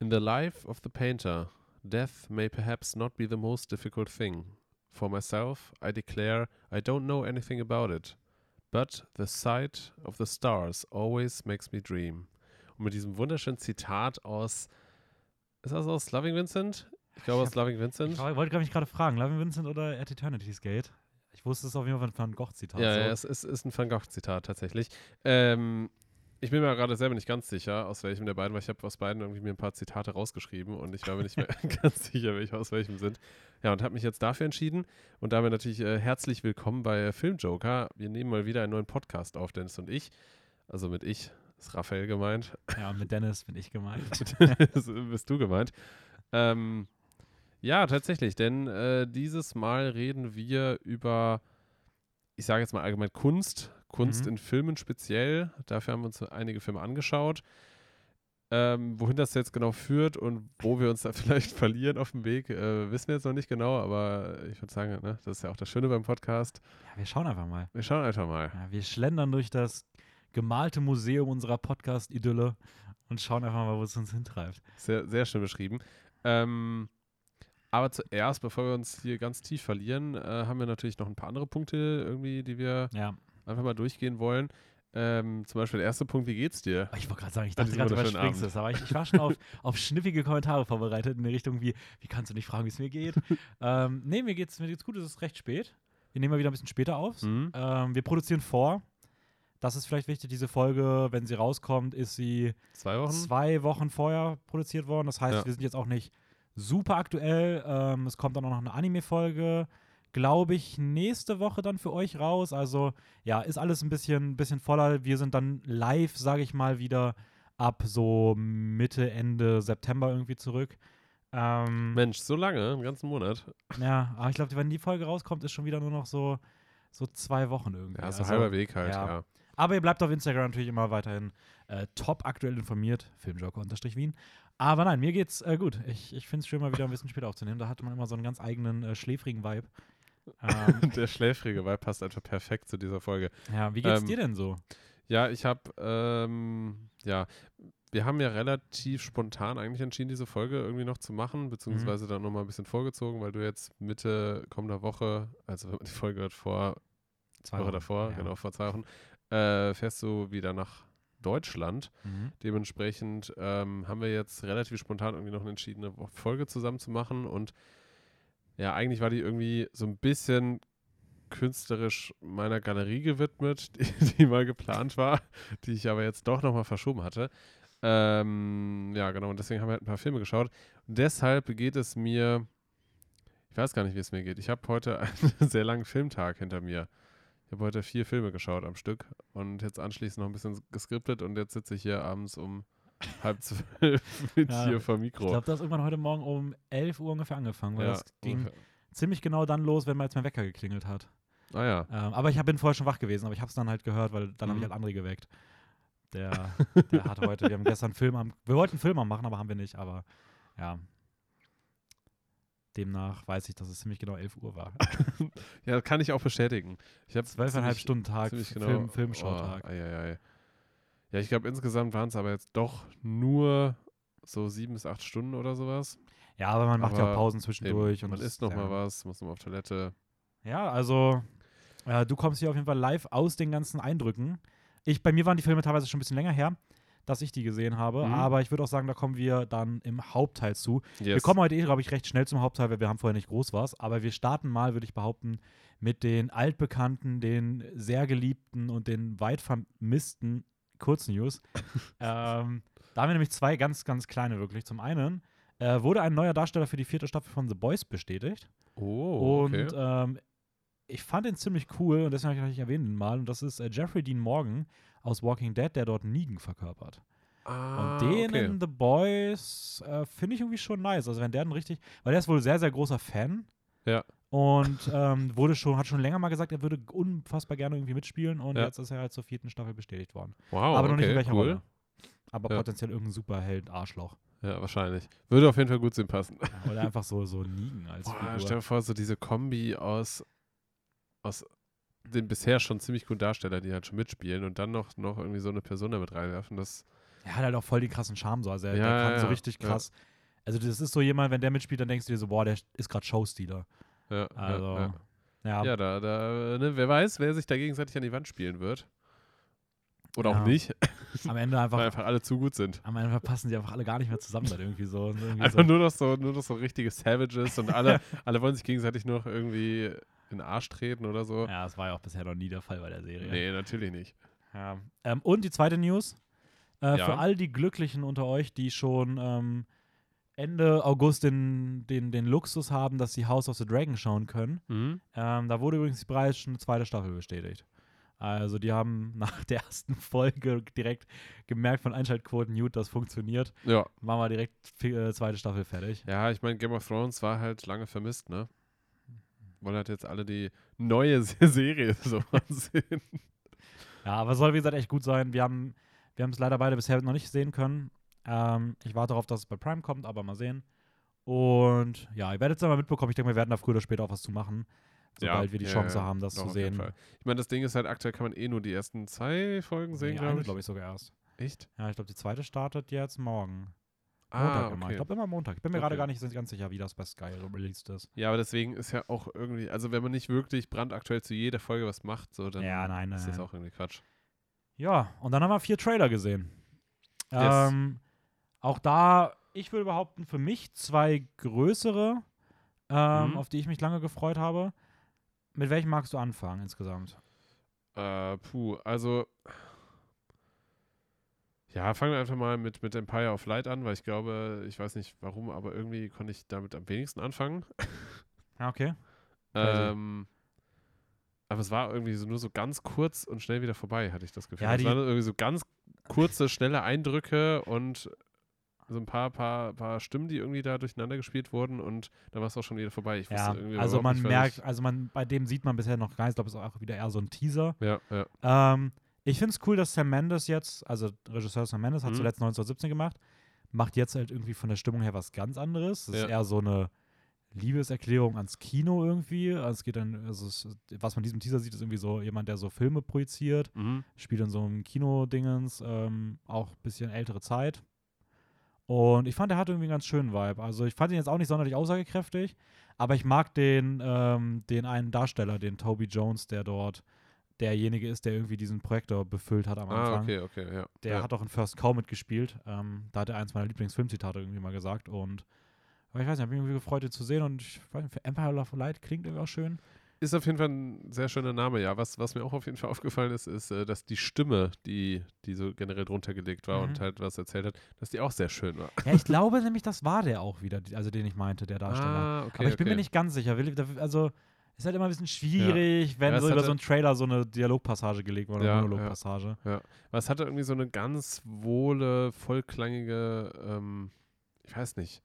In the life of the painter, death may perhaps not be the most difficult thing. For myself, I declare I don't know anything about it. But the sight of the stars always makes me dream. Und mit diesem wunderschönen Zitat aus, ist das aus Loving Vincent? Ich glaube aus Loving Vincent. Ich wollte mich gerade fragen, Loving Vincent oder At Eternity's Gate? Ich wusste es auf jeden Fall ein Van Gogh-Zitat. Ja, so. ja, es ist, ist ein Van Gogh-Zitat tatsächlich. Ähm, ich bin mir gerade selber nicht ganz sicher, aus welchem der beiden, weil ich habe aus beiden irgendwie mir ein paar Zitate rausgeschrieben und ich war mir nicht mehr ganz sicher, welche aus welchem sind. Ja, und habe mich jetzt dafür entschieden und damit natürlich äh, herzlich willkommen bei Filmjoker. Wir nehmen mal wieder einen neuen Podcast auf, Dennis und ich. Also mit ich ist Raphael gemeint. Ja, mit Dennis bin ich gemeint. bist du gemeint. Ähm, ja, tatsächlich, denn äh, dieses Mal reden wir über, ich sage jetzt mal allgemein Kunst, Kunst Mhm. in Filmen speziell. Dafür haben wir uns einige Filme angeschaut. Ähm, wohin das jetzt genau führt und wo wir uns da vielleicht verlieren auf dem Weg, äh, wissen wir jetzt noch nicht genau, aber ich würde sagen, ne, das ist ja auch das Schöne beim Podcast. Ja, wir schauen einfach mal. Wir schauen einfach mal. Ja, wir schlendern durch das gemalte Museum unserer Podcast-Idylle und schauen einfach mal, wo es uns hintreibt. Sehr, sehr schön beschrieben. Ähm, aber zuerst, bevor wir uns hier ganz tief verlieren, äh, haben wir natürlich noch ein paar andere Punkte irgendwie, die wir Ja, einfach mal durchgehen wollen. Ähm, zum Beispiel der erste Punkt, wie geht's dir? ich wollte gerade sagen, ich dachte gerade, du überspringst es, aber ich, ich war schon auf, auf schniffige Kommentare vorbereitet in die Richtung wie, wie kannst du nicht fragen, wie es mir geht? ähm, nee, mir geht's, mir geht's gut, es ist recht spät. Wir nehmen mal wieder ein bisschen später auf. Hm? Ähm, wir produzieren vor. Das ist vielleicht wichtig, diese Folge, wenn sie rauskommt, ist sie Zwei Wochen? zwei Wochen vorher produziert worden. Das heißt, Ja. wir sind jetzt auch nicht super aktuell. Ähm, es kommt dann auch noch eine Anime-Folge, glaube ich, nächste Woche dann für euch raus. Also ja, ist alles ein bisschen, bisschen voller. Wir sind dann live, sage ich mal, wieder ab so Mitte, Ende September irgendwie zurück. Ähm, Mensch, so lange, einen ganzen Monat. ja, aber ich glaube, wenn die Folge rauskommt, ist schon wieder nur noch so, so zwei Wochen irgendwie. Ja, so Also, halber Weg halt, ja. ja. aber ihr bleibt auf Instagram natürlich immer weiterhin äh, top aktuell informiert. Filmjoker-Wien. Aber nein, mir geht's äh, gut. Ich, ich finde es schön, mal wieder ein bisschen später aufzunehmen. Da hatte man immer so einen ganz eigenen äh, schläfrigen Vibe. Ähm, Der schläfrige Vibe passt einfach perfekt zu dieser Folge. ja, wie geht's Ähm, dir denn so? Ja, ich habe, ähm, ja, wir haben ja relativ spontan eigentlich entschieden, diese Folge irgendwie noch zu machen, beziehungsweise dann nochmal ein bisschen vorgezogen, weil du jetzt Mitte kommender Woche, also wenn man die Folge hört, vor Zwei Woche Wochen, davor, ja. genau, vor zwei Wochen, äh, fährst du wieder nach Deutschland. Mhm. Dementsprechend ähm, haben wir jetzt relativ spontan irgendwie noch entschieden, eine Wo- Folge zusammen zu machen. Und ja, eigentlich war die irgendwie so ein bisschen künstlerisch meiner Galerie gewidmet, die, die mal geplant war, die ich aber jetzt doch nochmal verschoben hatte. Ähm, ja, genau, und deswegen haben wir halt ein paar Filme geschaut. Und deshalb geht es mir, ich weiß gar nicht, wie es mir geht. Ich habe heute einen sehr langen Filmtag hinter mir. Ich habe heute vier Filme geschaut am Stück und jetzt anschließend noch ein bisschen geskriptet und jetzt sitze ich hier abends um halb zwölf mit Ja, hier Ich Mikro. glaube, das ist irgendwann heute Morgen um 11 Uhr ungefähr angefangen, weil ja, das ging ungefähr. ziemlich genau dann los, wenn mal jetzt mein Wecker geklingelt hat. Ah ja. Ähm, aber ich hab, bin vorher schon wach gewesen, aber ich habe es dann halt gehört, weil dann habe Mhm. ich halt André geweckt. Der, der hat heute, wir haben gestern Film am, wir wollten Film am machen, aber haben wir nicht, aber ja. Demnach weiß ich, dass es ziemlich genau 11 Uhr war. Ja, kann ich auch bestätigen. Ich habe Zwölfeinhalb Stunden Tag, genau. Film, Filmschautag. Oh, ei, ei, ei. Ja, ich glaube, insgesamt waren es aber jetzt doch nur so sieben bis acht Stunden oder sowas. Ja, aber man macht ja Aber auch Pausen Eben, zwischendurch. und man isst noch ja. was, muss noch mal auf Toilette. Ja, also äh, du kommst hier auf jeden Fall live aus den ganzen Eindrücken. Ich, bei mir waren die Filme teilweise schon ein bisschen länger her, dass ich die gesehen habe, Mhm. aber ich würde auch sagen, da kommen wir dann im Hauptteil zu. Yes. Wir kommen heute eh, glaube ich, recht schnell zum Hauptteil, weil wir haben vorher nicht groß was. Aber wir starten mal, würde ich behaupten, mit den altbekannten, den sehr geliebten und den weit vermissten Kurznews. ähm, da haben wir nämlich zwei ganz, ganz kleine wirklich. Zum einen äh, wurde ein neuer Darsteller für die vierte Staffel von The Boys bestätigt. Oh, okay. Und ähm, ich fand ihn ziemlich cool und deswegen habe ich erwähnt ihn mal. Und das ist äh, Jeffrey Dean Morgan aus Walking Dead, der dort Negan verkörpert. ah, Und den okay. in The Boys äh, finde ich irgendwie schon nice. Also wenn der dann richtig, weil der ist wohl sehr, sehr großer Fan. Ja. Und ähm, wurde schon, hat schon länger mal gesagt, er würde unfassbar gerne irgendwie mitspielen und Ja. jetzt ist er halt zur vierten Staffel bestätigt worden. Wow, Aber noch nicht okay, in welcher cool. Rolle. Aber Ja. potenziell irgendein Superheld, Arschloch. Ja, wahrscheinlich. Würde auf jeden Fall gut zu ihm passen. Ja, oder einfach so, so Negan als Boah, stell Figur. dir vor, so diese Kombi aus, aus den bisher schon ziemlich guten Darstellern, die halt schon mitspielen und dann noch, noch irgendwie so eine Person damit reinwerfen, das Er hat halt auch voll den krassen Charme so. Also er, der Ja, kann ja, so richtig krass. Also das ist so jemand, wenn der mitspielt, dann denkst du dir so, boah, der ist gerade Showstealer. Ja, Also, ja, ja. Ja, da, da ne, wer weiß, wer sich da gegenseitig an die Wand spielen wird. Oder Ja. auch nicht, am Ende weil einfach, einfach alle zu gut sind. am Ende passen die einfach alle gar nicht mehr zusammen dann irgendwie so. Irgendwie Einfach so. nur noch so, nur noch so richtige Savages und alle, alle wollen sich gegenseitig noch irgendwie in den Arsch treten oder so. Ja, das war ja auch bisher noch nie der Fall bei der Serie. Nee, natürlich nicht. Ja. Ähm, und die zweite News. Äh, Ja. Für all die Glücklichen unter euch, die schon ähm, Ende August den, den, den Luxus haben, dass sie House of the Dragon schauen können. Mhm. Ähm, da wurde übrigens bereits schon eine zweite Staffel bestätigt. Also die haben nach der ersten Folge direkt gemerkt von Einschaltquoten, gut, das funktioniert. Ja. Machen wir direkt äh, zweite Staffel fertig. Ja, ich meine, Game of Thrones war halt lange vermisst, ne? Wollen halt jetzt alle die neue Serie so ansehen. Ja, aber es soll wie gesagt echt gut sein. Wir haben wir haben es leider beide bisher noch nicht sehen können. Ähm, ich warte darauf, dass es bei Prime kommt, aber mal sehen. Und ja, ihr werdet es mal mitbekommen. Ich denke, wir werden da früher oder später auch was zu machen, sobald wir die ja, Chance ja, haben, das doch, zu sehen. Ich meine, das Ding ist halt, aktuell kann man eh nur die ersten zwei Folgen sehen, Nee, glaube ich. glaube ich, sogar erst. Echt? Ja, ich glaube, die zweite startet jetzt morgen. Ah, Montag immer. okay. Ich glaube immer Montag. Ich bin mir gerade Okay. gar nicht ganz sicher, wie das bei Sky released ist. Ja, aber deswegen ist ja auch irgendwie, also wenn man nicht wirklich brandaktuell zu jeder Folge was macht, so dann Ja, nein, ist das nein. auch irgendwie Quatsch. Ja, und dann haben wir vier Trailer gesehen. Yes. Ähm, auch da, ich würde behaupten, für mich zwei größere, ähm, Mhm. auf die ich mich lange gefreut habe. Mit welchem magst du anfangen insgesamt? Äh, puh, also ja, fangen wir einfach mal mit, mit Empire of Light an, weil ich glaube, ich weiß nicht warum, aber irgendwie konnte ich damit am wenigsten anfangen. Ja, okay. Crazy. Ähm, aber es war irgendwie so, nur so ganz kurz und schnell wieder vorbei, hatte ich das Gefühl. Ja, es waren irgendwie so ganz kurze, schnelle Eindrücke und so ein paar, paar, paar Stimmen, die irgendwie da durcheinander gespielt wurden und dann war es auch schon wieder vorbei. Ich Ja, also man nicht, merkt, also man, bei dem sieht man bisher noch gar nicht, ich glaube, es ist auch wieder eher so ein Teaser. ja, ja. Ähm, ich finde es cool, dass Sam Mendes jetzt, also Regisseur Sam Mendes hat Mhm. zuletzt 1917 gemacht, macht jetzt halt irgendwie von der Stimmung her was ganz anderes. Es ist Ja. eher so eine Liebeserklärung ans Kino irgendwie. Also es geht dann, also es, was man in diesem Teaser sieht, ist irgendwie so jemand, der so Filme projiziert, Mhm. spielt in so einem Kino-Dingens, ähm, auch ein bisschen ältere Zeit. Und ich fand, er hat irgendwie einen ganz schönen Vibe. Also ich fand ihn jetzt auch nicht sonderlich aussagekräftig, aber ich mag den, ähm, den einen Darsteller, den Toby Jones, der dort derjenige ist, der irgendwie diesen Projektor befüllt hat am Anfang. Ah, okay, okay, ja. Der ja. hat auch in First Cow mitgespielt. Ähm, da hat er eins meiner Lieblingsfilmzitate irgendwie mal gesagt. Und aber ich weiß nicht, habe mich irgendwie gefreut, ihn zu sehen. Und ich weiß nicht, für Empire of Light klingt irgendwie auch schön. Ist auf jeden Fall ein sehr schöner Name, ja. Was, was mir auch auf jeden Fall aufgefallen ist, ist, äh, dass die Stimme, die, die so generell drunter gelegt war Mhm. und halt was erzählt hat, dass die auch sehr schön war. Ja, ich glaube nämlich, das war der auch wieder, also den ich meinte, der Darsteller. Ah, okay. Aber ich bin okay. mir nicht ganz sicher. Also, ist halt immer ein bisschen schwierig, wenn Ja, so über so einen Trailer so eine Dialogpassage gelegt wurde, Ja, eine Monologpassage. Aber es hatte irgendwie so eine ganz wohle, vollklangige, ähm, ich weiß nicht.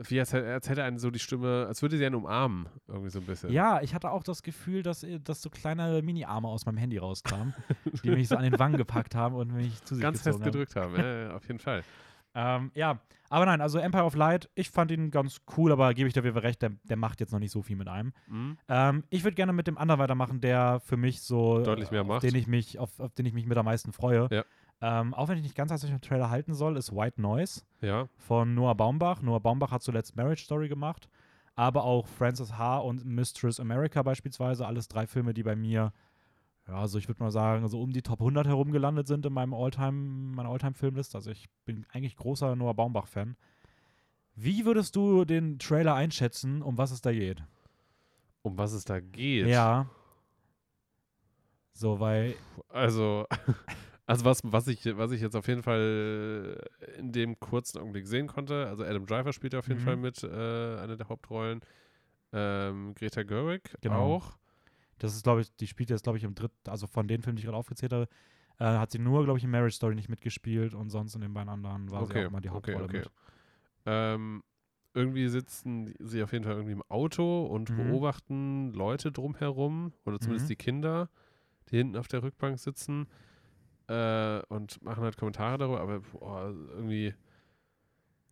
Wie als, hätte- als hätte einen so die Stimme, als würde sie einen umarmen, irgendwie so ein bisschen. Ja, ich hatte auch das Gefühl, dass, äh, dass so kleine Mini-Arme aus meinem Handy rauskamen, die mich so an den Wangen gepackt haben und mich zu sich Ganz fest haben. gedrückt haben, ja, auf jeden Fall. Ähm, ja, aber nein, also Empire of Light, ich fand ihn ganz cool, aber gebe ich dir recht, der, der macht jetzt noch nicht so viel mit einem. Mhm. Ähm, ich würde gerne mit dem anderen weitermachen, der für mich so Deutlich mehr macht. den ich mich auf, auf den ich mich mit am meisten freue. Ja. Ähm, auch wenn ich nicht ganz als den Trailer halten soll, ist White Noise Ja, von Noah Baumbach. Noah Baumbach hat zuletzt Marriage Story gemacht, aber auch Frances H. und Mistress America beispielsweise, alles drei Filme, die bei mir ja, also ich würde mal sagen, so um die Top 100 herum gelandet sind in meinem Alltime, meiner Alltime-Filmliste. Also ich bin eigentlich großer Noah Baumbach-Fan. Wie würdest du den Trailer einschätzen, um was es da geht? um was es da geht. Ja. So, weil, Also, also was, was, ich, was ich jetzt auf jeden Fall in dem kurzen Augenblick sehen konnte, also Adam Driver spielt auf jeden Mhm. Fall mit, äh, einer der Hauptrollen. Ähm, Greta Gerwig Genau. auch. das ist, glaube ich, die spielt jetzt, glaube ich, im dritten, also von den Filmen, die ich gerade aufgezählt habe, äh, hat sie nur, glaube ich, in Marriage Story nicht mitgespielt und sonst in den beiden anderen war sie Okay, auch immer die okay, Hauptrolle okay. mit. Ähm, irgendwie sitzen sie auf jeden Fall irgendwie im Auto und Mhm. beobachten Leute drumherum oder zumindest Mhm. die Kinder, die hinten auf der Rückbank sitzen äh, und machen halt Kommentare darüber, aber boah, irgendwie,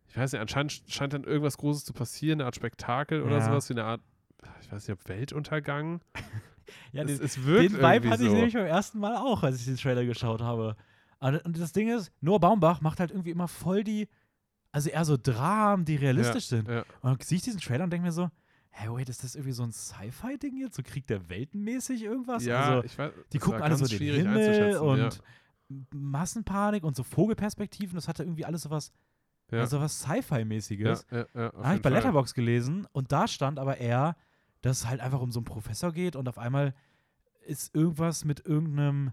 ich weiß nicht, anscheinend scheint dann irgendwas Großes zu passieren, eine Art Spektakel oder Ja. sowas wie eine Art, ich weiß nicht, ob Weltuntergang. Ja, es, den, es wirkt den Vibe hatte so. ich nämlich beim ersten Mal auch, als ich den Trailer geschaut habe. Und, das Ding ist, Noah Baumbach macht halt irgendwie immer voll die, also eher so Dramen, die realistisch sind. Ja. Und dann sehe ich diesen Trailer und denke mir so, hä, wait, ist das irgendwie so ein Sci-Fi-Ding jetzt? So Krieg der Welten mäßig irgendwas? ja, also, ich weiß. die gucken alle so den Himmel und ja. Massenpanik und so Vogelperspektiven. Das hatte irgendwie alles sowas, Ja. also was Sci-Fi-mäßiges. Ja, ja, habe ich bei. Letterbox gelesen und da stand aber eher, dass es halt einfach um so einen Professor geht und auf einmal ist irgendwas mit irgendeinem,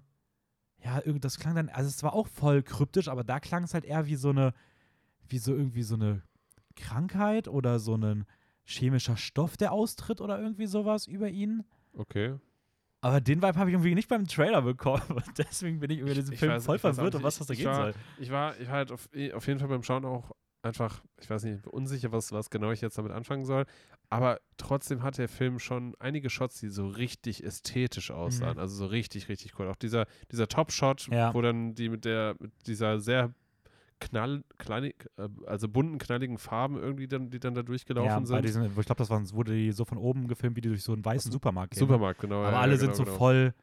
ja, das klang dann, also es war auch voll kryptisch, aber da klang es halt eher wie so eine, wie so irgendwie so eine Krankheit oder so ein chemischer Stoff, der austritt oder irgendwie sowas über ihn. Okay. Aber den Vibe habe ich irgendwie nicht beim Trailer bekommen und deswegen bin ich über diesen Ich Film weiß- voll ich verwirrt, um was das da Ich gehen war- soll. Ich war, ich war halt auf, eh- auf jeden Fall beim Schauen auch einfach, ich weiß nicht, unsicher, was, was genau ich jetzt damit anfangen soll. Aber trotzdem hat der Film schon einige Shots, die so richtig ästhetisch aussahen. Mhm. Also so richtig, richtig cool. Auch dieser, dieser Top-Shot, Ja. wo dann die mit der, mit dieser sehr knall, kleinig, äh, also bunten, knalligen Farben irgendwie dann, die dann da durchgelaufen Ja, sind. diesen, ich glaube, das waren, wurde die so von oben gefilmt, wie die durch so einen weißen Supermarkt gehen. Supermarkt, genau. Aber ja, alle ja, sind genau, so genau. voll,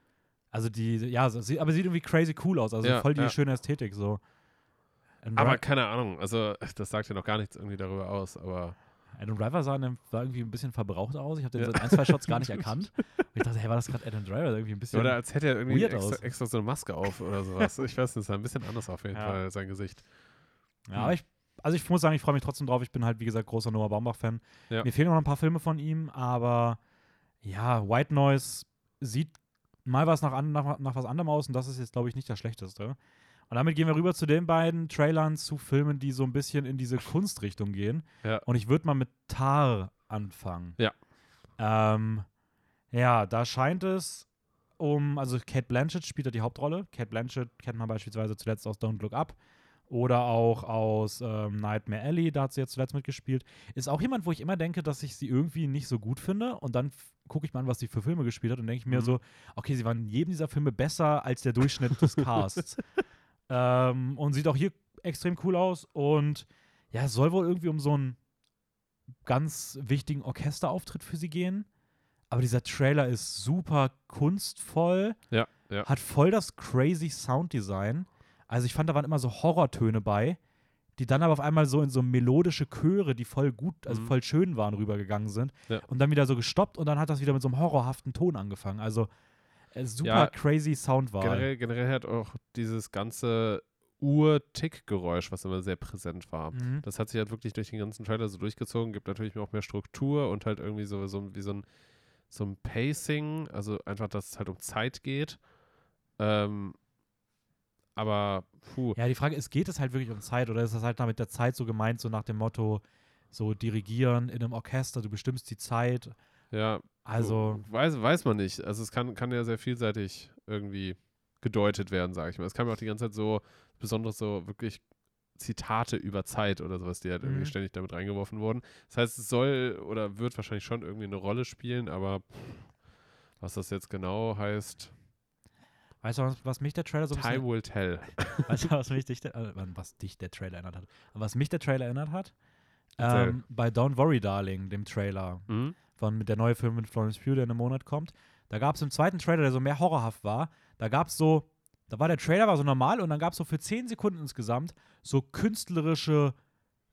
also die, ja, sie, aber sieht irgendwie crazy cool aus, also Ja, voll die schöne Ästhetik so. Adam Aber keine Ahnung, also das sagt ja noch gar nichts irgendwie darüber aus, aber Adam Driver sah, in dem- sah irgendwie ein bisschen verbraucht aus. Ich habe den Ja. so in ein, zwei Shots gar nicht erkannt. Und ich dachte, hey, war das gerade Adam Driver? Irgendwie ein bisschen. Oder als hätte er irgendwie extra, extra so eine Maske auf oder sowas. Ich weiß nicht, es sah ein bisschen anders auf jeden Ja. Fall, sein Gesicht. ja, aber ich, also ich muss sagen, ich freue mich trotzdem drauf. Ich bin halt, wie gesagt, großer Noah Baumbach-Fan. Ja. Mir fehlen noch ein paar Filme von ihm, aber ja, White Noise sieht mal was nach, nach, nach was anderem aus und das ist jetzt, glaube ich, nicht das Schlechteste. Und damit gehen wir rüber zu den beiden Trailern zu Filmen, die so ein bisschen in diese Kunstrichtung gehen. Ja. Und ich würde mal mit Tar anfangen. Ja. Ähm, ja, da scheint es um, also Kate Blanchett spielt da die Hauptrolle. Kate Blanchett kennt man beispielsweise zuletzt aus Don't Look Up oder auch aus ähm, Nightmare Alley, da hat sie jetzt zuletzt mitgespielt. Ist auch jemand, wo ich immer denke, dass ich sie irgendwie nicht so gut finde und dann gucke ich mal an, was sie für Filme gespielt hat und denke ich mir Mhm. so, okay, sie waren in jedem dieser Filme besser als der Durchschnitt des Casts. Ähm, und sieht auch hier extrem cool aus und ja, es soll wohl irgendwie um so einen ganz wichtigen Orchesterauftritt für sie gehen. Aber dieser Trailer ist super kunstvoll, Ja, ja. hat voll das crazy Sounddesign. Also ich fand, da waren immer so Horrortöne bei, die dann aber auf einmal so in so melodische Chöre, die voll gut, also Mhm. voll schön waren, rübergegangen sind. Ja. Und dann wieder so gestoppt und dann hat das wieder mit so einem horrorhaften Ton angefangen. Also super Ja, crazy Soundwahl. Generell, generell hat auch dieses ganze Uhr-Tick-Geräusch, was immer sehr präsent war. Mhm. Das hat sich halt wirklich durch den ganzen Trailer so durchgezogen, gibt natürlich auch mehr Struktur und halt irgendwie so, so wie so ein, so ein Pacing, also einfach, dass es halt um Zeit geht. Ähm, aber, puh, Ja, die Frage ist, geht es halt wirklich um Zeit oder ist das halt da mit der Zeit so gemeint, so nach dem Motto, so dirigieren in einem Orchester, du bestimmst die Zeit. ja, Also, Weiß, weiß man nicht. Also es kann, kann ja sehr vielseitig irgendwie gedeutet werden, sage ich mal. Es kam ja auch die ganze Zeit so, besonders so wirklich Zitate über Zeit oder sowas, die halt irgendwie Mhm. ständig damit reingeworfen wurden. Das heißt, es soll oder wird wahrscheinlich schon irgendwie eine Rolle spielen, aber was das jetzt genau heißt, weißt du, was, mich der Trailer so ein time bisschen, will tell. weißt du, was mich dich der, äh, was dich der Trailer erinnert hat? Was mich der Trailer erinnert hat? Ähm, bei Don't Worry Darling, dem Trailer Mhm. Von mit der neue Film mit Florence Pugh, der in einem Monat kommt. Da gab es im zweiten Trailer, der so mehr horrorhaft war, da gab es so, da war der Trailer war so normal und dann gab es so für 10 Sekunden insgesamt so künstlerische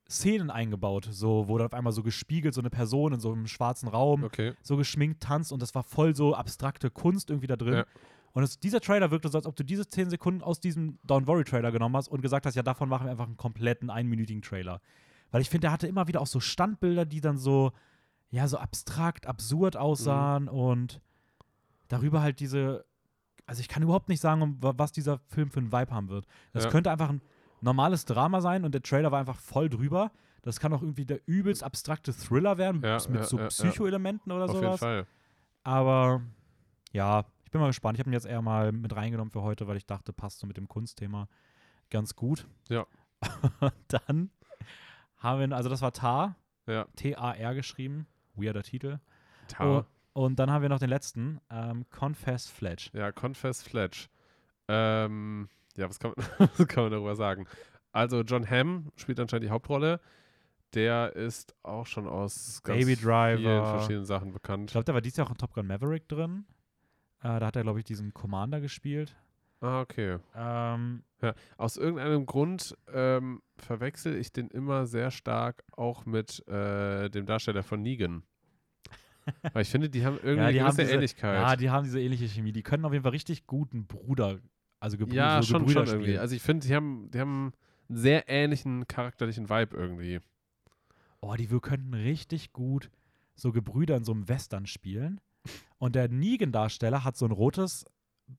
Szenen eingebaut, so wo dann auf einmal so gespiegelt so eine Person in so einem schwarzen Raum Okay. so geschminkt tanzt und das war voll so abstrakte Kunst irgendwie da drin. Ja. Und es, dieser Trailer wirkte so, als ob du diese 10 Sekunden aus diesem Don't Worry Trailer genommen hast und gesagt hast, ja, davon machen wir einfach einen kompletten einminütigen Trailer. Weil ich finde, der hatte immer wieder auch so Standbilder, die dann so, ja, so abstrakt, absurd aussahen und darüber halt diese, also ich kann überhaupt nicht sagen, wa- was dieser Film für einen Vibe haben wird. Das Ja. könnte einfach ein normales Drama sein und der Trailer war einfach voll drüber. Das kann auch irgendwie der übelst abstrakte Thriller werden, Ja, mit ja, so ja. Psycho-Elementen oder Auf jeden sowas. Fall. Aber ja, ich bin mal gespannt. Ich habe ihn jetzt eher mal mit reingenommen für heute, weil ich dachte, passt so mit dem Kunstthema ganz gut. Ja. Dann haben wir, also das war Tar. T-A-R geschrieben, weirder Titel. Tower. Oh, und dann haben wir noch den letzten, ähm, Confess Fledge. Ja, Confess Fletch. Ähm, ja, was kann, man, was kann man darüber sagen? Also John Hamm spielt anscheinend die Hauptrolle. Der ist auch schon aus ganz Baby Driver. vielen verschiedenen Sachen Ich bekannt. glaube, der war dieses Jahr auch in Top Gun Maverick drin. Äh, da hat er, glaube ich, diesen Commander gespielt. Ah, okay. Ähm, Ja, aus irgendeinem Grund ähm, verwechsel ich den immer sehr stark auch mit äh, dem Darsteller von Negan. Weil ich finde, die haben irgendwie Ja, die eine haben diese- Ähnlichkeit. ja, die haben diese ähnliche Chemie. Die können auf jeden Fall richtig guten Bruder, also Gebrü Ja, so schon, Gebrüder schon irgendwie. Also ich finde, die haben, die haben einen sehr ähnlichen charakterlichen Vibe irgendwie. Oh, die wir könnten richtig gut so Gebrüder in so einem Western spielen. Und der Negan-Darsteller hat so ein rotes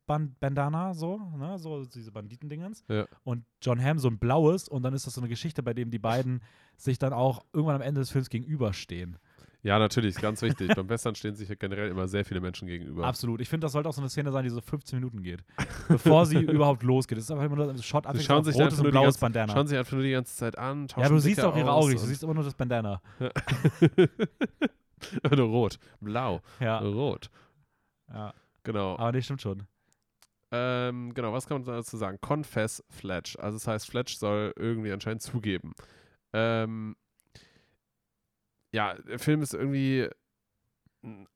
Bandana, so, ne, so diese Banditendingens. Ja. Und John Hamm so ein blaues. Und dann ist das so eine Geschichte, bei dem die beiden sich dann auch irgendwann am Ende des Films gegenüberstehen. Ja, natürlich, ganz wichtig. Beim Western stehen sich ja generell immer sehr viele Menschen gegenüber. Absolut. Ich finde, das sollte auch so eine Szene sein, die so 15 Minuten geht, bevor sie überhaupt losgeht. Das ist einfach immer nur ein Shot, Sie abwechselnd schauen sich rotes einfach und nur die blaues ganze, Bandana. schauen sich einfach nur die ganze Zeit an. ja, tauschen aber du siehst auch ihre Augen nicht. Du siehst immer nur das Bandana. nur rot, blau, Ja, rot. ja. Genau. aber nee, stimmt schon. Ähm, genau, was kann man dazu sagen? Confess Fletch. Also das heißt, Fletch soll irgendwie anscheinend zugeben. Ähm, ja, der Film ist irgendwie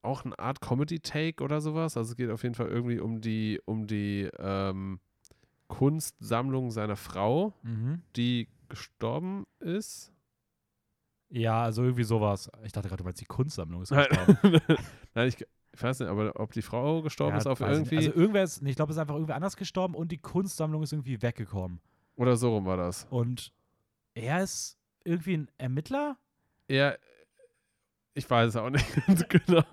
auch eine Art Comedy-Take oder sowas. Also es geht auf jeden Fall irgendwie um die, um die ähm, Kunstsammlung seiner Frau, Mhm. die gestorben ist. Ja, also irgendwie sowas. Ich dachte gerade, du meinst die Kunstsammlung ist Nein, gestorben. Nein ich, ich weiß nicht, aber ob die Frau gestorben Ja, ist auf ich nicht. irgendwie. Also irgendwer ist, ich glaube, es ist einfach irgendwie anders gestorben und die Kunstsammlung ist irgendwie weggekommen. oder so rum war das. Und er ist irgendwie ein Ermittler? Ja, ich weiß es auch nicht ganz genau.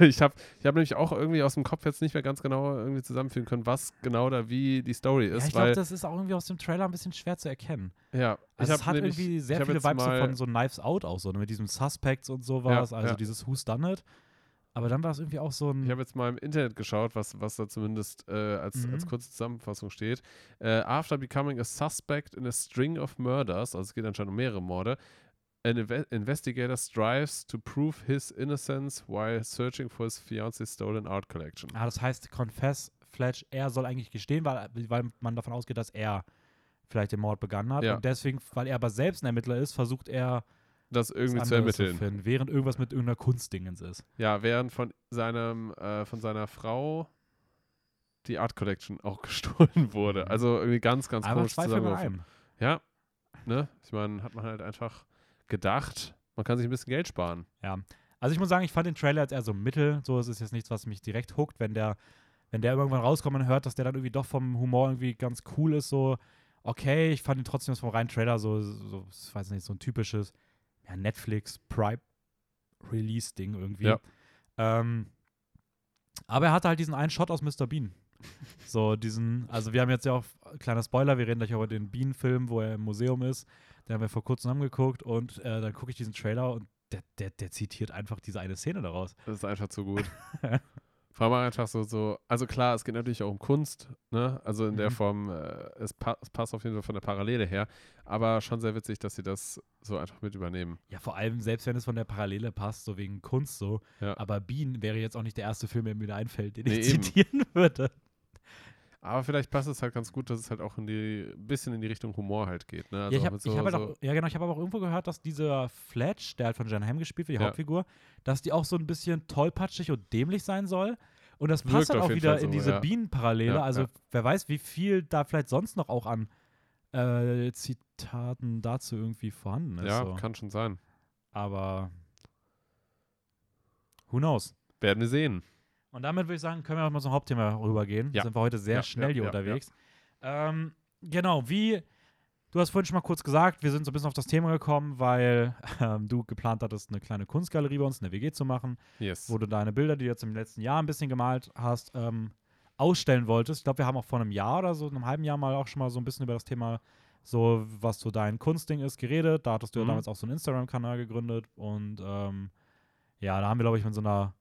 Ich habe ich hab nämlich auch irgendwie aus dem Kopf jetzt nicht mehr ganz genau irgendwie zusammenführen können, was genau da wie die Story Ja, ist, ich glaube, das ist auch irgendwie aus dem Trailer ein bisschen schwer zu erkennen. ja, Also es hat nämlich- irgendwie sehr viele Vibes von so Knives Out auch so, ne, mit diesem Suspects und sowas, Ja, also ja. dieses Who's Done It. Aber dann war es irgendwie auch so ein. Ich habe jetzt mal im Internet geschaut, was, was da zumindest äh, als, als Mhm. kurze Zusammenfassung steht. Äh, after becoming a suspect in a string of murders, also es geht anscheinend um mehrere Morde, an inve investigator strives to prove his innocence while searching for his fiance's stolen art collection. ah, das heißt, Confess Fletch, er soll eigentlich gestehen, weil, weil man davon ausgeht, dass er vielleicht den Mord begangen hat. Ja. Und deswegen, weil er aber selbst ein Ermittler ist, versucht er Das irgendwie zu ermitteln. finden, während irgendwas mit irgendeiner Kunstdingens ist. Ja, während von seinem, äh, von seiner Frau die Art Collection auch gestohlen wurde. Also irgendwie ganz, ganz Aber komisch zusammengeworfen. Ja, ne? Ich meine, hat man halt einfach gedacht, man kann sich ein bisschen Geld sparen. Also ich muss sagen, ich fand den Trailer jetzt eher so mittel. So, es ist jetzt nichts, was mich direkt hookt, wenn der, wenn der irgendwann rauskommt und hört, dass der dann irgendwie doch vom Humor irgendwie ganz cool ist, so okay, ich fand ihn trotzdem vom reinen Trailer so, so, ich weiß nicht, so ein typisches ja, Netflix Prime Release Ding irgendwie. Ja. Ähm, aber er hatte halt diesen einen Shot aus Mr. Bean. So diesen, also wir haben jetzt ja auch, kleiner Spoiler, wir reden gleich über den Bean-Film, wo er im Museum ist. Den haben wir vor kurzem angeguckt und äh, dann gucke ich diesen Trailer und der, der, der zitiert einfach diese eine Szene daraus. Das ist einfach zu gut. Vor allem einfach so, so, also klar, es geht natürlich auch um Kunst, ne? Also in der Mhm. Form, äh, es, pa es passt auf jeden Fall von der Parallele her, aber schon sehr witzig, dass sie das so einfach mit übernehmen. Ja, vor allem, selbst wenn es von der Parallele passt, so wegen Kunst so. Ja. Aber Bean wäre jetzt auch nicht der erste Film, der mir einfällt, den Nee, ich eben. zitieren würde. Aber vielleicht passt es halt ganz gut, dass es halt auch in die, ein bisschen in die Richtung Humor halt geht, ne? Also ja, ich auch habe so, hab halt so, auch, ja, genau, ich habe aber auch irgendwo gehört, dass dieser Fletch, der halt von Jan Hamm gespielt wird, die Ja. Hauptfigur, dass die auch so ein bisschen tollpatschig und dämlich sein soll. Und das Wirkt passt halt auch wieder so, in diese ja. Bienenparallele. Also wer weiß, wie viel da vielleicht sonst noch auch an äh, Zitaten dazu irgendwie vorhanden ist. ja, kann schon sein. Aber who knows? Werden wir sehen. Und damit würde ich sagen, können wir auch mal zum Hauptthema rübergehen. Ja. Sind wir heute sehr Ja, schnell ja, hier ja, unterwegs. Ähm, genau, wie du hast vorhin schon mal kurz gesagt, wir sind so ein bisschen auf das Thema gekommen, weil ähm, du geplant hattest, eine kleine Kunstgalerie bei uns in der WG zu machen, Yes. wo du deine Bilder, die du jetzt im letzten Jahr ein bisschen gemalt hast, ähm, ausstellen wolltest. Ich glaube, wir haben auch vor einem Jahr oder so, einem halben Jahr mal auch schon mal so ein bisschen über das Thema, so was so dein Kunstding ist, geredet. Da hattest du ja Mhm. damals auch so einen Instagram-Kanal gegründet und ähm, ja, da haben wir, glaube ich, mit so einer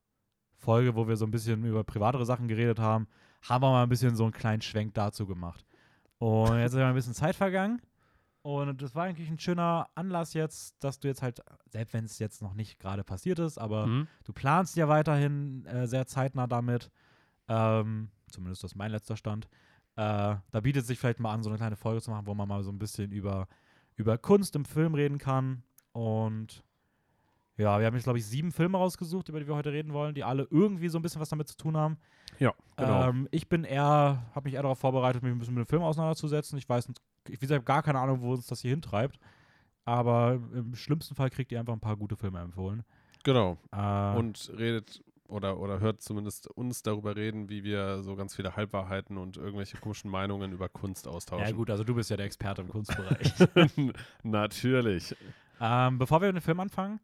Folge, wo wir so ein bisschen über privatere Sachen geredet haben, haben wir mal ein bisschen so einen kleinen Schwenk dazu gemacht. Und jetzt ist ja ein bisschen Zeit vergangen. Und das war eigentlich ein schöner Anlass jetzt, dass du jetzt halt, selbst wenn es jetzt noch nicht gerade passiert ist, aber Mhm. du planst ja weiterhin äh, sehr zeitnah damit. Ähm, zumindest das ist mein letzter Stand. Äh, da bietet es sich vielleicht mal an, so eine kleine Folge zu machen, wo man mal so ein bisschen über, über Kunst im Film reden kann. Und Ja, wir haben jetzt, glaube ich, sieben Filme rausgesucht, über die wir heute reden wollen, die alle irgendwie so ein bisschen was damit zu tun haben. Ja, genau. Ähm, ich bin eher, habe mich eher darauf vorbereitet, mich ein bisschen mit dem Film auseinanderzusetzen. Ich weiß, ich wie gesagt, gar keine Ahnung, wo uns das hier hintreibt. Aber im schlimmsten Fall kriegt ihr einfach ein paar gute Filme empfohlen. genau. Äh, Und redet oder, oder hört zumindest uns darüber reden, wie wir so ganz viele Halbwahrheiten und irgendwelche komischen Meinungen über Kunst austauschen. ja, gut, also du bist ja der Experte im Kunstbereich. Natürlich. ähm, bevor wir mit dem Film anfangen,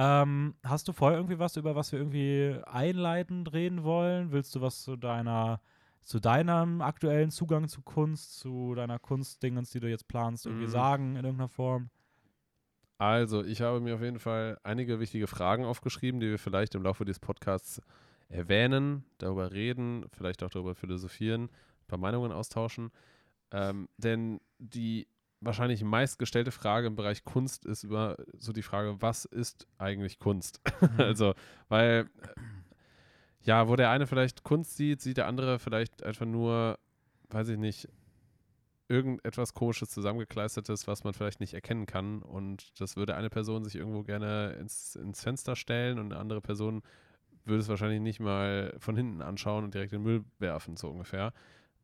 ähm, hast du vorher irgendwie was, über was wir irgendwie einleitend reden wollen? Willst du was zu deiner, zu deinem aktuellen Zugang zu Kunst, zu deiner Kunstdingens, die du jetzt planst, irgendwie Mhm. sagen in irgendeiner Form? Also, ich habe mir auf jeden Fall einige wichtige Fragen aufgeschrieben, die wir vielleicht im Laufe dieses Podcasts erwähnen, darüber reden, vielleicht auch darüber philosophieren, ein paar Meinungen austauschen. Ähm, denn die wahrscheinlich meistgestellte Frage im Bereich Kunst ist über so die Frage, was ist eigentlich Kunst? also, weil, äh, ja, wo der eine vielleicht Kunst sieht, sieht der andere vielleicht einfach nur, weiß ich nicht, irgendetwas komisches zusammengekleistertes, was man vielleicht nicht erkennen kann. Und das würde eine Person sich irgendwo gerne ins, ins Fenster stellen und eine andere Person würde es wahrscheinlich nicht mal von hinten anschauen und direkt in den Müll werfen, so ungefähr.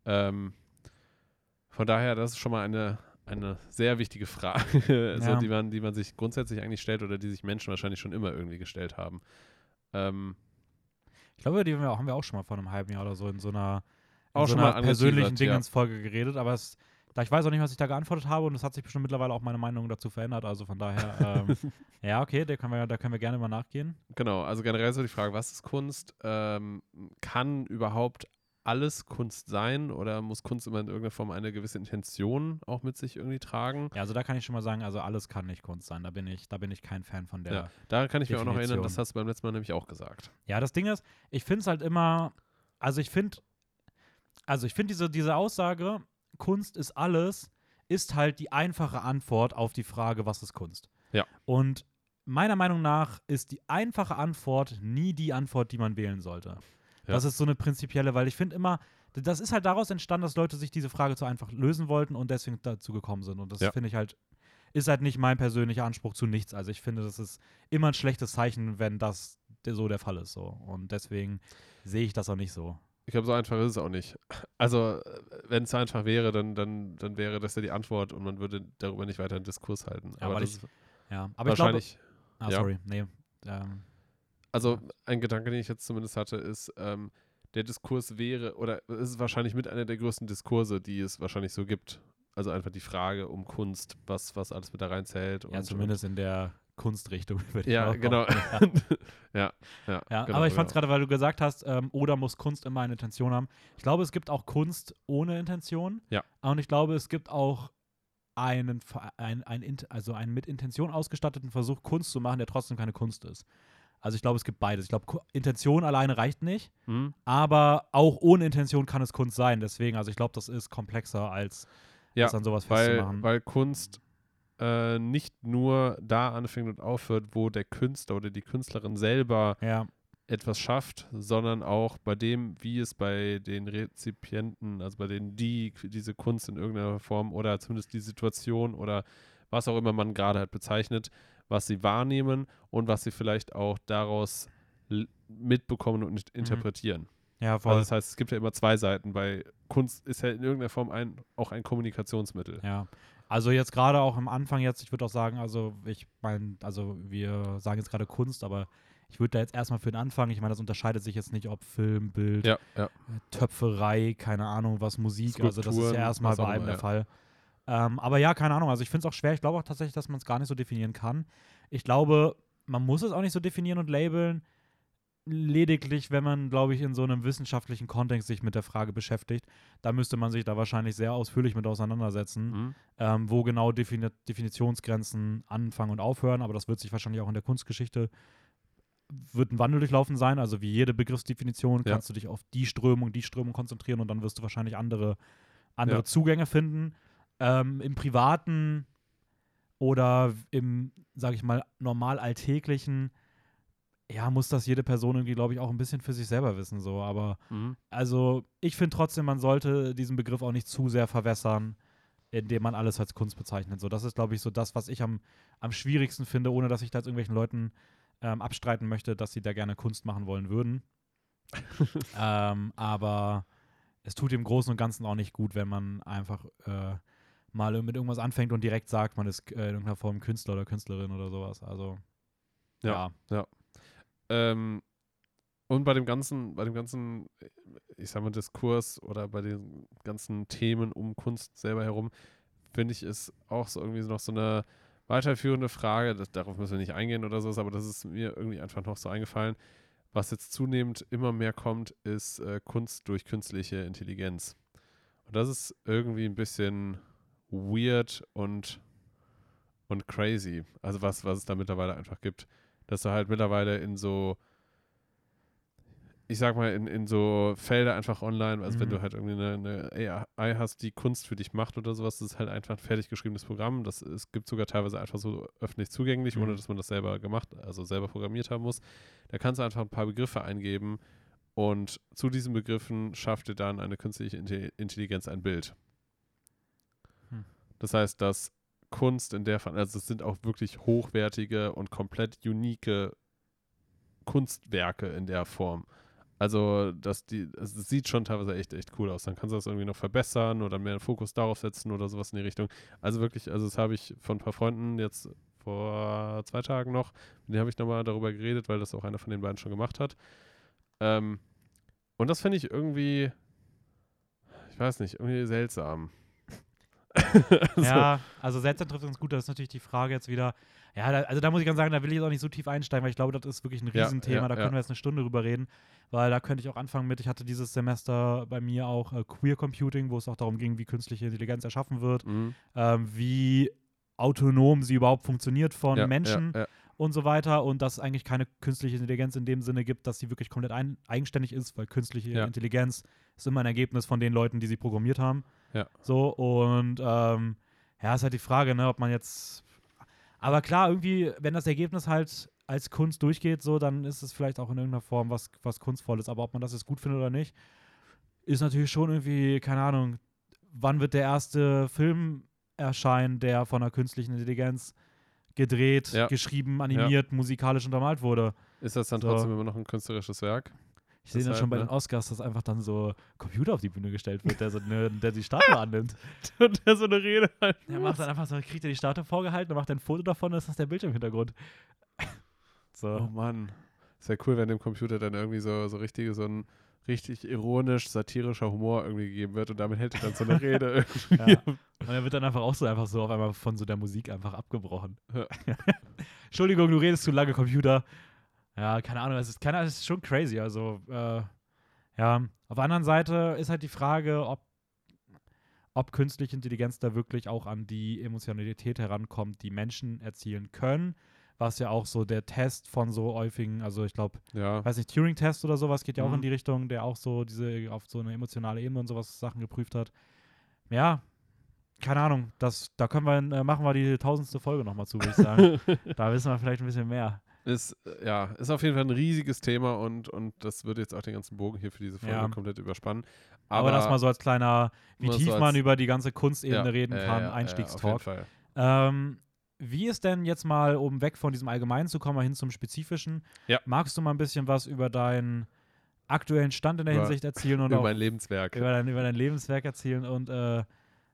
Ähm, von daher, das ist schon mal eine, eine sehr wichtige Frage, so, Ja. die, man, die man sich grundsätzlich eigentlich stellt oder die sich Menschen wahrscheinlich schon immer irgendwie gestellt haben. Ähm, Ich glaube, die haben wir, auch, schon mal vor einem halben Jahr oder so in so einer, in Auch so einer persönlichen angeteasert, ja. Dingensfolge geredet, aber es, da ich weiß auch nicht, was ich da geantwortet habe und es hat sich bestimmt mittlerweile auch meine Meinung dazu verändert, also von daher, ähm, ja, okay, da können, wir, da können wir gerne mal nachgehen. Genau, also generell so die Frage, was ist Kunst? Ähm, kann überhaupt alles Kunst sein oder muss Kunst immer in irgendeiner Form eine gewisse Intention auch mit sich irgendwie tragen? Ja, also da kann ich schon mal sagen, also alles kann nicht Kunst sein, da bin ich, da bin ich kein Fan von der. Ja, da kann ich mich auch noch erinnern, Definition. das hast du beim letzten Mal nämlich auch gesagt. Ja, das Ding ist, ich finde es halt immer, also ich finde, also ich finde diese, diese Aussage, Kunst ist alles, ist halt die einfache Antwort auf die Frage, was ist Kunst? Ja. Und meiner Meinung nach ist die einfache Antwort nie die Antwort, die man wählen sollte. Das ist so eine prinzipielle, weil ich finde immer, das ist halt daraus entstanden, dass Leute sich diese Frage zu einfach lösen wollten und deswegen dazu gekommen sind. Und das Ja. finde ich halt, ist halt nicht mein persönlicher Anspruch zu nichts. Also ich finde, das ist immer ein schlechtes Zeichen, wenn das so der Fall ist. So. Und deswegen sehe ich das auch nicht so. Ich glaube, so einfach ist es auch nicht. Also, wenn es einfach wäre, dann, dann, dann wäre das ja die Antwort und man würde darüber nicht weiter einen Diskurs halten. Ja, Aber das ich- Ja, aber ich glaube, wahrscheinlich. ah, ja. sorry, nee. Ähm, Also ein Gedanke, den ich jetzt zumindest hatte, ist, ähm, der Diskurs wäre, oder es ist wahrscheinlich mit einer der größten Diskurse, die es wahrscheinlich so gibt. Also einfach die Frage um Kunst, was, was alles mit da reinzählt. ja, und, zumindest in der Kunstrichtung. würde ja, genau. Ja. ja, ja, Ja, genau, aber ich fand es genau. gerade, weil du gesagt hast, ähm, oder muss Kunst immer eine Intention haben. Ich glaube, es gibt auch Kunst ohne Intention. Ja. Und ich glaube, es gibt auch einen, ein, ein, also einen mit Intention ausgestatteten Versuch, Kunst zu machen, der trotzdem keine Kunst ist. Also ich glaube, es gibt beides. Ich glaube, Intention alleine reicht nicht, Hm? aber auch ohne Intention kann es Kunst sein. Deswegen, also ich glaube, das ist komplexer als, Ja, als an sowas weil, festzumachen. weil Kunst äh, nicht nur da anfängt und aufhört, wo der Künstler oder die Künstlerin selber ja, etwas schafft, sondern auch bei dem, wie es bei den Rezipienten, also bei denen die diese Kunst in irgendeiner Form oder zumindest die Situation oder was auch immer man gerade halt bezeichnet, was sie wahrnehmen und was sie vielleicht auch daraus mitbekommen und interpretieren. ja, voll. Also das heißt, es gibt ja immer zwei Seiten. Bei Kunst ist ja in irgendeiner Form ein, auch ein Kommunikationsmittel. Ja. Also jetzt gerade auch am Anfang jetzt, ich würde auch sagen, also ich meine, also wir sagen jetzt gerade Kunst, aber ich würde da jetzt erstmal für den Anfang, ich meine, das unterscheidet sich jetzt nicht, ob Film, Bild, Ja, ja. Töpferei, keine Ahnung, was Musik, also das ist Skulpturen, ja erstmal bei einem immer, der. Fall. Ähm, aber ja, keine Ahnung, also ich finde es auch schwer, ich glaube auch tatsächlich, dass man es gar nicht so definieren kann. Ich glaube, man muss es auch nicht so definieren und labeln, lediglich, wenn man, glaube ich, in so einem wissenschaftlichen Kontext sich mit der Frage beschäftigt, da müsste man sich da wahrscheinlich sehr ausführlich mit auseinandersetzen Mhm. ähm, wo genau Defini Definitionsgrenzen anfangen und aufhören, aber das wird sich wahrscheinlich auch in der Kunstgeschichte wird ein Wandel durchlaufen sein, also wie jede Begriffsdefinition Ja. kannst du dich auf die Strömung, die Strömung konzentrieren und dann wirst du wahrscheinlich andere, andere Ja. Zugänge finden. Ähm, Im Privaten oder im, sage ich mal, normal alltäglichen, ja, muss das jede Person irgendwie, glaube ich, auch ein bisschen für sich selber wissen, so, aber Mhm. also ich finde trotzdem, man sollte diesen Begriff auch nicht zu sehr verwässern, indem man alles als Kunst bezeichnet. So, das ist, glaube ich, so das, was ich am, am schwierigsten finde, ohne dass ich da jetzt irgendwelchen Leuten ähm, abstreiten möchte, dass sie da gerne Kunst machen wollen würden. ähm, aber es tut im Großen und Ganzen auch nicht gut, wenn man einfach äh, mal mit irgendwas anfängt und direkt sagt, man ist äh, in irgendeiner Form Künstler oder Künstlerin oder sowas. Also Ja. ja. Ähm, und bei dem ganzen, bei dem ganzen, ich sag mal, Diskurs oder bei den ganzen Themen um Kunst selber herum, finde ich, ist auch so irgendwie noch so eine weiterführende Frage, das, darauf müssen wir nicht eingehen oder so, aber das ist mir irgendwie einfach noch so eingefallen. Was jetzt zunehmend immer mehr kommt, ist äh, Kunst durch künstliche Intelligenz. Und das ist irgendwie ein bisschen weird und, und crazy. Also was, was es da mittlerweile einfach gibt. Dass du halt mittlerweile in so, ich sag mal, in, in so Felder einfach online, also wenn Mhm. du halt irgendwie eine, eine AI hast, die Kunst für dich macht oder sowas, das ist halt einfach ein fertig geschriebenes Programm. Das es gibt sogar teilweise einfach so öffentlich zugänglich, ohne Mhm. dass man das selber gemacht, also selber programmiert haben muss. Da kannst du einfach ein paar Begriffe eingeben und zu diesen Begriffen schafft dir dann eine künstliche Inte- Intelligenz ein Bild. Das heißt, dass Kunst in der Fall, also es sind auch wirklich hochwertige und komplett unique Kunstwerke in der Form. Also, dass die, es sieht schon teilweise echt, echt cool aus. Dann kannst du das irgendwie noch verbessern oder mehr Fokus darauf setzen oder sowas in die Richtung. Also wirklich, also das habe ich von ein paar Freunden jetzt vor zwei Tagen noch, mit denen habe ich nochmal darüber geredet, weil das auch einer von den beiden schon gemacht hat. Ähm, und das finde ich irgendwie, ich weiß nicht, irgendwie seltsam. Also, Ja, also seltsam trifft uns gut. Das ist natürlich die Frage jetzt wieder. Ja, da, also da muss ich ganz sagen, da will ich jetzt auch nicht so tief einsteigen, weil ich glaube, das ist wirklich ein Ja, Riesenthema. ja, da können ja. wir jetzt eine Stunde drüber reden, weil da könnte ich auch anfangen mit. Ich hatte dieses Semester bei mir auch äh, Queer Computing, wo es auch darum ging, wie künstliche Intelligenz erschaffen wird, Mhm. ähm, wie autonom sie überhaupt funktioniert von Ja, Menschen Ja, ja. und so weiter und dass es eigentlich keine künstliche Intelligenz in dem Sinne gibt, dass sie wirklich komplett ein, eigenständig ist, weil künstliche Ja. Intelligenz ist immer ein Ergebnis von den Leuten, die sie programmiert haben. Ja. So und ähm, ja, ist halt die Frage, ne, ob man jetzt. Aber klar, irgendwie, wenn das Ergebnis halt als Kunst durchgeht, so, dann ist es vielleicht auch in irgendeiner Form was, was Kunstvolles. Aber ob man das jetzt gut findet oder nicht, ist natürlich schon irgendwie, keine Ahnung, wann wird der erste Film erscheinen, der von einer künstlichen Intelligenz gedreht, Ja. geschrieben, animiert, musikalisch untermalt wurde. Ist das dann So. trotzdem immer noch ein künstlerisches Werk? Ich sehe Das dann schon bei ne? den Oscars, dass einfach dann so Computer auf die Bühne gestellt wird, der, so eine, der die Statue annimmt. Und der so eine Rede halt. Der macht dann einfach so, kriegt er die Statue vorgehalten, dann macht ein Foto davon, dann ist das der Bildschirmhintergrund. so. Oh Mann. Ist ja cool, wenn dem Computer dann irgendwie so, so richtige, so ein richtig ironisch, satirischer Humor irgendwie gegeben wird und damit hält er dann so eine Rede irgendwie. Ja. Und er wird dann einfach auch so einfach so auf einmal von so der Musik einfach abgebrochen. Ja. Entschuldigung, du redest zu lange, Computer. Ja, keine Ahnung, es ist, keine, es ist schon crazy. Also, äh, ja. Auf der anderen Seite ist halt die Frage, ob, ob künstliche Intelligenz da wirklich auch an die Emotionalität herankommt, die Menschen erzielen können. Was ja auch so der Test von so häufigen, also ich glaube, Ja. weiß nicht, Turing-Test oder sowas geht ja auch Mhm. in die Richtung, der auch so diese auf so eine emotionale Ebene und sowas Sachen geprüft hat. Ja, keine Ahnung, das, da können wir, äh, machen wir die tausendste Folge nochmal zu, würde ich sagen. da wissen wir vielleicht ein bisschen mehr. Ist, äh, ja, ist auf jeden Fall ein riesiges Thema und, und das würde jetzt auch den ganzen Bogen hier für diese Folge Ja. komplett überspannen. Aber, das mal so als kleiner, wie tief so als- man über die ganze Kunstebene ja, reden kann, ja, Einstiegstalk. Ähm, wie ist denn jetzt mal, um weg von diesem Allgemeinen zu kommen, mal hin zum Spezifischen? Magst du mal ein bisschen was über deinen aktuellen Stand in der Über- Hinsicht erzählen und Über mein Lebenswerk. über dein, über dein Lebenswerk erzählen und äh,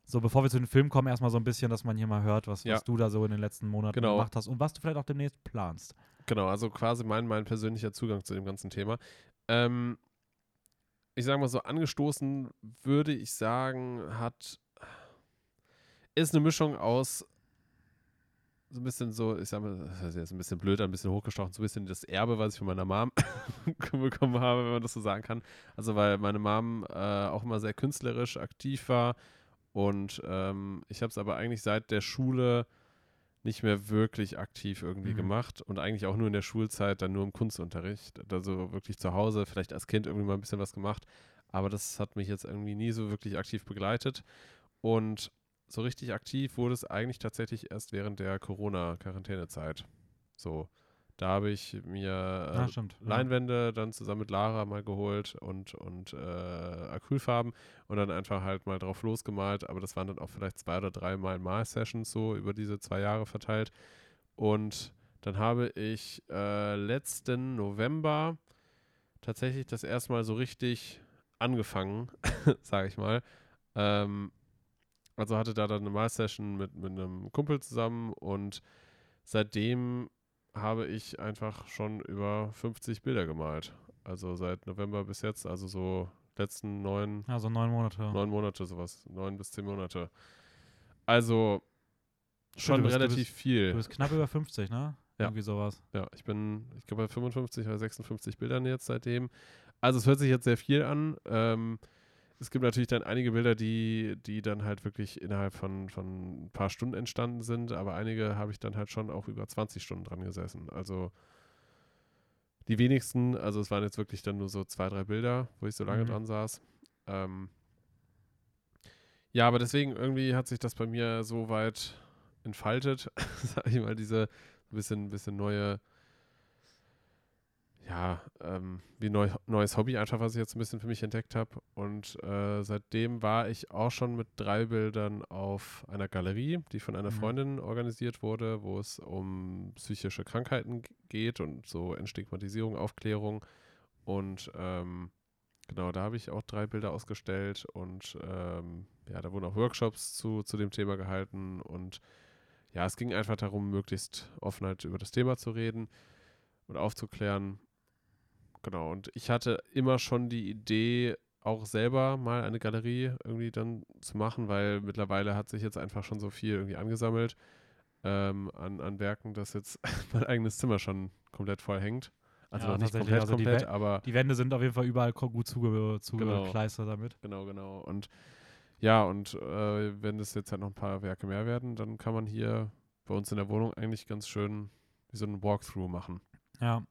so bevor wir zu den Filmen kommen, erstmal so ein bisschen, dass man hier mal hört, was, Ja. was du da so in den letzten Monaten Genau. gemacht hast und was du vielleicht auch demnächst planst. Genau, also quasi mein, mein persönlicher Zugang zu dem ganzen Thema. Ähm, ich sage mal so, angestoßen würde ich sagen, hat ist eine Mischung aus so ein bisschen so, ich sag mal, das ist jetzt ein bisschen blöd, ein bisschen hochgestochen, so ein bisschen das Erbe, was ich von meiner Mom bekommen habe, wenn man das so sagen kann. Also weil meine Mom äh, auch immer sehr künstlerisch aktiv war und ähm, ich habe es aber eigentlich seit der Schule nicht mehr wirklich aktiv irgendwie Mhm. gemacht und eigentlich auch nur in der Schulzeit, dann nur im Kunstunterricht, also wirklich zu Hause, vielleicht als Kind irgendwie mal ein bisschen was gemacht, aber das hat mich jetzt irgendwie nie so wirklich aktiv begleitet und so richtig aktiv wurde es eigentlich tatsächlich erst während der Corona-Quarantänezeit. So, da habe ich mir äh, Ja, stimmt. Ja. Leinwände dann zusammen mit Lara mal geholt und, und äh, Acrylfarben und dann einfach halt mal drauf losgemalt. Aber das waren dann auch vielleicht zwei oder drei Mal Mal-Sessions so über diese zwei Jahre verteilt. Und Dann habe ich äh, letzten November tatsächlich das erste Mal so richtig angefangen, sage ich mal. Ähm, also hatte da dann eine Malsession mit, mit einem Kumpel zusammen und seitdem habe ich einfach schon über 50 Bilder gemalt. Also seit November bis jetzt, also so letzten neun, Also neun Monate. neun Monate, sowas. Neun bis zehn Monate. Also schon du bist- du relativ bist- viel. Du bist knapp über 50, ne? Ja. Irgendwie sowas. Ja, ich bin, ich glaube, bei 55 oder 56 Bildern jetzt seitdem. Also es hört sich jetzt sehr viel an. Ähm, es gibt natürlich dann einige Bilder, die, die dann halt wirklich innerhalb von, von ein paar Stunden entstanden sind, aber einige habe ich dann halt schon auch über 20 Stunden dran gesessen. Also die wenigsten, also es waren jetzt wirklich dann nur so zwei, drei Bilder, wo ich so lange Mhm. dran saß. Ähm, ja, aber deswegen irgendwie hat sich das bei mir so weit entfaltet, sag ich mal, diese bisschen, bisschen neue, ja, ähm, wie neu, neues Hobby einfach, was ich jetzt ein bisschen für mich entdeckt habe. Und äh, seitdem war ich auch schon mit drei Bildern auf einer Galerie, die von einer Mhm. Freundin organisiert wurde, wo es um psychische Krankheiten geht und so Entstigmatisierung, Aufklärung. Und ähm, genau, da habe ich auch drei Bilder ausgestellt und ähm, ja, da wurden auch Workshops zu, zu dem Thema gehalten und ja, es ging einfach darum, möglichst offen halt über das Thema zu reden und aufzuklären. Genau, und ich hatte immer schon die Idee, auch selber mal eine Galerie irgendwie dann zu machen, weil mittlerweile hat sich jetzt einfach schon so viel irgendwie angesammelt ähm, an, an Werken, dass jetzt mein eigenes Zimmer schon komplett voll hängt. Also Ja, noch nicht komplett, also die komplett, Welt- aber Die Wände sind auf jeden Fall überall gut zuge zugekleistert damit. Genau, genau. Und ja, und äh, wenn es jetzt halt noch ein paar Werke mehr werden, dann kann man hier bei uns in der Wohnung eigentlich ganz schön wie so einen Walkthrough machen. Ja.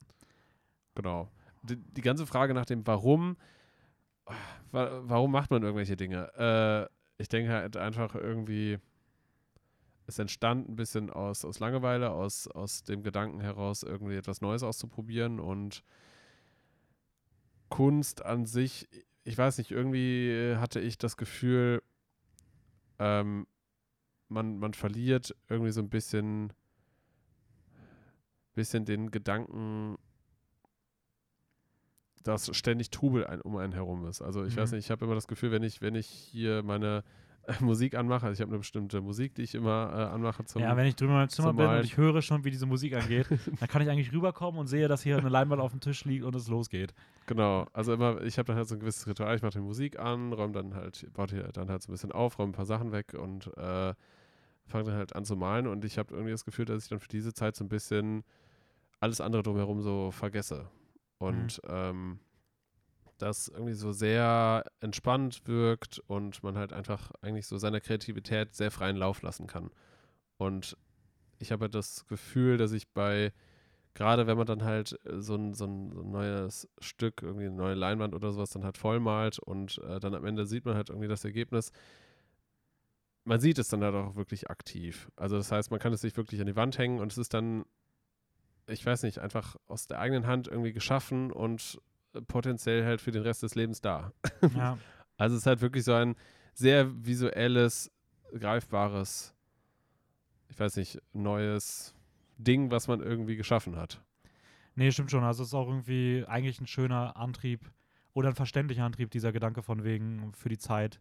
Genau. Die, die ganze Frage nach dem Warum, wa warum macht man irgendwelche Dinge? Äh, ich denke halt einfach irgendwie, es entstand ein bisschen aus, aus Langeweile, aus, aus dem Gedanken heraus, irgendwie etwas Neues auszuprobieren und Kunst an sich, ich weiß nicht, irgendwie hatte ich das Gefühl, ähm, man, man verliert irgendwie so ein bisschen, bisschen den Gedanken, dass ständig Trubel ein, um einen herum ist. Also ich weiß Mhm. nicht, ich habe immer das Gefühl, wenn ich, wenn ich hier meine äh, Musik anmache, also ich habe eine bestimmte Musik, die ich immer äh, anmache zum ja, wenn ich drüben in meinem Zimmer bin und ich höre schon, wie diese Musik angeht, dann kann ich eigentlich rüberkommen und sehe, dass hier eine Leinwand auf dem Tisch liegt und es losgeht. Genau, also immer, ich habe dann halt so ein gewisses Ritual, ich mache die Musik an, räume dann halt, baue die dann halt so ein bisschen auf, räume ein paar Sachen weg und äh, fange dann halt an zu malen und ich habe irgendwie das Gefühl, dass ich dann für diese Zeit so ein bisschen alles andere drumherum so vergesse. Und ähm, das irgendwie so sehr entspannt wirkt und man halt einfach eigentlich so seiner Kreativität sehr freien Lauf lassen kann. Und ich habe halt das Gefühl, dass ich bei, gerade wenn man dann halt äh, so ein, so ein, so ein neues Stück, irgendwie eine neue Leinwand oder sowas dann halt vollmalt und äh, dann am Ende sieht man halt irgendwie das Ergebnis, man sieht es dann halt auch wirklich aktiv. Also das heißt, man kann es sich wirklich an die Wand hängen und es ist dann, ich weiß nicht, einfach aus der eigenen Hand irgendwie geschaffen und äh, potenziell halt für den Rest des Lebens da. Ja. Also es ist halt wirklich so ein sehr visuelles, greifbares, ich weiß nicht, neues Ding, was man irgendwie geschaffen hat. Nee, stimmt schon. Also es ist auch irgendwie eigentlich ein schöner Antrieb oder ein verständlicher Antrieb, dieser Gedanke von wegen, für die Zeit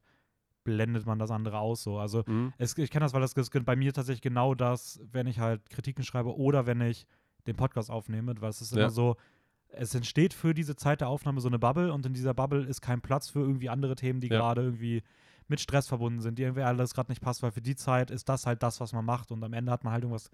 blendet man das andere aus so. Also Mhm. es, ich kenne das, weil das ist bei mir tatsächlich genau das, wenn ich halt Kritiken schreibe oder wenn ich den Podcast aufnehme, weil es ist immer Ja. so, es entsteht für diese Zeit der Aufnahme so eine Bubble und in dieser Bubble ist kein Platz für irgendwie andere Themen, die Ja. gerade irgendwie mit Stress verbunden sind, die irgendwie alles gerade nicht passt, weil für die Zeit ist das halt das, was man macht und am Ende hat man halt irgendwas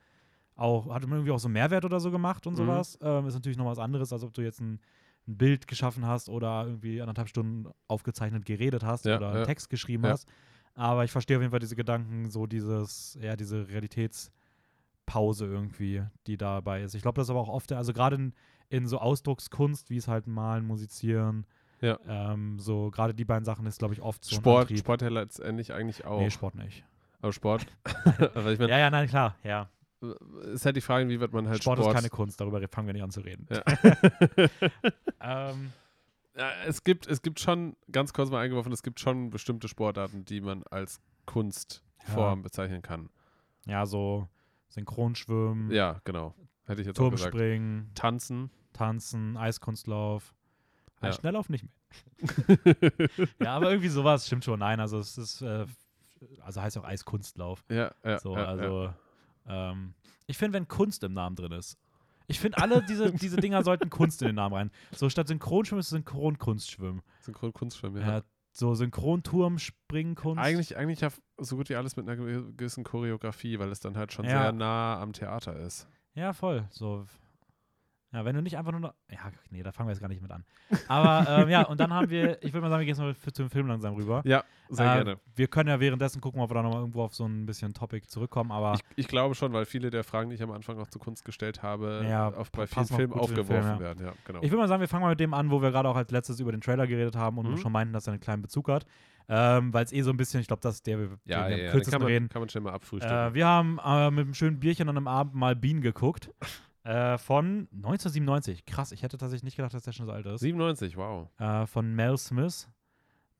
auch, hat man irgendwie auch so Mehrwert oder so gemacht und Mhm. sowas. Ähm, ist natürlich noch was anderes, als ob du jetzt ein, ein Bild geschaffen hast oder irgendwie anderthalb Stunden aufgezeichnet geredet hast Ja, oder einen. Text geschrieben hast. Aber ich verstehe auf jeden Fall diese Gedanken, so dieses, ja, diese Realitätspause irgendwie, die dabei ist. Ich glaube, das ist aber auch oft, also gerade in, in so Ausdruckskunst, wie es halt Malen, Musizieren, Ja. ähm, so gerade die beiden Sachen ist, glaube ich, oft so ein Sport, Antrieb. Sport ja letztendlich eigentlich auch. Nee, Sport nicht. Aber Sport, aber ich meine, Ja, ja, nein, klar, ja. ist halt die Frage, wie wird man halt Sport, Sport, ist keine Kunst, darüber fangen wir nicht an zu reden. Ja. Ähm, ja, es gibt, es gibt schon, ganz kurz mal eingeworfen, es gibt schon bestimmte Sportarten, die man als Kunstform bezeichnen kann. ja, so Synchronschwimmen, Ja, genau. hätte ich jetzt. Turmspringen, Tanzen. Tanzen, Eiskunstlauf. Ja. Ja. Schnelllauf nicht mehr. ja, aber irgendwie sowas stimmt schon. Nein, also es ist, äh, also heißt ja auch Eiskunstlauf. ja, ja. So, ja, ja. also ähm, ich finde, wenn Kunst im Namen drin ist. Ich finde, alle diese, diese Dinger sollten Kunst in den Namen rein. So statt Synchronschwimmen ist Synchronkunstschwimmen. Synchron-Kunstfilm, Ja. ja. so Synchronturm, Springkunst. Eigentlich, eigentlich ja so gut wie alles mit einer gew- gewissen Choreografie, weil es dann halt schon Ja. sehr nah am Theater ist. Ja, voll. So. Ja, wenn du nicht einfach nur noch. Ja, nee, da fangen wir jetzt gar nicht mit an. Aber ähm, ja, und dann haben wir, ich würde mal sagen, wir gehen jetzt mal für, zum Film langsam rüber. Ja, sehr Äh, gerne. Wir können ja währenddessen gucken, ob wir da nochmal irgendwo auf so ein bisschen Topic zurückkommen, aber Ich, ich glaube schon, weil viele der Fragen, die ich am Anfang auch zu Kunst gestellt habe, Ja, auf, bei vielen Filmen aufgeworfen Film, ja. werden. Ja, genau. ich würde mal sagen, wir fangen mal mit dem an, wo wir gerade auch als letztes über den Trailer geredet haben und Mhm. schon meinten, dass er einen kleinen Bezug hat. Ähm, Weil es eh so ein bisschen, ich glaube, das ist der, wir ja, ja, kürzesten kann man, reden. kann man schnell mal abfrühstücken. Äh, wir haben äh, mit einem schönen Bierchen und einem Abend mal Bean geguckt. Äh, von 1997. Krass, ich hätte tatsächlich nicht gedacht, dass der schon so alt ist. 97, wow. Äh, von Mel Smith,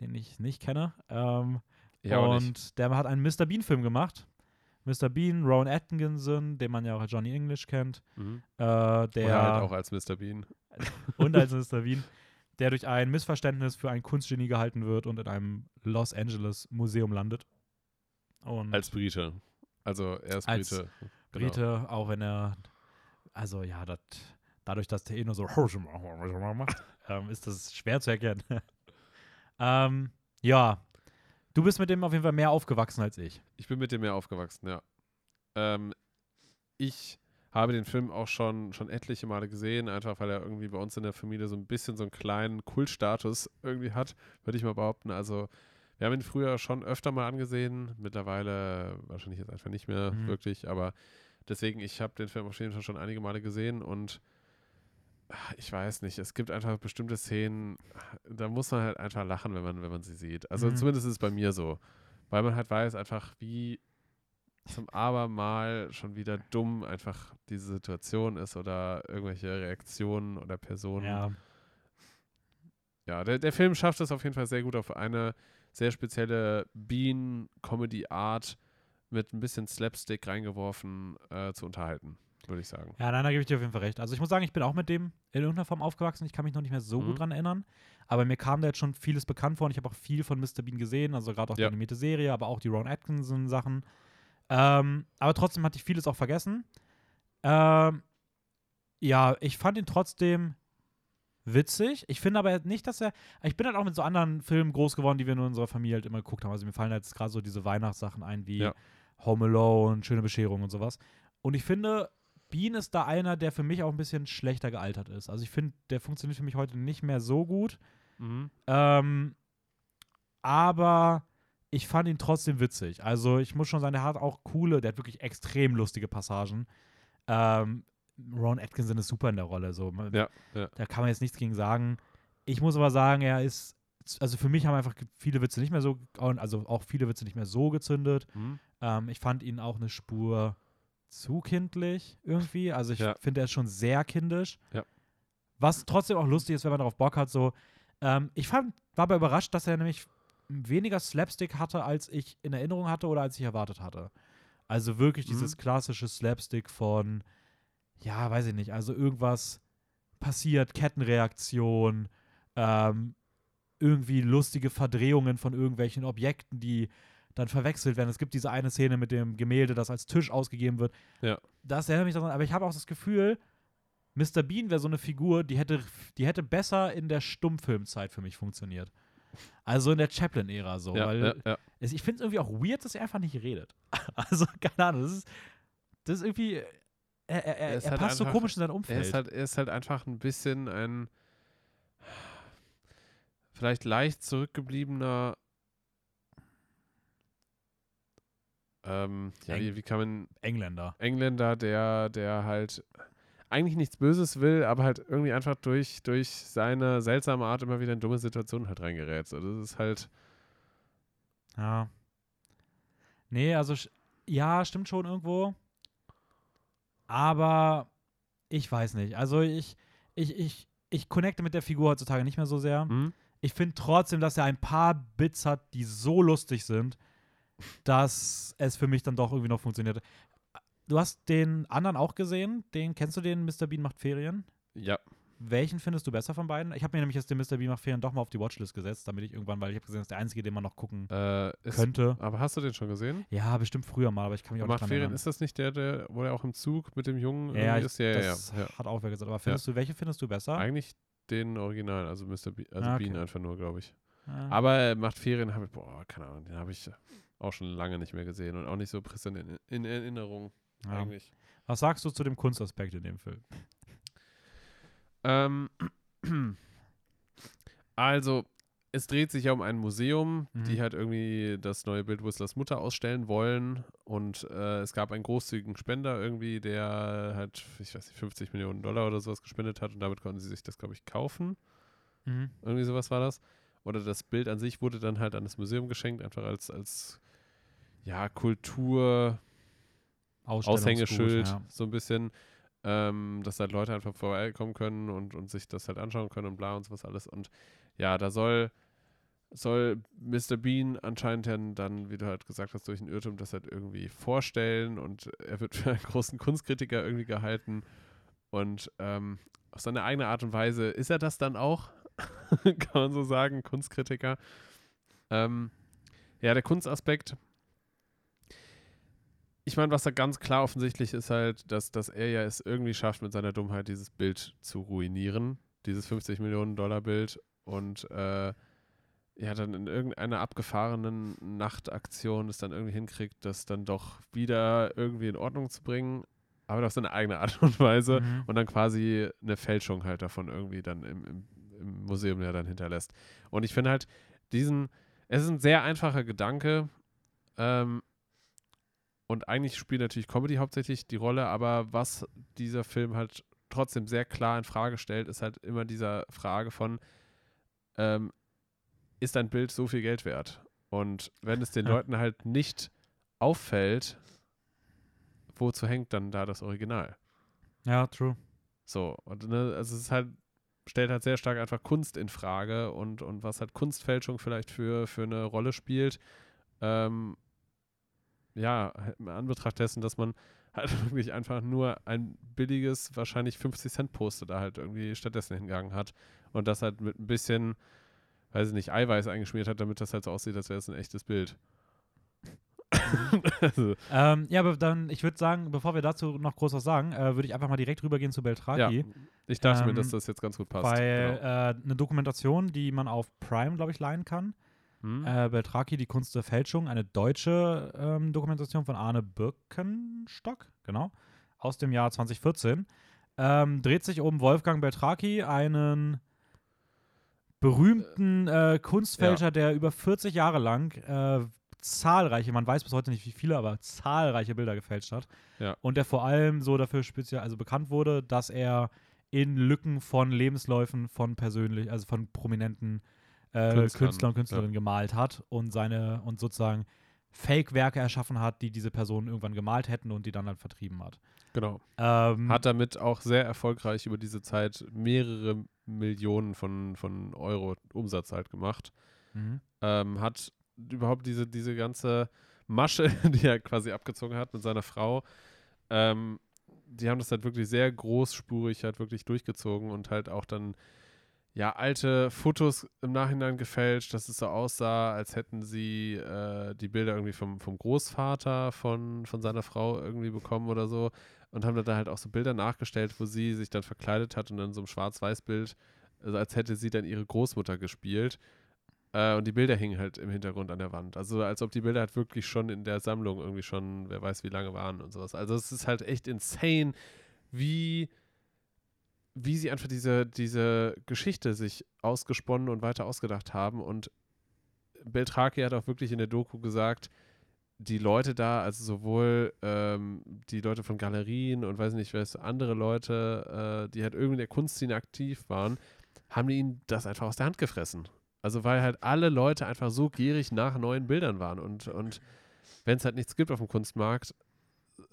den ich nicht kenne. Ähm, auch und der hat einen Mr. Bean-Film gemacht. Mr. Bean, Rowan Atkinson, den man ja auch als Johnny English kennt. Mhm. Äh, der halt auch als Mr. Bean. und als Mr. Bean, der durch ein Missverständnis für ein Kunstgenie gehalten wird und in einem Los Angeles Museum landet. Und Als Brite. Also er ist Als Brite. Brite, auch wenn er, also ja, dat, dadurch, dass der eh nur so macht, ähm, ist das schwer zu erkennen. ähm, ja, du bist mit dem auf jeden Fall mehr aufgewachsen als ich. Ich bin mit dem mehr aufgewachsen, ja. Ähm, ich habe den Film auch schon, schon etliche Male gesehen, einfach weil er irgendwie bei uns in der Familie so ein bisschen so einen kleinen Kultstatus irgendwie hat, würde ich mal behaupten. Also wir haben ihn früher schon öfter mal angesehen, mittlerweile wahrscheinlich jetzt einfach nicht mehr Mhm. wirklich, aber deswegen, ich habe den Film auf jeden Fall schon einige Male gesehen und ach, ich weiß nicht, es gibt einfach bestimmte Szenen, da muss man halt einfach lachen, wenn man, wenn man sie sieht. Also Mhm. zumindest ist es bei mir so. Weil man halt weiß einfach, wie zum Abermal schon wieder dumm einfach diese Situation ist oder irgendwelche Reaktionen oder Personen. Ja, Ja, der, der Film schafft es auf jeden Fall sehr gut auf eine sehr spezielle Bean-Comedy-Art mit ein bisschen Slapstick reingeworfen äh, zu unterhalten, würde ich sagen. ja, nein, da gebe ich dir auf jeden Fall recht. Also ich muss sagen, ich bin auch mit dem in irgendeiner Form aufgewachsen. Ich kann mich noch nicht mehr so Mhm. gut dran erinnern. Aber mir kam da jetzt schon vieles bekannt vor und ich habe auch viel von Mr. Bean gesehen, also gerade auch die Ja. animierte Serie, aber auch die Ron Atkinson-Sachen. Ähm, aber trotzdem hatte ich vieles auch vergessen. Ähm, ja, ich fand ihn trotzdem witzig. Ich finde aber nicht, dass er. Ich bin halt auch mit so anderen Filmen groß geworden, die wir in unserer Familie halt immer geguckt haben. Also mir fallen jetzt gerade so diese Weihnachtssachen ein wie Ja. Home Alone, Schöne Bescherung und sowas. Und ich finde, Bean ist da einer, der für mich auch ein bisschen schlechter gealtert ist. Also ich finde, der funktioniert für mich heute nicht mehr so gut. Mhm. Ähm, aber ich fand ihn trotzdem witzig. Also ich muss schon sagen, der hat auch coole, der hat wirklich extrem lustige Passagen. Ähm, Ron Atkinson ist super in der Rolle. So. Ja, ja. Da kann man jetzt nichts gegen sagen. Ich muss aber sagen, er ist, also für mich haben einfach viele Witze nicht mehr so, also auch viele Witze nicht mehr so gezündet. Mhm. Ähm, ich fand ihn auch eine Spur zu kindlich irgendwie. Also ich Ja. finde, er ist schon sehr kindisch. Was trotzdem auch lustig ist, wenn man darauf Bock hat. So, ähm, ich fand, war aber überrascht, dass er nämlich weniger Slapstick hatte, als ich in Erinnerung hatte oder als ich erwartet hatte. Also wirklich Mhm. dieses klassische Slapstick von, ja, weiß ich nicht, also irgendwas passiert, Kettenreaktion, ähm, irgendwie lustige Verdrehungen von irgendwelchen Objekten, die dann verwechselt werden. Es gibt diese eine Szene mit dem Gemälde, das als Tisch ausgegeben wird. Ja. Das erinnert mich daran, aber ich habe auch das Gefühl, Mr. Bean wäre so eine Figur, die hätte, die hätte besser in der Stummfilmzeit für mich funktioniert. Also in der Chaplin-Ära so, Ja, weil ja, es, ich finde es irgendwie auch weird, dass er einfach nicht redet. Also, keine Ahnung, das ist, das ist irgendwie, er, er, er, Er ist halt passt so einfach- komisch in sein Umfeld. ist, halt, er ist halt einfach ein bisschen ein vielleicht leicht zurückgebliebener ähm, ja, wie, wie kann man Engländer. Engländer, der, der halt eigentlich nichts Böses will, aber halt irgendwie einfach durch, durch seine seltsame Art immer wieder in dumme Situationen halt reingerät. So, das ist halt, Ja. Nee, also ja, stimmt schon irgendwo. Aber ich weiß nicht. Also ich, ich, ich, ich connecte mit der Figur heutzutage nicht mehr so sehr. hm? Ich finde trotzdem, dass er ein paar Bits hat, die so lustig sind, dass es für mich dann doch irgendwie noch funktioniert. Du hast den anderen auch gesehen. Den kennst du den Mr. Bean macht Ferien? Ja. Welchen findest du besser von beiden? Ich habe mir nämlich jetzt den Mr. Bean macht Ferien doch mal auf die Watchlist gesetzt, damit ich irgendwann, weil ich habe gesehen, das ist der einzige, den man noch gucken Äh, ist, könnte. aber hast du den schon gesehen? Ja, bestimmt früher mal, aber ich kann mich auch Macht nicht Ferien, erinnern. ist das nicht der, der, wo er auch im Zug mit dem Jungen ja, ich, ist? Ja, ja, ja. das ja. hat auch wer gesagt. Aber findest du, welche findest du besser? Eigentlich den Original, also Mr. Bean, also Ah, okay. Bean einfach nur, glaube ich. Ja. Aber er macht Ferien, habe ich, boah, keine Ahnung, den habe ich auch schon lange nicht mehr gesehen und auch nicht so präsent in, in Erinnerung Ja. eigentlich. Was sagst du zu dem Kunstaspekt in dem Film? Ähm, also, es dreht sich ja um ein Museum, Mhm. die halt irgendwie das neue Bild Whistlers Mutter ausstellen wollen. Und äh, es gab einen großzügigen Spender irgendwie, der halt, ich weiß nicht, 50 Millionen Dollar oder sowas gespendet hat und damit konnten sie sich das, glaube ich, kaufen. Irgendwie sowas war das. Oder das Bild an sich wurde dann halt an das Museum geschenkt, einfach als, als ja, Kultur, Aushängeschild, Ja. so ein bisschen, ähm, dass halt Leute einfach vorbeikommen können und, und sich das halt anschauen können und bla und sowas alles. Und ja, da soll, soll Mr. Bean anscheinend dann, wie du halt gesagt hast, durch einen Irrtum das halt irgendwie vorstellen und er wird für einen großen Kunstkritiker irgendwie gehalten. Und ähm, auf seine eigene Art und Weise ist er das dann auch, kann man so sagen, Kunstkritiker. Ähm, ja, der Kunstaspekt. Ich meine, was da ganz klar offensichtlich ist halt, dass, dass er ja es irgendwie schafft, mit seiner Dummheit dieses Bild zu ruinieren. Dieses 50 Millionen Dollar Bild. Und äh, ja, dann in irgendeiner abgefahrenen Nachtaktion es dann irgendwie hinkriegt, das dann doch wieder irgendwie in Ordnung zu bringen, aber auf seine eigene Art und Weise Mhm. und dann quasi eine Fälschung halt davon irgendwie dann im, im, im Museum ja dann hinterlässt. Und ich finde halt diesen, es ist ein sehr einfacher Gedanke ähm, und eigentlich spielt natürlich Comedy hauptsächlich die Rolle, aber was dieser Film halt trotzdem sehr klar in Frage stellt, ist halt immer dieser Frage von, ähm, ist ein Bild so viel Geld wert? Und wenn es den. Leuten halt nicht auffällt, wozu hängt dann da das Original? Ja, true. So, und ne, also es ist halt, stellt halt sehr stark einfach Kunst in Frage und, und was halt Kunstfälschung vielleicht für, für eine Rolle spielt. Ähm, ja, im Anbetracht dessen, dass man halt wirklich einfach nur ein billiges, wahrscheinlich 50 Cent Poster da halt irgendwie stattdessen hingegangen hat und das halt mit ein bisschen, weiß ich nicht, Eiweiß eingeschmiert hat, damit das halt so aussieht, als wäre es ein echtes Bild. also, Ähm, ja, aber dann, ich würde sagen, bevor wir dazu noch groß was sagen, äh, würde ich einfach mal direkt rübergehen zu ja, Beltraki. ich dachte mir, Ähm, dass das jetzt ganz gut passt. Weil genau. äh, eine Dokumentation, die man auf Prime, glaube ich, leihen kann. Hm? Äh, Beltraki, die Kunst der Fälschung, eine deutsche ähm, Dokumentation von Arne Birkenstock, genau, aus dem Jahr 2014. Ähm, dreht sich um Wolfgang Beltraki, einen berühmten äh, Kunstfälscher, der über 40 Jahre lang äh, zahlreiche, man weiß bis heute nicht wie viele, aber zahlreiche Bilder gefälscht hat. Ja. Und der vor allem so dafür speziell, also bekannt wurde, dass er in Lücken von Lebensläufen von persönlich, also von prominenten äh, Künstler und Künstlerinnen gemalt hat und seine und sozusagen Fake-Werke erschaffen hat, die diese Personen irgendwann gemalt hätten und die dann halt vertrieben hat. genau. Ähm, Hat damit auch sehr erfolgreich über diese Zeit mehrere Millionen von, von Euro Umsatz halt gemacht. mhm. Ähm, hat überhaupt diese, diese ganze Masche, die er quasi abgezogen hat mit seiner Frau, ähm, die haben das halt wirklich sehr großspurig halt wirklich durchgezogen und halt auch dann ja alte Fotos im Nachhinein gefälscht, dass es so aussah, als hätten sie äh, die Bilder irgendwie vom, vom Großvater von, von seiner Frau irgendwie bekommen oder so und haben da halt auch so Bilder nachgestellt, wo sie sich dann verkleidet hat und dann so ein Schwarz-Weiß-Bild, also als hätte sie dann ihre Großmutter gespielt. Äh, und die Bilder hingen halt im Hintergrund an der Wand. Also als ob die Bilder halt wirklich schon in der Sammlung irgendwie schon, wer weiß wie lange waren und sowas. Also es ist halt echt insane, wie, wie sie einfach diese, diese Geschichte sich ausgesponnen und weiter ausgedacht haben. Und Beltraki hat auch wirklich in der Doku gesagt, die Leute da, also sowohl ähm, die Leute von Galerien und weiß nicht, was andere Leute, äh, die halt irgendwie in der Kunstszene aktiv waren, haben ihnen das einfach aus der Hand gefressen. Also weil halt alle Leute einfach so gierig nach neuen Bildern waren und, und wenn es halt nichts gibt auf dem Kunstmarkt,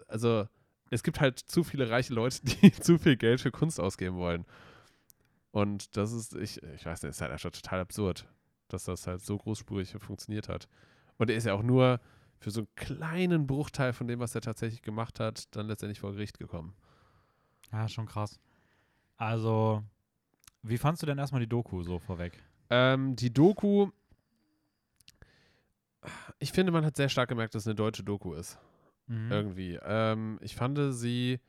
also es gibt halt zu viele reiche Leute, die zu viel Geld für Kunst ausgeben wollen. Und das ist, ich, ich weiß nicht, ist halt einfach total absurd, dass das halt so großspurig funktioniert hat. Und er ist ja auch nur für so einen kleinen Bruchteil von dem, was er tatsächlich gemacht hat, dann letztendlich vor Gericht gekommen. Ja, schon krass. Also, wie fandst du denn erstmal die Doku so vorweg? Ähm, die Doku, ich finde, man hat sehr stark gemerkt, dass es eine deutsche Doku ist. Mhm. Irgendwie. Ähm, ich fand, sie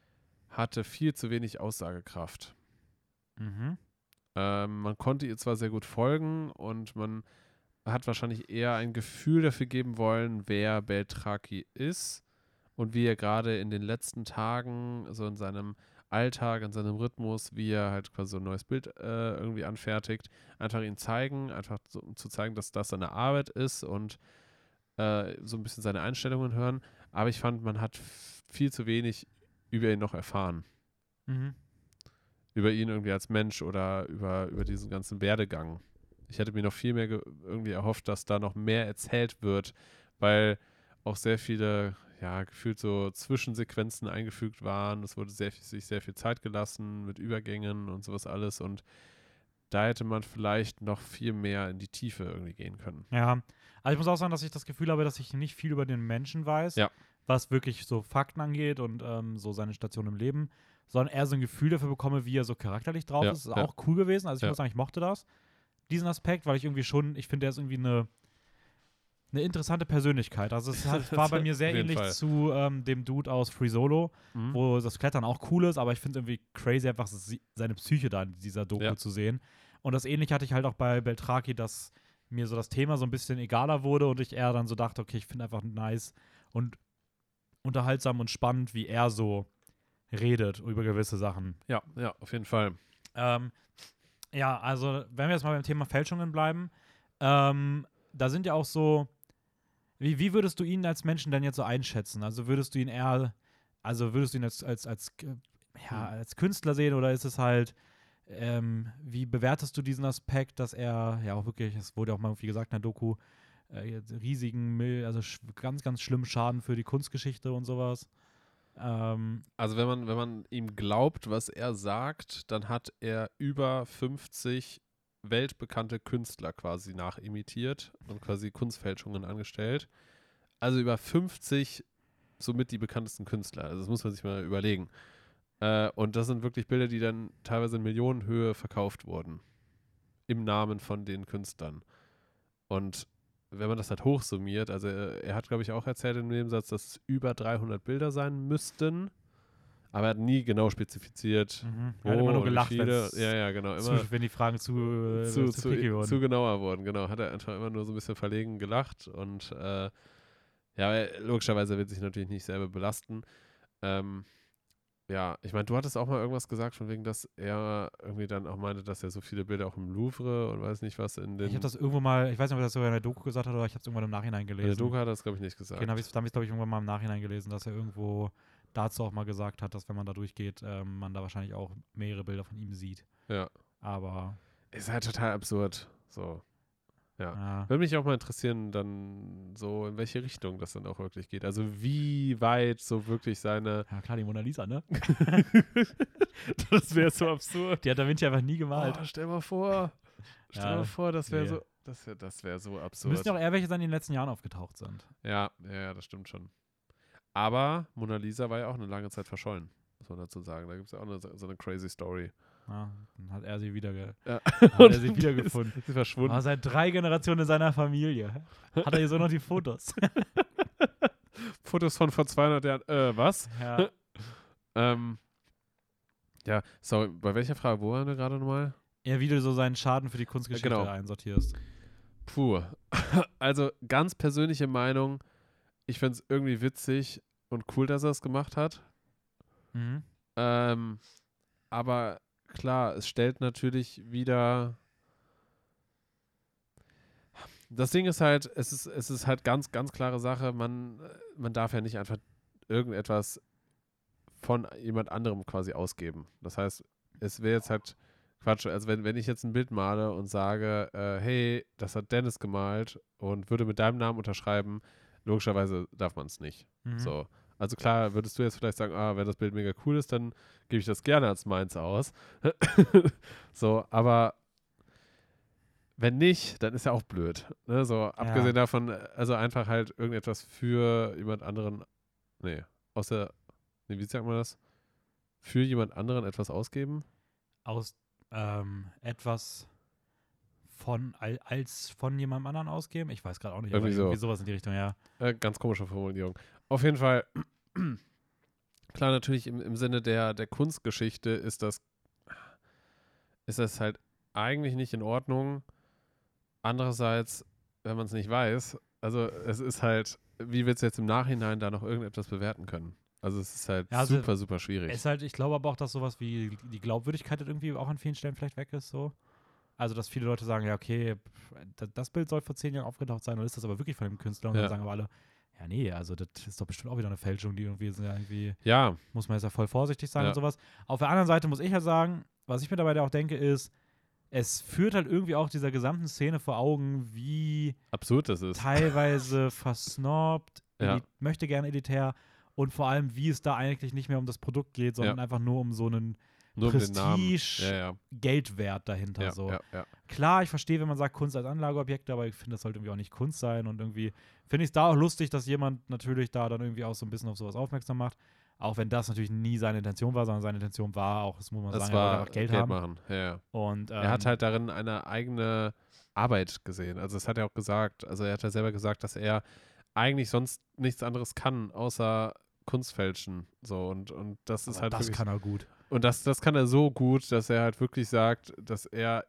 hatte viel zu wenig Aussagekraft. Mhm. Ähm, man konnte ihr zwar sehr gut folgen und man hat wahrscheinlich eher ein Gefühl dafür geben wollen, wer Beltraki ist und wie er gerade in den letzten Tagen so in seinem Alltag, in seinem Rhythmus, wie er halt quasi so ein neues Bild äh, irgendwie anfertigt, einfach ihn zeigen, einfach so, um zu zeigen, dass das seine Arbeit ist und äh, so ein bisschen seine Einstellungen hören. Aber ich fand, man hat viel zu wenig über ihn noch erfahren. Mhm. Über ihn irgendwie als Mensch oder über, über diesen ganzen Werdegang. Ich hätte mir noch viel mehr irgendwie erhofft, dass da noch mehr erzählt wird, weil auch sehr viele, ja, gefühlt so Zwischensequenzen eingefügt waren. Es wurde sehr, sich sehr viel Zeit gelassen mit Übergängen und sowas alles und da hätte man vielleicht noch viel mehr in die Tiefe irgendwie gehen können. Ja, also ich muss auch sagen, dass ich das Gefühl habe, dass ich nicht viel über den Menschen weiß, Ja. was wirklich so Fakten angeht und ähm, so seine Station im Leben, sondern eher so ein Gefühl dafür bekomme, wie er so charakterlich drauf Ja, ist. Ist ja. auch cool gewesen. Also ich muss sagen, ich mochte das, diesen Aspekt, weil ich irgendwie schon, ich finde, der ist irgendwie eine, eine interessante Persönlichkeit. Also es hat, war bei mir sehr ähnlich Fall. zu ähm, dem Dude aus Free Solo, Mhm. wo das Klettern auch cool ist, aber ich finde irgendwie crazy einfach seine Psyche da in dieser Doku Ja. zu sehen. Und das ähnlich hatte ich halt auch bei Beltraki, dass mir so das Thema so ein bisschen egaler wurde und ich eher dann so dachte, okay, ich finde einfach nice und unterhaltsam und spannend, wie er so redet über gewisse Sachen. Ja, ja, auf jeden Fall. Ähm, ja, also wenn wir jetzt mal beim Thema Fälschungen bleiben, ähm, da sind ja auch so, wie, wie würdest du ihn als Menschen denn jetzt so einschätzen? Also würdest du ihn eher, also würdest du ihn als, als, als, ja, Hm. als Künstler sehen oder ist es halt, ähm, wie bewertest du diesen Aspekt, dass er ja auch wirklich, es wurde auch mal wie gesagt in der Doku, äh, riesigen, Mil- also ganz, ganz schlimmen Schaden für die Kunstgeschichte und sowas. Ähm, Also wenn man, wenn man ihm glaubt, was er sagt, dann hat er über 50 weltbekannte Künstler quasi nachimitiert und quasi Kunstfälschungen angestellt. Also über 50 somit die bekanntesten Künstler. Also das muss man sich mal überlegen. Äh, und das sind wirklich Bilder, die dann teilweise in Millionenhöhe verkauft wurden. Im Namen von den Künstlern. Und wenn man das halt hochsummiert, also er, er hat, glaube ich, auch erzählt im Nebensatz, dass es über 300 Bilder sein müssten. Aber er hat nie genau spezifiziert, mhm. Er hat immer nur gelacht, viele. Ja, ja, genau. zu, Immer wenn die Fragen zu, äh, zu, zu, zu, wurden. zu genauer wurden, genau. Hat er einfach immer nur so ein bisschen verlegen gelacht und äh, ja, er, logischerweise wird sich natürlich nicht selber belasten. Ähm, ja, ich meine, du hattest auch mal irgendwas gesagt, von wegen, dass er irgendwie dann auch meinte, dass er so viele Bilder auch im Louvre und weiß nicht was in den. ich habe das irgendwo mal, ich weiß nicht, ob er das sogar in der Doku gesagt hat oder ich habe es irgendwann im Nachhinein in der gelesen. Doku hat er das, glaube ich, nicht gesagt. Den habe ich, da habe ich, glaube ich, irgendwann mal im Nachhinein gelesen, dass er irgendwo dazu auch mal gesagt hat, dass wenn man da durchgeht, ähm, man da wahrscheinlich auch mehrere Bilder von ihm sieht. Ja. Aber Ist halt total absurd. So. Ja. Würde mich auch mal interessieren, dann so in welche Richtung das dann auch wirklich geht. Also wie weit so wirklich seine. ja, klar, die Mona Lisa, ne? das wäre so absurd. Die hat Da Vinci einfach nie gemalt. Oh, stell mal vor. Stell Ja, mal vor, das wäre nee. so. Das wäre das wär so absurd. müssen ja auch eher welche sein, die in den letzten Jahren aufgetaucht sind. ja, ja, ja, das stimmt schon. Aber Mona Lisa war ja auch eine lange Zeit verschollen, muss man dazu sagen. Da gibt es ja auch eine, so eine crazy Story. Ja, dann hat er sie wieder, Ja. hat er sie wiedergefunden. Ist, ist verschwunden. War seit drei Generationen in seiner Familie. Hat er hier so noch die Fotos. Fotos von vor 200 Jahren. Äh, was? ja. Ähm, ja, sorry, bei welcher Frage? Wo waren wir gerade nochmal? ja, wie du so seinen Schaden für die Kunstgeschichte Genau. einsortierst. Puh. Also ganz persönliche Meinung. Ich finde es irgendwie witzig und cool, dass er es gemacht hat. Mhm. Ähm, aber klar, es stellt natürlich wieder. Das Ding ist halt, es ist, es ist halt ganz, ganz klare Sache, man, man darf ja nicht einfach irgendetwas von jemand anderem quasi ausgeben. Das heißt, es wäre jetzt halt Quatsch. Also wenn, wenn ich jetzt ein Bild male und sage, äh, hey, das hat Dennis gemalt und würde mit deinem Namen unterschreiben, logischerweise darf man es nicht. Mhm. So. Also klar, würdest du jetzt vielleicht sagen, ah, wenn das Bild mega cool ist, dann gebe ich das gerne als meins aus. so, aber wenn nicht, dann ist ja auch blöd. Ne? So, abgesehen davon, äh, also einfach halt irgendetwas für jemand anderen, nee, außer, nee, wie sagt man das? Für jemand anderen etwas ausgeben? Aus ähm, etwas von al- als von jemandem anderen ausgeben? Ich weiß gerade auch nicht, Irgendwie so. irgendwie sowas in die Richtung, ja. Äh, ganz komische Formulierung. Auf jeden Fall, klar, natürlich im, im Sinne der, der Kunstgeschichte ist das, ist das halt eigentlich nicht in Ordnung. Andererseits, wenn man es nicht weiß, also es ist halt, wie willst du jetzt im Nachhinein da noch irgendetwas bewerten können? Also es ist halt Ja, also super, super schwierig. Ist halt, ich glaube aber auch, dass sowas wie die Glaubwürdigkeit halt irgendwie auch an vielen Stellen vielleicht weg ist, so. Also, dass viele Leute sagen, ja, okay, das Bild soll vor zehn Jahren aufgetaucht sein und ist das aber wirklich von dem Künstler? Und Ja. dann sagen aber alle, ja, nee, also das ist doch bestimmt auch wieder eine Fälschung, die irgendwie, ist ja irgendwie ja, muss man jetzt ja voll vorsichtig sein Ja. und sowas. Auf der anderen Seite muss ich ja sagen, was ich mir dabei auch denke, ist, es führt halt irgendwie auch dieser gesamten Szene vor Augen, wie absurd das ist. teilweise versnobbt, Ja. möchte gerne elitär und vor allem, wie es da eigentlich nicht mehr um das Produkt geht, sondern einfach nur um so einen Nur. Prestige- Ja, ja, Geldwert dahinter. so. Klar, ich verstehe, wenn man sagt Kunst als Anlageobjekt, aber ich finde, das sollte irgendwie auch nicht Kunst sein und irgendwie finde ich es da auch lustig, dass jemand natürlich da dann irgendwie auch so ein bisschen auf sowas aufmerksam macht. Auch wenn das natürlich nie seine Intention war, sondern seine Intention war auch, das muss man Das sagen, er wollte war einfach Geld, Geld haben. machen. Ja. Und, ähm, Er hat halt darin eine eigene Arbeit gesehen. Also das hat er auch gesagt. Also er hat ja selber gesagt, dass er eigentlich sonst nichts anderes kann, außer Kunstfälschen. So und, und das ist halt das wirklich, kann er gut. Und das, das kann er so gut, dass er halt wirklich sagt, dass er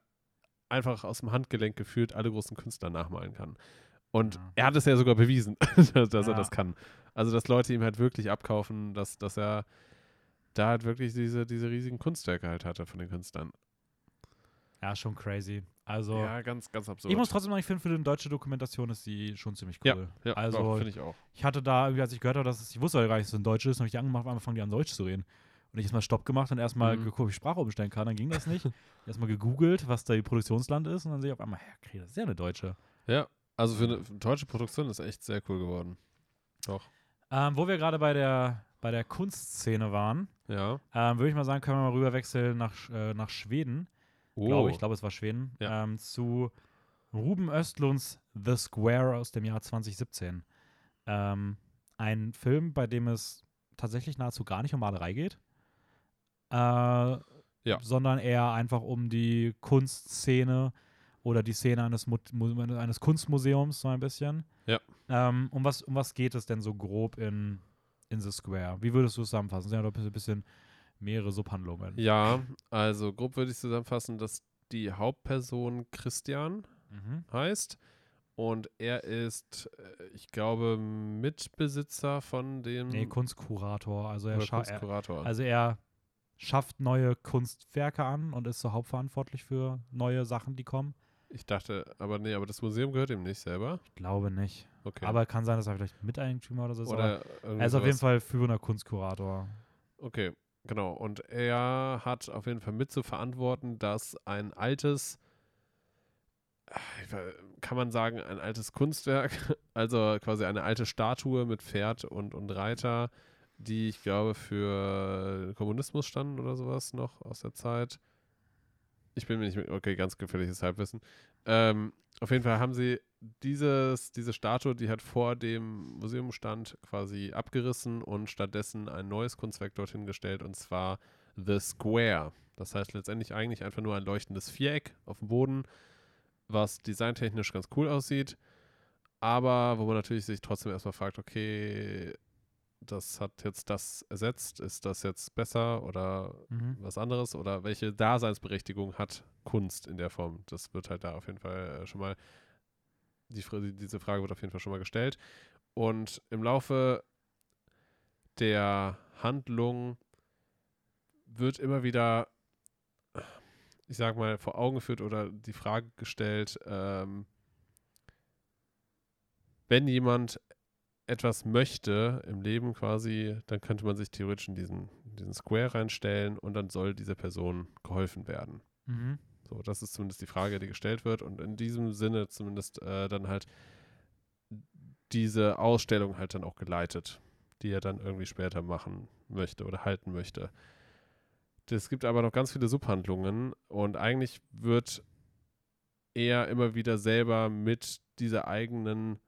einfach aus dem Handgelenk geführt alle großen Künstler nachmalen kann. Und Ja. er hat es ja sogar bewiesen, dass er Ja. das kann. Also dass Leute ihm halt wirklich abkaufen, dass, dass er da halt wirklich diese, diese riesigen Kunstwerke halt hatte von den Künstlern. Ja, schon crazy. Also, Ja, ganz, ganz absurd. ich muss trotzdem sagen, ich finde, für eine deutsche Dokumentation ist die schon ziemlich Ja, cool. ja, also, finde ich auch. Ich hatte da, als ich gehört habe, dass es, ich wusste ja gar nicht, dass es ein Deutsch ist, habe ich angemacht, auf einmal fangen die an Deutsch zu reden. Und ich erstmal Stopp gemacht und erstmal Mhm. geguckt, ob ich Sprache umstellen kann, dann ging das nicht. erstmal gegoogelt, was da die Produktionsland ist und dann sehe ich auf einmal, ja, okay, das ist ja eine deutsche. Ja, also für eine, für eine deutsche Produktion ist echt sehr cool geworden. Doch. Ähm, wo wir gerade bei der, bei der Kunstszene waren, Ja. ähm, würde ich mal sagen, können wir mal rüberwechseln nach, äh, nach Schweden, Oh. glaube ich, ich glaube, es war Schweden, Ja. ähm, zu Ruben Östlunds The Square aus dem Jahr 2017. Ähm, ein Film, bei dem es tatsächlich nahezu gar nicht um Malerei geht, äh, sondern eher einfach um die Kunstszene oder die Szene eines, Mu eines Kunstmuseums so ein bisschen. Ja. Ähm, um, was, um was geht es denn so grob in, in The Square? Wie würdest du es zusammenfassen? Es sind ja doch ein bisschen mehrere Subhandlungen. Ja, also grob würde ich zusammenfassen, dass die Hauptperson Christian Mhm. heißt und er ist, äh, ich glaube, Mitbesitzer von dem Nee, Kunstkurator. Also er, scha er, Kunstkurator. also er schafft neue Kunstwerke an und ist so hauptverantwortlich für neue Sachen, die kommen. ich dachte, aber nee, aber das Museum gehört ihm nicht selber. Ich glaube nicht. Okay. Aber kann sein, dass er vielleicht Miteigentümer oder so ist. oder er ist auf jeden. Fall führender Kunstkurator. Okay, genau. Und er hat auf jeden Fall mit zu verantworten, dass ein altes, kann man sagen, ein altes Kunstwerk, also quasi eine alte Statue mit Pferd und, und Reiter, die ich glaube für Kommunismus standen oder sowas noch aus der Zeit. Ich bin mir nicht, mit- okay, ganz gefährliches Halbwissen. Ähm, auf jeden Fall haben sie dieses, diese Statue, die halt vor dem Museum stand, quasi abgerissen und stattdessen ein neues Kunstwerk dorthin gestellt und zwar The Square. Das heißt letztendlich eigentlich einfach nur ein leuchtendes Viereck auf dem Boden, was designtechnisch ganz cool aussieht, aber wo man natürlich sich trotzdem erstmal fragt, okay, das hat jetzt das ersetzt, ist das jetzt besser oder Mhm. was anderes oder welche Daseinsberechtigung hat Kunst in der Form? Das wird halt da auf jeden Fall äh, schon mal, die, diese Frage wird auf jeden Fall schon mal gestellt. Und im Laufe der Handlung wird immer wieder, ich sag mal, vor Augen geführt oder die Frage gestellt, ähm, wenn jemand etwas möchte im Leben quasi, dann könnte man sich theoretisch in diesen, diesen Square reinstellen und dann soll dieser Person geholfen werden. Mhm. So, das ist zumindest die Frage, die gestellt wird und in diesem Sinne zumindest äh, dann halt diese Ausstellung halt dann auch geleitet, die er dann irgendwie später machen möchte oder halten möchte. Es gibt aber noch ganz viele Subhandlungen und eigentlich wird er immer wieder selber mit dieser eigenen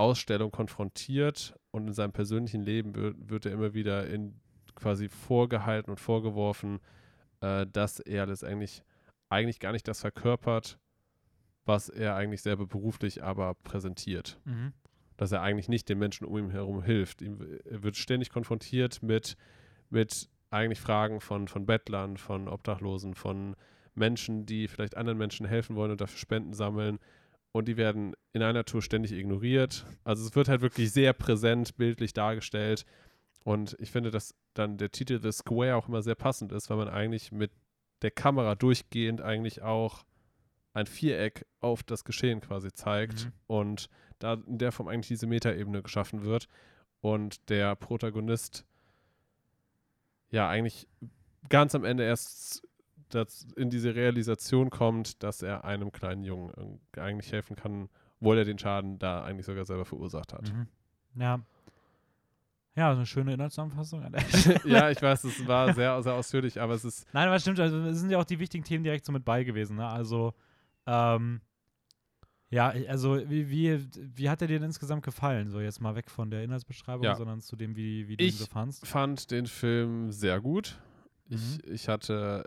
Ausstellung konfrontiert und in seinem persönlichen Leben wird, wird er immer wieder in quasi vorgehalten und vorgeworfen, äh, dass er letztendlich eigentlich gar nicht das verkörpert, was er eigentlich selber beruflich aber präsentiert. Mhm. Dass er eigentlich nicht den Menschen um ihn herum hilft. Ihm, er wird ständig konfrontiert mit, mit eigentlich Fragen von, von Bettlern, von Obdachlosen, von Menschen, die vielleicht anderen Menschen helfen wollen und dafür Spenden sammeln. Und die werden in einer Tour ständig ignoriert. Also es wird halt wirklich sehr präsent, bildlich dargestellt. Und ich finde, dass dann der Titel The Square auch immer sehr passend ist, weil man eigentlich mit der Kamera durchgehend eigentlich auch ein Viereck auf das Geschehen quasi zeigt Mhm. und da in der Form eigentlich diese Metaebene geschaffen wird und der Protagonist ja eigentlich ganz am Ende erst das in diese Realisation kommt, dass er einem kleinen Jungen eigentlich helfen kann, obwohl er den Schaden da eigentlich sogar selber verursacht hat. Mhm. Ja. Ja, eine schöne Inhaltszusammenfassung. ja, ich weiß, es war sehr, sehr ausführlich, aber es ist Nein, aber stimmt, also es sind ja auch die wichtigen Themen direkt so mit bei gewesen. Ne? Also, ähm, ja, also wie, wie, wie hat er dir denn insgesamt gefallen? So jetzt mal weg von der Inhaltsbeschreibung, Ja. sondern zu dem, wie, wie du ihn Ich so fandst. fand den Film sehr gut. Ich, ich hatte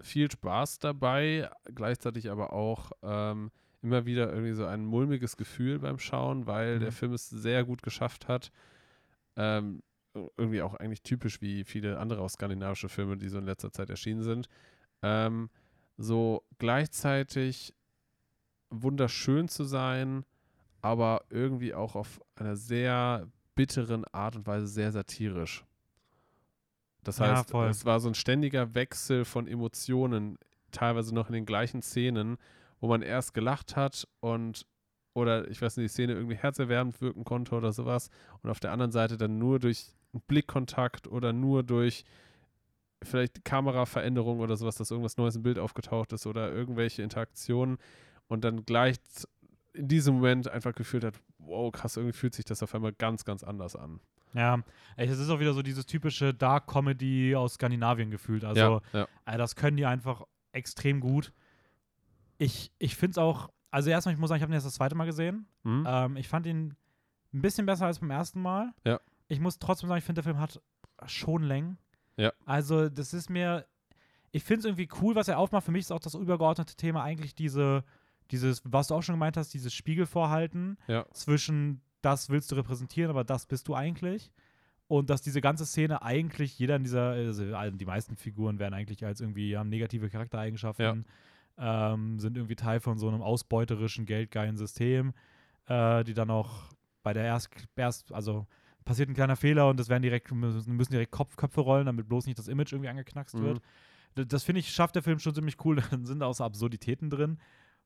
viel Spaß dabei, gleichzeitig aber auch ähm, immer wieder irgendwie so ein mulmiges Gefühl beim Schauen, weil der Mhm. Film es sehr gut geschafft hat. Ähm, irgendwie auch eigentlich typisch wie viele andere auch skandinavische Filme, die so in letzter Zeit erschienen sind. Ähm, so gleichzeitig wunderschön zu sein, aber irgendwie auch auf einer sehr bitteren Art und Weise sehr satirisch. Das Ja, heißt, voll. es war so ein ständiger Wechsel von Emotionen, teilweise noch in den gleichen Szenen, wo man erst gelacht hat und oder ich weiß nicht, die Szene irgendwie herzerwärmend wirken konnte oder sowas und auf der anderen Seite dann nur durch einen Blickkontakt oder nur durch vielleicht Kameraveränderung oder sowas, dass irgendwas Neues im Bild aufgetaucht ist oder irgendwelche Interaktionen und dann gleich in diesem Moment einfach gefühlt hat, wow, krass, irgendwie fühlt sich das auf einmal ganz, ganz anders an. Ja, es ist auch wieder so dieses typische Dark Comedy aus Skandinavien gefühlt. Also, ja, ja. äh, das können die einfach extrem gut. Ich, ich finde es auch, also erstmal, ich muss sagen, ich habe ihn jetzt das zweite Mal gesehen. Mhm. Ähm, ich fand ihn ein bisschen besser als beim ersten Mal. Ja. Ich muss trotzdem sagen, ich finde, der Film hat schon Längen. Ja. Also, das ist mir, ich finde es irgendwie cool, was er aufmacht. Für mich ist auch das übergeordnete Thema eigentlich diese, dieses, was du auch schon gemeint hast, dieses Spiegelvorhalten Ja. zwischen das willst du repräsentieren, aber das bist du eigentlich. Und dass diese ganze Szene eigentlich, jeder in dieser, also die meisten Figuren werden eigentlich als irgendwie, haben negative Charaktereigenschaften, ähm, sind irgendwie Teil von so einem ausbeuterischen, geldgeilen System, äh, die dann auch bei der erst, erst, also passiert ein kleiner Fehler und es werden direkt, müssen direkt Kopf, Köpfe rollen, damit bloß nicht das Image irgendwie angeknackst Mhm. wird. D- Das finde ich, schafft der Film schon ziemlich cool. Dann sind da auch so Absurditäten drin,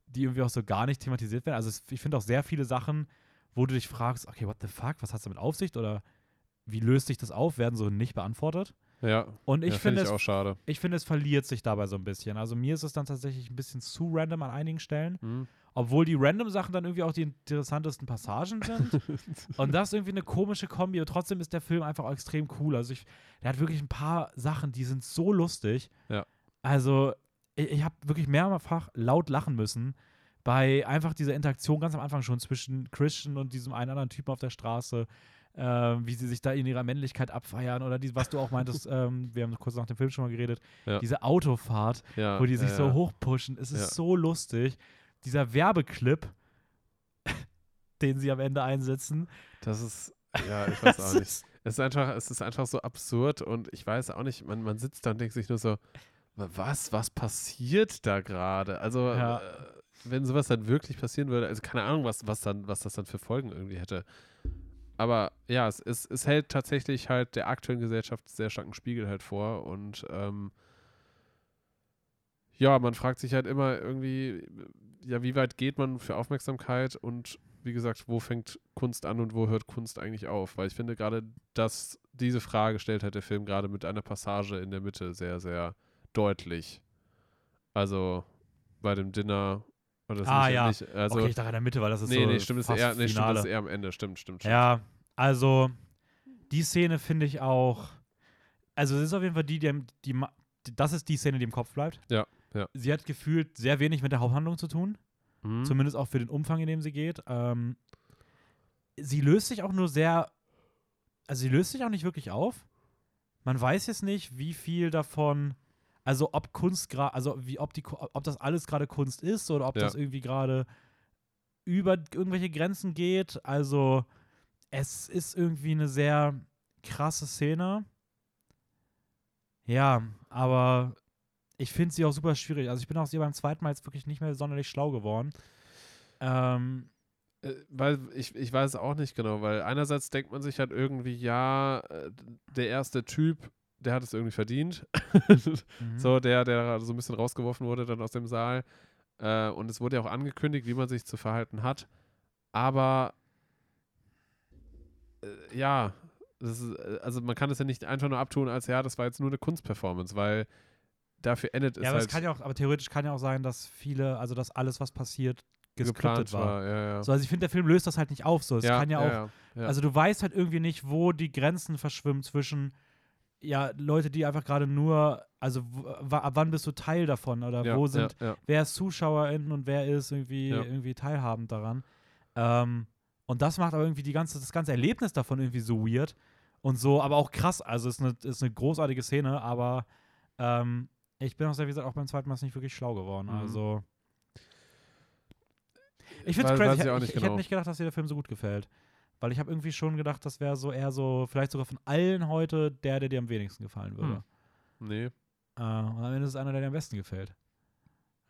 die irgendwie auch so gar nicht thematisiert werden. Also ich finde auch sehr viele Sachen, wo du dich fragst, okay, what the fuck, was hat es damit auf sich? Oder wie löst sich das auf, werden so nicht beantwortet. Ja, Und ich ja, finde ich es auch schade. ich finde, es verliert sich dabei so ein bisschen. Also mir ist es dann tatsächlich ein bisschen zu random an einigen Stellen, Mhm. obwohl die random Sachen dann irgendwie auch die interessantesten Passagen sind. und das ist irgendwie eine komische Kombi. Und trotzdem ist der Film einfach auch extrem cool. Also ich, der hat wirklich ein paar Sachen, die sind so lustig. Ja. Also ich, ich habe wirklich mehrfach laut lachen müssen bei einfach dieser Interaktion ganz am Anfang schon zwischen Christian und diesem einen anderen Typen auf der Straße. Ähm, wie sie sich da in ihrer Männlichkeit abfeiern oder die, was du auch meintest, ähm, wir haben kurz nach dem Film schon mal geredet, Ja. diese Autofahrt, ja, wo die sich ja, so hochpushen. Es ist so lustig. Dieser Werbeclip, den sie am Ende einsetzen. Das ist, ja, ich weiß auch nicht. Es ist einfach, es ist einfach so absurd und ich weiß auch nicht, man, man sitzt da und denkt sich nur so, "Wa- was, was passiert da gerade? Also, Ja. äh, wenn sowas dann wirklich passieren würde, also keine Ahnung, was, was, dann, was das dann für Folgen irgendwie hätte. Aber ja, es, es, es hält tatsächlich halt der aktuellen Gesellschaft sehr starken Spiegel halt vor und ähm, ja, man fragt sich halt immer irgendwie, ja, wie weit geht man für Aufmerksamkeit und wie gesagt, wo fängt Kunst an und wo hört Kunst eigentlich auf? Weil ich finde gerade, dass diese Frage stellt halt der Film gerade mit einer Passage in der Mitte sehr, sehr deutlich. Also bei dem Dinner. Ah, nicht, ja. Nicht, also, okay, ich dachte in der Mitte, weil das ist nee, so nee, stimmt, das ist fast eher, nee, stimmt, ist eher am Ende. Stimmt, stimmt, stimmt. Ja, also die Szene finde ich auch. Also, es ist auf jeden Fall die, die, die, das ist die Szene, die im Kopf bleibt. Ja, ja. Sie hat gefühlt sehr wenig mit der Haupthandlung zu tun. Mhm. Zumindest auch für den Umfang, in dem sie geht. Ähm, sie löst sich auch nur sehr, also sie löst sich auch nicht wirklich auf. Man weiß jetzt nicht, wie viel davon, also ob Kunst gerade, also wie, ob die, ob das alles gerade Kunst ist oder ob Ja. das irgendwie gerade über irgendwelche Grenzen geht. Also es ist irgendwie eine sehr krasse Szene. Ja, aber ich finde sie auch super schwierig. Also ich bin aus ihr beim zweiten Mal jetzt wirklich nicht mehr sonderlich schlau geworden. Ähm, Äh, weil ich, ich weiß auch nicht genau, weil einerseits denkt man sich halt irgendwie, ja, äh, der erste Typ, der hat es irgendwie verdient. mhm. so, der, der so ein bisschen rausgeworfen wurde dann aus dem Saal. Äh, und es wurde ja auch angekündigt, wie man sich zu verhalten hat. Aber äh, ja, ist, äh, also man kann es ja nicht einfach nur abtun, als ja, das war jetzt nur eine Kunstperformance, weil dafür endet es Ja, aber halt es kann ja auch, aber theoretisch kann ja auch sein, dass viele, also dass alles, was passiert, gescriptet geplant war. war. Ja, ja. So, also ich finde, der Film löst das halt nicht auf. So, es kann ja auch, ja, ja. also du weißt halt irgendwie nicht, wo die Grenzen verschwimmen zwischen ja, Leute, die einfach gerade nur, also ab wann bist du Teil davon oder ja, wo sind, ja, ja. wer ist ZuschauerInnen und wer ist irgendwie, irgendwie teilhabend daran. Ähm, und das macht aber irgendwie die ganze, das ganze Erlebnis davon irgendwie so weird und so, aber auch krass. Also es ist eine, ist eine großartige Szene, aber ähm, ich bin auch, sehr, wie gesagt, auch beim zweiten Mal nicht wirklich schlau geworden. Mhm. Also ich finde es crazy. Ich, ich ich hätte genau. nicht gedacht, dass dir der Film so gut gefällt. Weil ich habe irgendwie schon gedacht, das wäre so eher so, vielleicht sogar von allen heute der, der dir am wenigsten gefallen würde. Hm. Nee. Äh, und am Ende ist es einer, der dir am besten gefällt.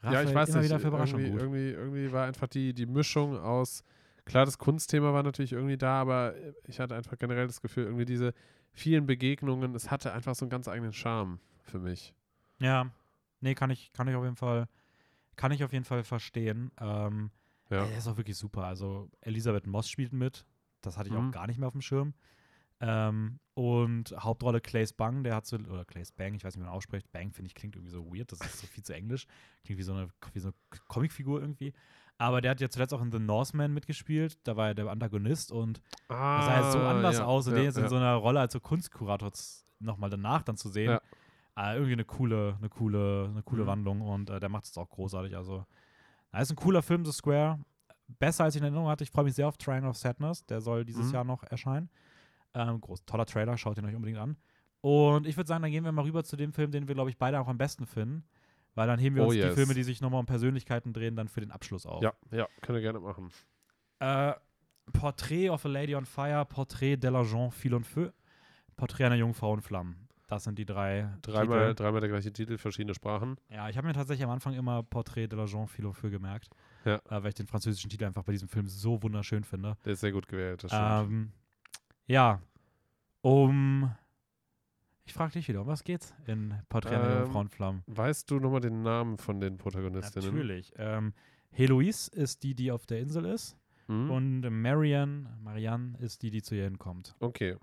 ja, ich Raphael weiß immer nicht. wieder für Überraschung irgendwie, irgendwie, irgendwie war einfach die, die Mischung aus, klar, das Kunstthema war natürlich irgendwie da, aber ich hatte einfach generell das Gefühl, irgendwie diese vielen Begegnungen, es hatte einfach so einen ganz eigenen Charme für mich. Ja, nee, kann ich, kann ich auf jeden Fall, kann ich auf jeden Fall verstehen. Ähm, Ja. Er ist auch wirklich super. Also Elisabeth Moss spielt mit. Das hatte ich Mhm. auch gar nicht mehr auf dem Schirm. Ähm, und Hauptrolle Claes Bang, der hat so, oder Claes Bang, ich weiß nicht, wie man ausspricht. Bang, finde ich, klingt irgendwie so weird. Das ist so viel zu englisch. Klingt wie so eine, wie so eine Comicfigur irgendwie. Aber der hat ja zuletzt auch in The Northman mitgespielt. Da war er der Antagonist und Ah, das sah jetzt so anders ja, aus. Und ja, den jetzt in ja. so einer Rolle als so Kunstkurator nochmal danach dann zu sehen. Äh, irgendwie eine coole, eine coole, eine coole Mhm. Wandlung und äh, der macht es auch großartig. Also, na, ist ein cooler Film, The Square. Besser als ich in Erinnerung hatte. Ich freue mich sehr auf Triangle of Sadness. Der soll dieses Mhm. Jahr noch erscheinen. Ähm, groß, toller Trailer, schaut ihn euch unbedingt an. Und ich würde sagen, dann gehen wir mal rüber zu dem Film, den wir, glaube ich, beide auch am besten finden. Weil dann heben wir Oh, uns yes. die Filme, die sich nochmal um Persönlichkeiten drehen, dann für den Abschluss auf. Ja, ja, können wir gerne machen. Äh, Portrait of a Lady on Fire, Portrait de l'Agent Fil en Feu, Porträt einer Jungfrau in Flammen. Das sind die drei. Dreimal, Titel. dreimal der gleiche Titel, verschiedene Sprachen. Ja, ich habe mir tatsächlich am Anfang immer Portrait de l'Agent Fil en Feu gemerkt. Ja. Äh, weil ich den französischen Titel einfach bei diesem Film so wunderschön finde. Der ist sehr gut gewählt, das stimmt. Ähm, ja, um. Ich frage dich wieder, um was geht's in Porträt Ähm, Jungfrau in Flammen? weißt du nochmal den Namen von den Protagonistinnen? Natürlich. Ähm, Heloise ist die, die auf der Insel ist. Mhm. Und Marianne, Marianne ist die, die zu ihr hinkommt. Okay.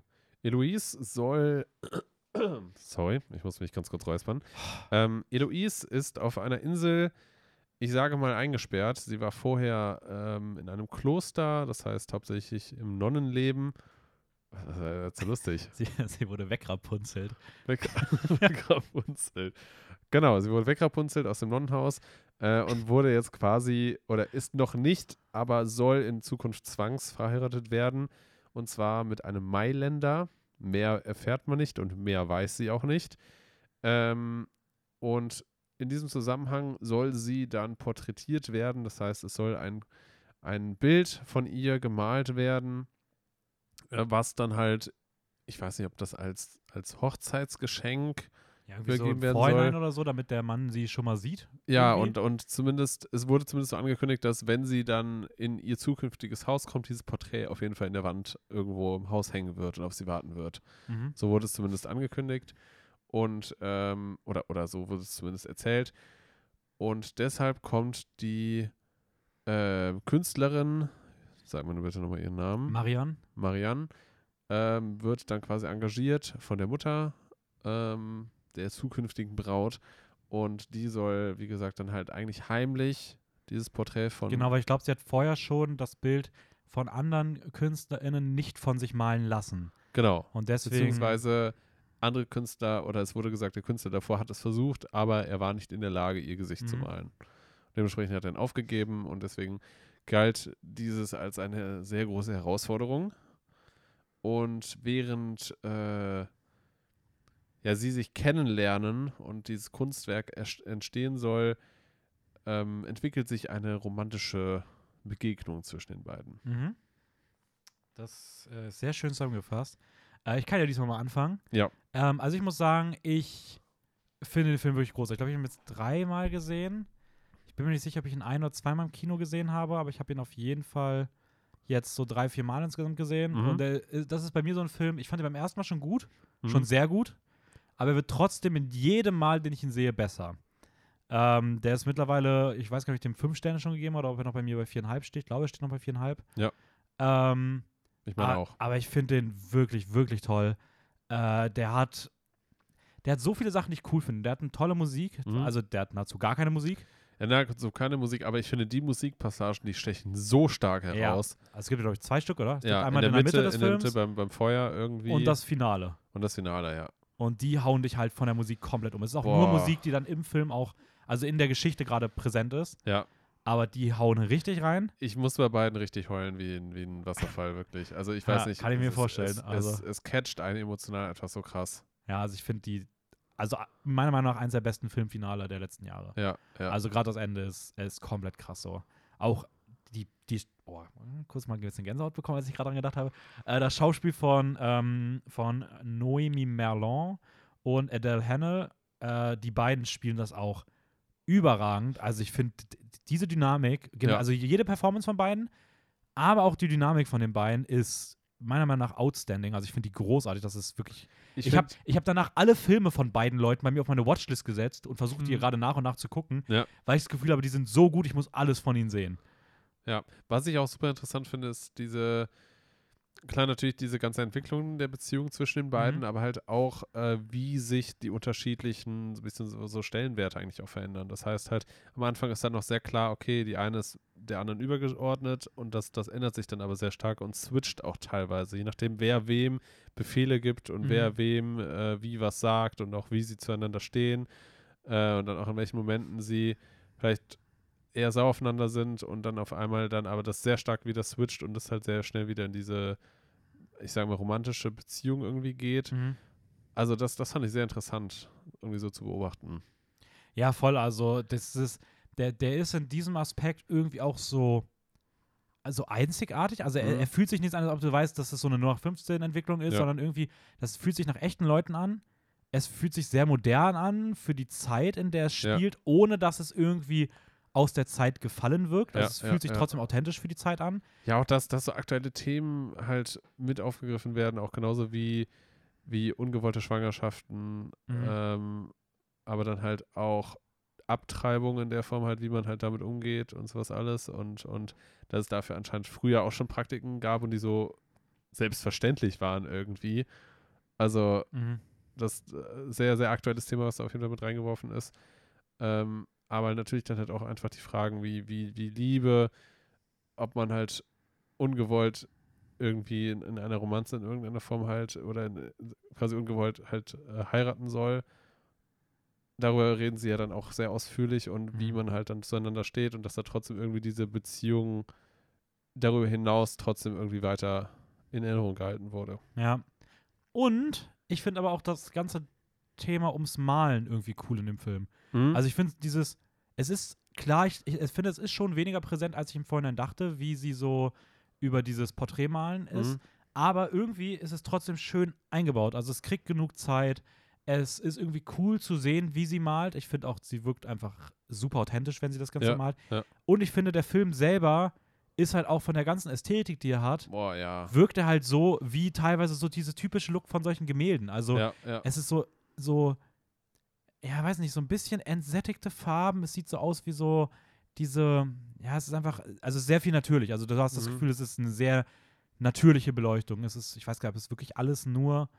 Eloise soll. Sorry, ich muss mich ganz kurz räuspern. Ähm, Eloise ist auf einer Insel, ich sage mal, eingesperrt. Sie war vorher ähm, in einem Kloster, das heißt hauptsächlich im Nonnenleben. Das ist ja zu lustig. Sie, sie wurde wegrapunzelt. Weg, wegrapunzelt. Genau, sie wurde wegrapunzelt aus dem Nonnenhaus äh, und wurde jetzt quasi, oder ist noch nicht, aber soll in Zukunft zwangsverheiratet werden. Und zwar mit einem Mailänder. Mehr erfährt man nicht und mehr weiß sie auch nicht. Ähm, und in diesem Zusammenhang soll sie dann porträtiert werden. Das heißt, es soll ein, ein Bild von ihr gemalt werden, äh, was dann halt, ich weiß nicht, ob das als, als Hochzeitsgeschenk Ja, irgendwie so im werden Vorhinein soll. oder so, damit der Mann sie schon mal sieht. Ja, irgendwie. und, und zumindest, es wurde zumindest so angekündigt, dass wenn sie dann in ihr zukünftiges Haus kommt, dieses Porträt auf jeden Fall in der Wand irgendwo im Haus hängen wird und auf sie warten wird. Mhm. So wurde es zumindest angekündigt. Und, ähm, oder, oder so wurde es zumindest erzählt. Und deshalb kommt die äh, Künstlerin, sag mir nur bitte nochmal ihren Namen. Marianne. Marianne, ähm, wird dann quasi engagiert von der Mutter ähm, der zukünftigen Braut. Und die soll, wie gesagt, dann halt eigentlich heimlich dieses Porträt von. Genau, weil ich glaube, sie hat vorher schon das Bild von anderen KünstlerInnen nicht von sich malen lassen. Genau. Und deswegen. Beziehungsweise andere Künstler, oder es wurde gesagt, der Künstler davor hat es versucht, aber er war nicht in der Lage, ihr Gesicht zu Mhm. malen. Dementsprechend hat er ihn aufgegeben und deswegen galt dieses als eine sehr große Herausforderung. Und während äh, ja, sie sich kennenlernen und dieses Kunstwerk entstehen soll, ähm, entwickelt sich eine romantische Begegnung zwischen den beiden. Mhm. Das äh, ist sehr schön zusammengefasst. Äh, ich kann ja diesmal mal anfangen. Ja. Ähm, also ich muss sagen, ich finde den Film wirklich groß. Ich glaube, ich habe ihn jetzt dreimal gesehen. Ich bin mir nicht sicher, ob ich ihn ein oder zweimal im Kino gesehen habe, aber ich habe ihn auf jeden Fall jetzt so drei, vier Mal insgesamt gesehen. Mhm. Und der, das ist bei mir so ein Film, ich fand ihn beim ersten Mal schon gut, mhm. schon sehr gut, aber er wird trotzdem in jedem Mal, den ich ihn sehe, besser. Ähm, der ist mittlerweile, ich weiß gar nicht, ob ich dem fünf Sterne schon gegeben habe oder ob er noch bei mir bei viereinhalb steht. Ich glaube, er steht noch bei viereinhalb. Ja. Ähm, ich meine auch. Aber ich finde den wirklich, wirklich toll. Äh, der hat, der hat so viele Sachen, die ich cool finde. Der hat eine tolle Musik, mhm. also der hat nahezu gar keine Musik. Ja, nahezu keine Musik, aber ich finde die Musikpassagen, die stechen so stark heraus. Ja. Also es gibt, glaube ich, zwei Stück, oder? Es ja, einmal in der, in der Mitte, Mitte des in der Films Mitte beim, beim Feuer irgendwie. Und das Finale. Und das Finale, ja. Und die hauen dich halt von der Musik komplett um. Es ist auch Boah. nur Musik, die dann im Film auch, also in der Geschichte gerade präsent ist. Ja aber die hauen richtig rein. Ich muss bei beiden richtig heulen wie, in, wie ein Wasserfall, wirklich. Also ich weiß ja, nicht. Kann ich mir vorstellen. Es, also. es, es catcht einen emotional etwas so krass. Ja, also ich finde die, also meiner Meinung nach eins der besten Filmfinale der letzten Jahre. Ja, ja. Also gerade das Ende ist, ist komplett krass so. Auch die, die, oh, kurz mal ein bisschen Gänsehaut bekommen, als ich gerade dran gedacht habe. Äh, das Schauspiel von, ähm, von Noemi Merlon und Adele Hannel, äh, die beiden spielen das auch überragend. Also ich finde diese Dynamik, genau, ja. also jede Performance von beiden, aber auch die Dynamik von den beiden ist meiner Meinung nach outstanding. Also ich finde die großartig. Das ist wirklich. Ich, ich habe hab danach alle Filme von beiden Leuten bei mir auf meine Watchlist gesetzt und versucht, die mhm. gerade nach und nach zu gucken, ja. weil ich das Gefühl habe, die sind so gut, ich muss alles von ihnen sehen. Ja, was ich auch super interessant finde, ist diese klar natürlich diese ganze Entwicklung der Beziehung zwischen den beiden, mhm. aber halt auch, äh, wie sich die unterschiedlichen so bisschen so, so, Stellenwerte eigentlich auch verändern. Das heißt halt, am Anfang ist dann noch sehr klar, okay, die eine ist der anderen übergeordnet und das, das ändert sich dann aber sehr stark und switcht auch teilweise, je nachdem, wer wem Befehle gibt und mhm. wer wem äh, wie was sagt und auch wie sie zueinander stehen äh, und dann auch in welchen Momenten sie vielleicht eher sauer aufeinander sind und dann auf einmal dann aber das sehr stark wieder switcht und das halt sehr schnell wieder in diese, ich sage mal, romantische Beziehung irgendwie geht. Mhm. Also das, das fand ich sehr interessant, irgendwie so zu beobachten. Ja, voll. Also das ist, der, der ist in diesem Aspekt irgendwie auch so, also einzigartig. Also mhm. er, er, fühlt sich nicht an, als ob du weißt, dass es so eine 0815-Entwicklung ist, ja. sondern irgendwie, das fühlt sich nach echten Leuten an. Es fühlt sich sehr modern an für die Zeit, in der es spielt, ja. ohne dass es irgendwie aus der Zeit gefallen wirkt. Also ja, es fühlt ja, sich trotzdem authentisch für die Zeit an. Ja, auch dass, dass so aktuelle Themen halt mit aufgegriffen werden, auch genauso wie, wie ungewollte Schwangerschaften, mhm. ähm, aber dann halt auch Abtreibung in der Form halt, wie man halt damit umgeht und sowas alles und, und dass es dafür anscheinend früher auch schon Praktiken gab und die so selbstverständlich waren irgendwie. Also mhm. das äh, sehr, sehr aktuelles Thema, was da auf jeden Fall mit reingeworfen ist. Ähm, aber natürlich dann halt auch einfach die Fragen wie, wie, wie Liebe, ob man halt ungewollt irgendwie in, in einer Romanze in irgendeiner Form halt oder in, quasi ungewollt halt äh, heiraten soll. Darüber reden sie ja dann auch sehr ausführlich und mhm. wie man halt dann zueinander steht und dass da trotzdem irgendwie diese Beziehung darüber hinaus trotzdem irgendwie weiter in Erinnerung gehalten wurde. Ja. Und ich finde aber auch das ganze Thema ums Malen irgendwie cool in dem Film. Mhm. Also ich finde dieses, es ist klar, ich, ich, finde, es ist schon weniger präsent, als ich im Vorhinein dachte, wie sie so über dieses Porträtmalen ist. Mhm. Aber irgendwie ist es trotzdem schön eingebaut. Also es kriegt genug Zeit. Es ist irgendwie cool zu sehen, wie sie malt. Ich finde auch, sie wirkt einfach super authentisch, wenn sie das Ganze ja, malt. Ja. Und ich finde, der Film selber ist halt auch von der ganzen Ästhetik, die er hat, Boah, ja. wirkt er halt so wie teilweise so diese typische Look von solchen Gemälden. Also es ist so, so ja, weiß nicht, so ein bisschen entsättigte Farben. Es sieht so aus wie so diese, ja, es ist einfach, also sehr viel natürlich. Also du hast das mhm. Gefühl, es ist eine sehr natürliche Beleuchtung. Es ist, ich weiß gar nicht, ob es wirklich alles nur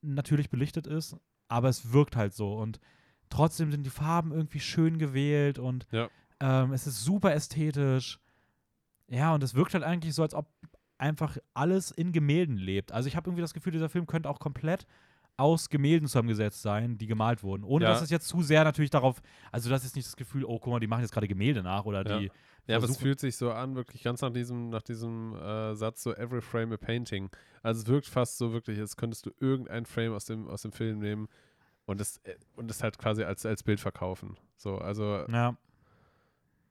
natürlich belichtet ist, aber es wirkt halt so. Und trotzdem sind die Farben irgendwie schön gewählt und ja. ähm, es ist super ästhetisch. Ja, und es wirkt halt eigentlich so, als ob einfach alles in Gemälden lebt. Also ich habe irgendwie das Gefühl, dieser Film könnte auch komplett aus Gemälden zusammengesetzt sein, die gemalt wurden. Ohne Ja. dass es jetzt zu sehr natürlich darauf, also das ist nicht das Gefühl, oh, guck mal, die machen jetzt gerade Gemälde nach oder Ja. die Ja, aber es fühlt sich so an, wirklich ganz nach diesem, nach diesem äh, Satz, so every frame a painting. Also es wirkt fast so wirklich, als könntest du irgendein Frame aus dem, aus dem Film nehmen und das, äh, und das halt quasi als, als Bild verkaufen. So, also ja,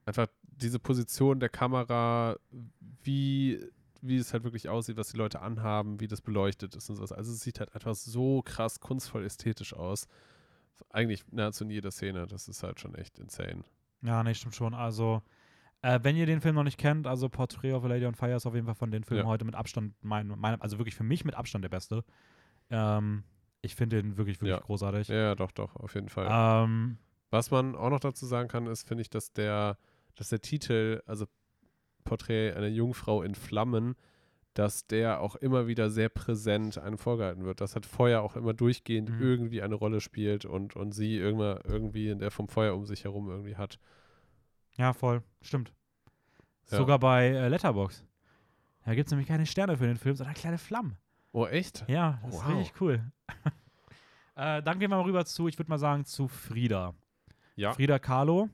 einfach diese Position der Kamera, wie, wie es halt wirklich aussieht, was die Leute anhaben, wie das beleuchtet ist und sowas. Also es sieht halt einfach so krass kunstvoll ästhetisch aus. Eigentlich nahezu in jeder Szene. Das ist halt schon echt insane. ja, nee, stimmt schon. Also, äh, wenn ihr den Film noch nicht kennt, also Portrait of a Lady on Fire ist auf jeden Fall von den Filmen Ja. heute mit Abstand, mein, mein, also wirklich für mich mit Abstand der beste. Ähm, ich finde den wirklich, wirklich Ja. großartig. Ja, ja, doch, doch, auf jeden Fall. Ähm, Was man auch noch dazu sagen kann, ist, finde ich, dass der, dass der Titel, also Porträt einer Jungfrau in Flammen, dass der auch immer wieder sehr präsent einem vorgehalten wird. Dass halt Feuer auch immer durchgehend Mhm. irgendwie eine Rolle spielt und, und sie irgendwann irgendwie in der vom Feuer um sich herum irgendwie hat. ja, voll. Stimmt. Ja. Sogar bei äh, Letterbox. Da gibt es nämlich keine Sterne für den Film, sondern kleine Flammen. Oh, echt? Ja, das ist Wow. richtig cool. äh, dann gehen wir mal rüber zu, ich würde mal sagen, zu Frida. Ja. Frida Kahlo,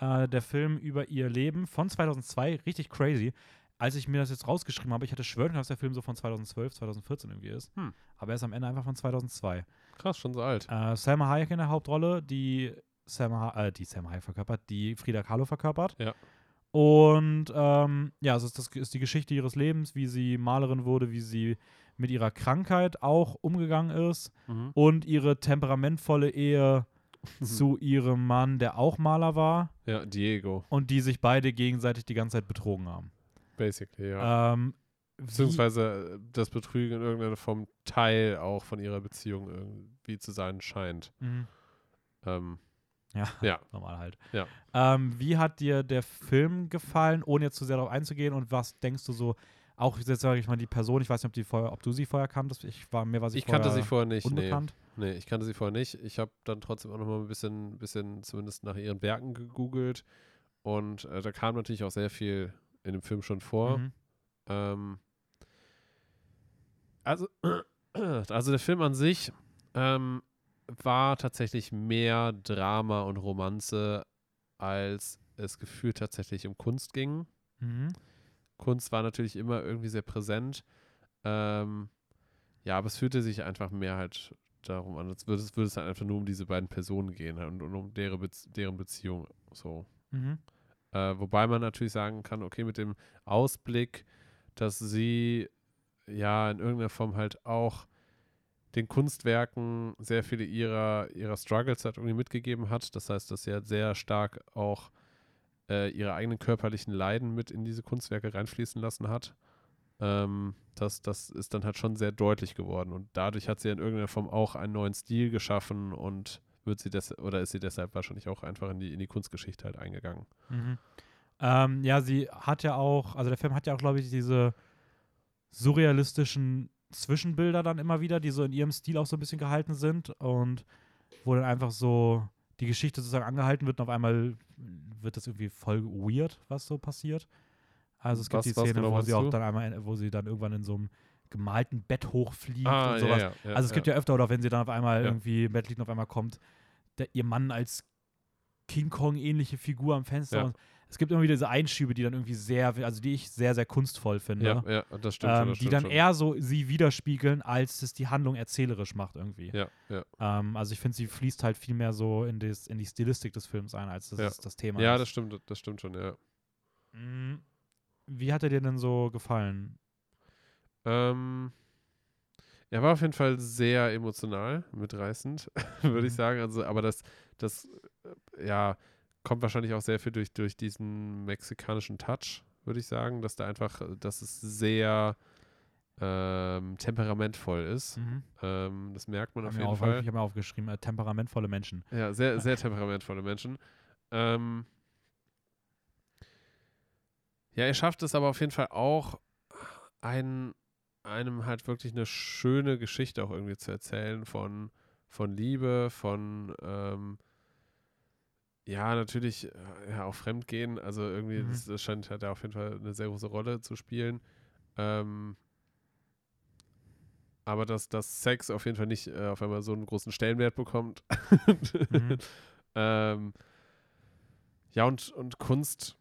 äh, der Film über ihr Leben von 2002, richtig crazy. Als ich mir das jetzt rausgeschrieben habe, ich hatte schwören können, dass der Film so von 2012, 2014 irgendwie ist. Hm. Aber er ist am Ende einfach von 2002. Krass, schon so alt. Äh, Selma Hayek in der Hauptrolle, die Selma, äh, die Selma Hayek verkörpert, die Frida Kahlo verkörpert. Ja. Und ähm, ja, es ist, das ist die Geschichte ihres Lebens, wie sie Malerin wurde, wie sie mit ihrer Krankheit auch umgegangen ist Mhm. und ihre temperamentvolle Ehe zu ihrem Mann, der auch Maler war Ja, Diego, und die sich beide gegenseitig die ganze Zeit betrogen haben. basically, ja. Ähm, Beziehungsweise äh, das Betrügen in irgendeiner Form Teil auch von ihrer Beziehung irgendwie zu sein scheint. Mhm. Ähm, Ja, ja. normal halt. Ja. Ähm, wie hat dir der Film gefallen, ohne jetzt zu sehr darauf einzugehen? Und was denkst du so, auch jetzt sage ich mal die Person, ich weiß nicht, ob, die vorher, ob du sie vorher kanntest, ich war, mir war sie Ich vorher kannte sie vorher nicht, nee. unbekannt. Nee, ich kannte sie vorher nicht. Ich habe dann trotzdem auch noch mal ein bisschen, bisschen zumindest nach ihren Werken gegoogelt. Und äh, da kam natürlich auch sehr viel in dem Film schon vor. Mhm. Ähm, also, also der Film an sich ähm, war tatsächlich mehr Drama und Romanze, als es gefühlt tatsächlich um Kunst ging. Mhm. Kunst war natürlich immer irgendwie sehr präsent. Ähm, ja, aber es fühlte sich einfach mehr halt darum an, als würde es, würde es halt einfach nur um diese beiden Personen gehen halt und, und um deren, Bez deren Beziehung so. Mhm. Äh, wobei man natürlich sagen kann, okay, mit dem Ausblick, dass sie ja in irgendeiner Form halt auch den Kunstwerken sehr viele ihrer, ihrer Struggles halt irgendwie mitgegeben hat. Das heißt, dass sie halt sehr stark auch äh, ihre eigenen körperlichen Leiden mit in diese Kunstwerke reinfließen lassen hat. Ähm, das, das ist dann halt schon sehr deutlich geworden. Und dadurch hat sie in irgendeiner Form auch einen neuen Stil geschaffen und wird sie des oder ist sie deshalb wahrscheinlich auch einfach in die, in die Kunstgeschichte halt eingegangen. Mhm. Ähm, ja, sie hat ja auch, also der Film hat ja auch, glaube ich, diese surrealistischen Zwischenbilder dann immer wieder, die so in ihrem Stil auch so ein bisschen gehalten sind und wo dann einfach so die Geschichte sozusagen angehalten wird und auf einmal wird das irgendwie voll weird, was so passiert. Also es gibt Was- die Szene, genau wo sie auch du? dann einmal, in- wo sie dann irgendwann in so einem gemalten Bett hochfliegt Ah, und sowas. ja, ja, also es gibt ja öfter, oder wenn sie dann auf einmal irgendwie im Bett liegt und auf einmal kommt der, ihr Mann als King Kong-ähnliche Figur am Fenster. Und es gibt immer wieder diese Einschübe, die dann irgendwie sehr, also die ich sehr, sehr kunstvoll finde. Ja, ja, das stimmt schon. ähm, Das die stimmt dann schon. eher so sie widerspiegeln, als es die Handlung erzählerisch macht irgendwie. Ja, ja. Ähm, also ich finde, sie fließt halt viel mehr so in, des, in die Stilistik des Films ein, als das, Ja. ist das Thema Ja, ist. das stimmt, das stimmt schon, ja. Mm, Wie hat er dir denn so gefallen? Ähm, er war auf jeden Fall sehr emotional, mitreißend, würde ich Mhm. sagen. Also, aber das, das, äh, ja, kommt wahrscheinlich auch sehr viel durch, durch diesen mexikanischen Touch, würde ich sagen, dass da einfach, äh, dass es sehr ähm, temperamentvoll ist. Mhm. Ähm, das merkt man auf jeden auf, Fall. Ich habe mir aufgeschrieben, äh, temperamentvolle Menschen. Ja, sehr, sehr temperamentvolle Menschen. Ähm, ja, er schafft es aber auf jeden Fall auch, ein, einem halt wirklich eine schöne Geschichte auch irgendwie zu erzählen von, von Liebe, von ähm, ja, natürlich äh, ja, auch Fremdgehen. Also irgendwie, Mhm. das, das scheint halt auf jeden Fall eine sehr große Rolle zu spielen. Ähm, aber dass, dass Sex auf jeden Fall nicht äh, auf einmal so einen großen Stellenwert bekommt. Mhm. ähm, ja, und, und Kunst.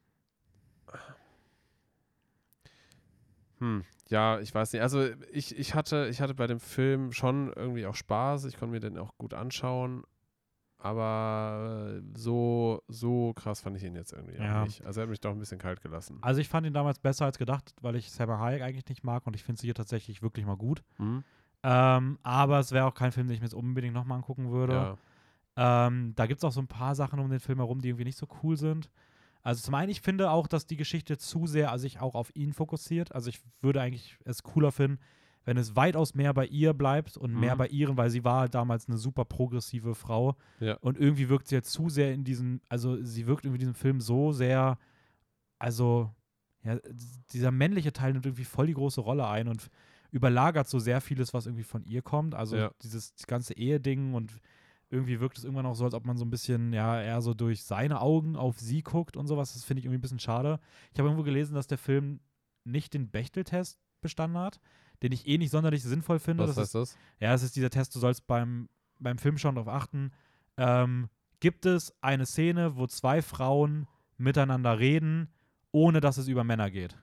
Hm, ja, ich weiß nicht. Also ich, ich, hatte, ich hatte bei dem Film schon irgendwie auch Spaß. Ich konnte mir den auch gut anschauen. Aber so, so krass fand ich ihn jetzt irgendwie Ja. nicht. Also er hat mich doch ein bisschen kalt gelassen. Also ich fand ihn damals besser als gedacht, weil ich Salma Hayek eigentlich nicht mag und ich finde sie hier tatsächlich wirklich mal gut. Hm? Ähm, aber es wäre auch kein Film, den ich mir jetzt unbedingt nochmal angucken würde. Ja. Ähm, da gibt es auch so ein paar Sachen um den Film herum, die irgendwie nicht so cool sind. Also zum einen, ich finde auch, dass die Geschichte zu sehr sich auch auf ihn fokussiert. Also ich würde eigentlich es cooler finden, wenn es weitaus mehr bei ihr bleibt und mehr Mhm. bei ihren, weil sie war damals eine super progressive Frau. Ja. Und irgendwie wirkt sie jetzt zu sehr in diesem, also sie wirkt irgendwie in diesem Film so sehr, also ja, dieser männliche Teil nimmt irgendwie voll die große Rolle ein und überlagert so sehr vieles, was irgendwie von ihr kommt. Also Ja. dieses ganze Eheding und irgendwie wirkt es irgendwann auch so, als ob man so ein bisschen, ja, eher so durch seine Augen auf sie guckt und sowas. Das finde ich irgendwie ein bisschen schade. Ich habe irgendwo gelesen, dass der Film nicht den Bechteltest bestanden hat, den ich eh nicht sonderlich sinnvoll finde. Was das heißt das? ja, es ist dieser Test, du sollst beim, beim Film schon darauf achten. Ähm, gibt es eine Szene, wo zwei Frauen miteinander reden, ohne dass es über Männer geht?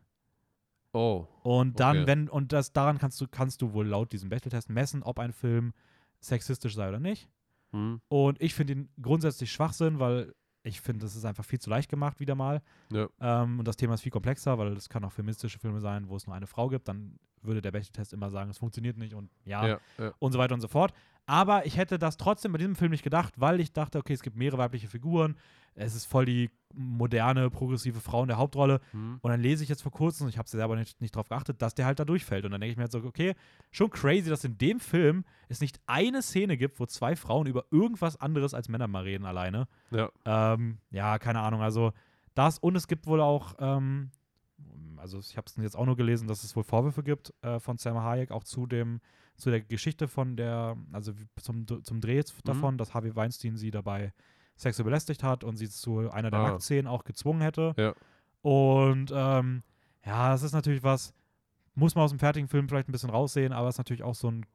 Oh. Und dann, Okay. wenn, und das daran kannst du, kannst du wohl laut diesem Bechteltest messen, ob ein Film sexistisch sei oder nicht. Hm. Und ich finde ihn grundsätzlich Schwachsinn, weil ich finde, das ist einfach viel zu leicht gemacht, wieder mal. Ja. Ähm, und das Thema ist viel komplexer, weil es kann auch feministische Filme sein, wo es nur eine Frau gibt. Dann würde der Bechteltest immer sagen, es funktioniert nicht und ja, Ja, ja. und so weiter und so fort. Aber ich hätte das trotzdem bei diesem Film nicht gedacht, weil ich dachte, okay, es gibt mehrere weibliche Figuren. Es ist voll die moderne, progressive Frau in der Hauptrolle. Hm. Und dann lese ich jetzt vor kurzem, und ich habe selber nicht, nicht drauf geachtet, dass der halt da durchfällt. Und dann denke ich mir halt so, okay, schon crazy, dass in dem Film es nicht eine Szene gibt, wo zwei Frauen über irgendwas anderes als Männer mal reden alleine. Ja. Ähm, ja, keine Ahnung. Also das und es gibt wohl auch, ähm, also ich habe es jetzt auch nur gelesen, dass es wohl Vorwürfe gibt äh, von Sam Hayek auch zu dem, zu der Geschichte von der, also zum, zum Dreh Mhm. davon, dass Harvey Weinstein sie dabei sexuell belästigt hat und sie zu einer der Ah. Nacktszenen auch gezwungen hätte. Ja. Und ähm, ja, das ist natürlich was, muss man aus dem fertigen Film vielleicht ein bisschen raussehen, aber es ist natürlich auch so ein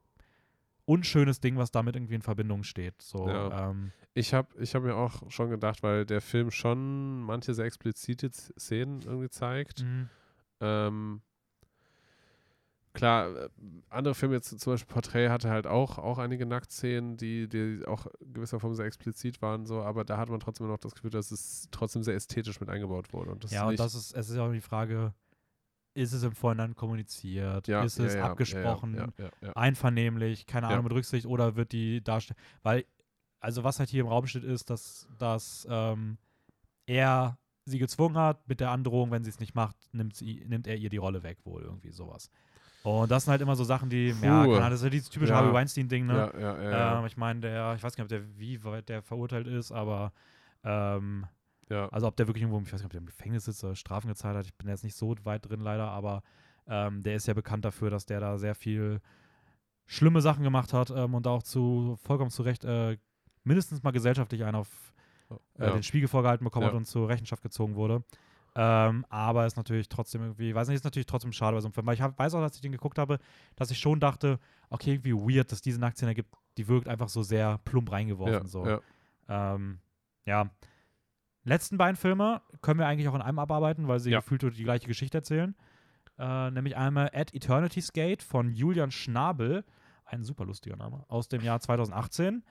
unschönes Ding, was damit irgendwie in Verbindung steht. So, Ja. ähm, Ich habe ich hab mir auch schon gedacht, weil der Film schon manche sehr explizite Szenen irgendwie zeigt. mh, Ähm, klar, äh, andere Filme, jetzt zum Beispiel Portrait hatte halt auch, auch einige Nacktszenen, die, die auch in gewisser Form sehr explizit waren, so, aber da hat man trotzdem noch das Gefühl, dass es trotzdem sehr ästhetisch mit eingebaut wurde. Und ja, und das ist, es ist ja auch die Frage, ist es im Vorhinein kommuniziert? ja, ist es ja, ja, abgesprochen? Einvernehmlich, keine. Ahnung, mit Rücksicht oder wird die Darstellung, weil, also was halt hier im Raum steht, ist, dass, dass ähm, er sie gezwungen hat mit der Androhung, wenn sie es nicht macht, nimmt, sie, nimmt er ihr die Rolle weg, wohl irgendwie sowas. Und das sind halt immer so Sachen, die, ja, Puh. Ahnung, das ist ja dieses typische Ja. Harvey Weinstein-Ding, ne? ja, ja, ja, ja. Ähm, ich meine, der, ich weiß nicht, ob der, wie weit der verurteilt ist, aber ähm, ja. also ob der wirklich irgendwo, ich weiß nicht, ob der im Gefängnis sitzt oder Strafen gezahlt hat, ich bin jetzt nicht so weit drin leider, aber ähm, der ist ja bekannt dafür, dass der da sehr viel schlimme Sachen gemacht hat ähm, und auch zu vollkommen zu Recht äh, mindestens mal gesellschaftlich einen auf äh, ja. den Spiegel vorgehalten bekommen Ja. hat und zur Rechenschaft gezogen wurde. Ähm, aber ist natürlich trotzdem irgendwie, weiß nicht, ist natürlich trotzdem schade bei so einem Film, weil ich hab, weiß auch, als ich den geguckt habe, dass ich schon dachte, okay, irgendwie weird, dass diese Nacktszene gibt, die wirkt einfach so sehr plump reingeworfen. ja, so. ja. Ähm, ja. Letzten beiden Filme können wir eigentlich auch in einem abarbeiten, weil sie Ja. gefühlt die gleiche Geschichte erzählen. Äh, nämlich einmal At Eternity's Gate von Julian Schnabel, ein super lustiger Name, aus dem Jahr 2018.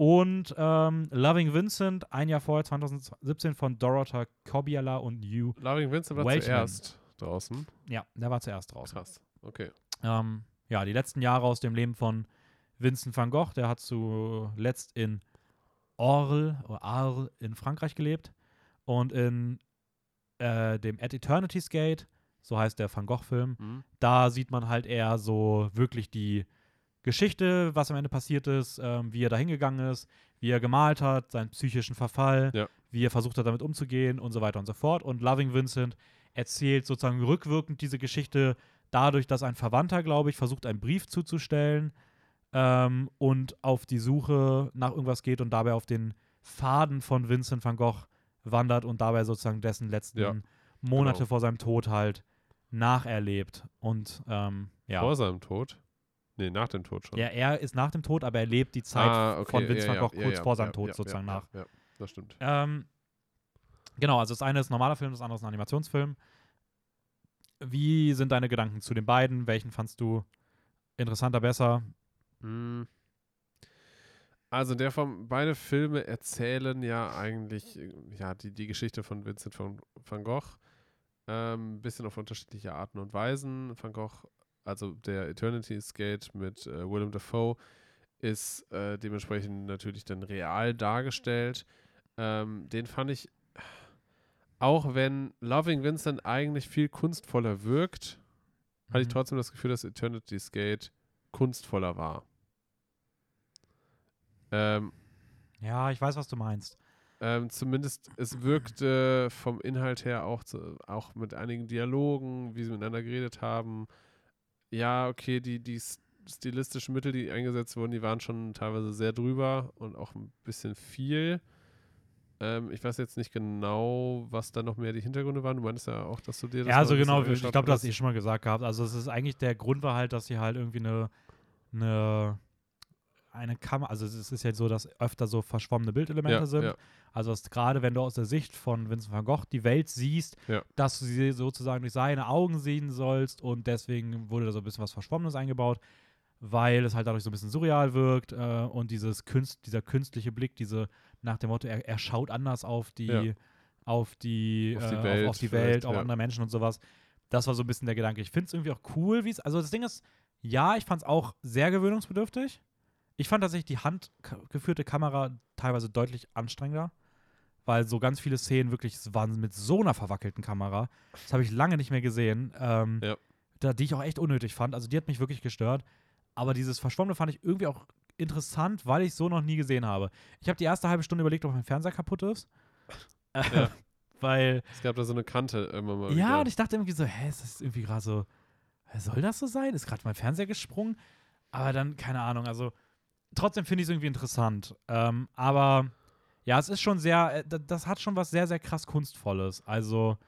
Und ähm, Loving Vincent, ein Jahr vorher, 2017, von Dorota Kobiela und Hugh. Loving Vincent war Welchman. zuerst draußen. Ja, der war zuerst draußen. Krass. Okay. Ähm, ja, die letzten Jahre aus dem Leben von Vincent van Gogh. Der hat zuletzt in Orle oder Arles in Frankreich gelebt und in äh, dem At Eternity's Gate, so heißt der Van Gogh-Film, Mhm. da sieht man halt eher so wirklich die Geschichte, was am Ende passiert ist, ähm, wie er da hingegangen ist, wie er gemalt hat, seinen psychischen Verfall, Ja. wie er versucht hat, damit umzugehen und so weiter und so fort. Und Loving Vincent erzählt sozusagen rückwirkend diese Geschichte dadurch, dass ein Verwandter, glaube ich, versucht, einen Brief zuzustellen ähm, und auf die Suche nach irgendwas geht und dabei auf den Faden von Vincent van Gogh wandert und dabei sozusagen dessen letzten Ja, Monate genau. vor seinem Tod halt nacherlebt. Und ähm, ja. Vor seinem Tod. Nee, nach dem Tod schon. Ja, er ist nach dem Tod, aber er lebt die Zeit ah, okay, von Vince ja, van Gogh ja, kurz ja, vor seinem Tod sozusagen ja, nach. Ja, das stimmt. Ähm, genau, also das eine ist ein normaler Film, das andere ist ein Animationsfilm. Wie sind deine Gedanken zu den beiden? Welchen fandst du interessanter, besser? Mm. Also in der Form, beide Filme erzählen ja eigentlich ja, die, die Geschichte von Vincent von van Gogh. Ein ähm, bisschen auf unterschiedliche Arten und Weisen. Van Gogh, also der Eternity's Gate mit äh, Willem Dafoe, ist äh, dementsprechend natürlich dann real dargestellt. Ähm, den fand ich, auch wenn Loving Vincent eigentlich viel kunstvoller wirkt, hatte ich Mhm. trotzdem das Gefühl, dass Eternity's Gate kunstvoller war. Ähm, Ja, ich weiß, was du meinst. ähm, zumindest, es wirkte vom Inhalt her auch, zu, auch mit einigen Dialogen, wie sie miteinander geredet haben. Ja, okay, die, die stilistischen Mittel, die eingesetzt wurden, die waren schon teilweise sehr drüber und auch ein bisschen viel. Ähm, ich weiß jetzt nicht genau, was da noch mehr die Hintergründe waren. Du meinst ja auch, dass du dir das Ja, also genau, ich glaube, das hast eh schon mal gesagt gehabt. Also es ist eigentlich, der Grund war halt, dass sie halt irgendwie eine, eine, eine Kamera, also es ist ja so, dass öfter so verschwommene Bildelemente ja, sind. Ja, Also gerade wenn du aus der Sicht von Vincent van Gogh die Welt siehst, Ja. dass du sie sozusagen durch seine Augen sehen sollst und deswegen wurde da so ein bisschen was Verschwommenes eingebaut, weil es halt dadurch so ein bisschen surreal wirkt äh, und dieses Künst, dieser künstliche Blick, diese nach dem Motto, er, er schaut anders auf die, auf die, Auf die äh, Welt auf, auf die Welt, auf andere Menschen und sowas. Das war so ein bisschen der Gedanke. Ich finde es irgendwie auch cool, wie es, also das Ding ist, ja, ich fand es auch sehr gewöhnungsbedürftig. Ich fand tatsächlich die handgeführte Kamera teilweise deutlich anstrengender, weil so ganz viele Szenen wirklich waren mit so einer verwackelten Kamera. Das habe ich lange nicht mehr gesehen. Ähm, Ja. da, die ich auch echt unnötig fand. Also die hat mich wirklich gestört. Aber dieses Verschwommene fand ich irgendwie auch interessant, weil ich es so noch nie gesehen habe. Ich habe die erste halbe Stunde überlegt, ob mein Fernseher kaputt ist. Äh, Ja. Weil es gab da so eine Kante immer mal ja, wieder. und ich dachte irgendwie so, hä, ist das irgendwie gerade so, soll das so sein? Ist gerade mein Fernseher gesprungen? Aber dann, keine Ahnung, also trotzdem finde ich es irgendwie interessant. Ähm, aber ja, es ist schon sehr, äh, das hat schon was sehr, sehr krass Kunstvolles. Also,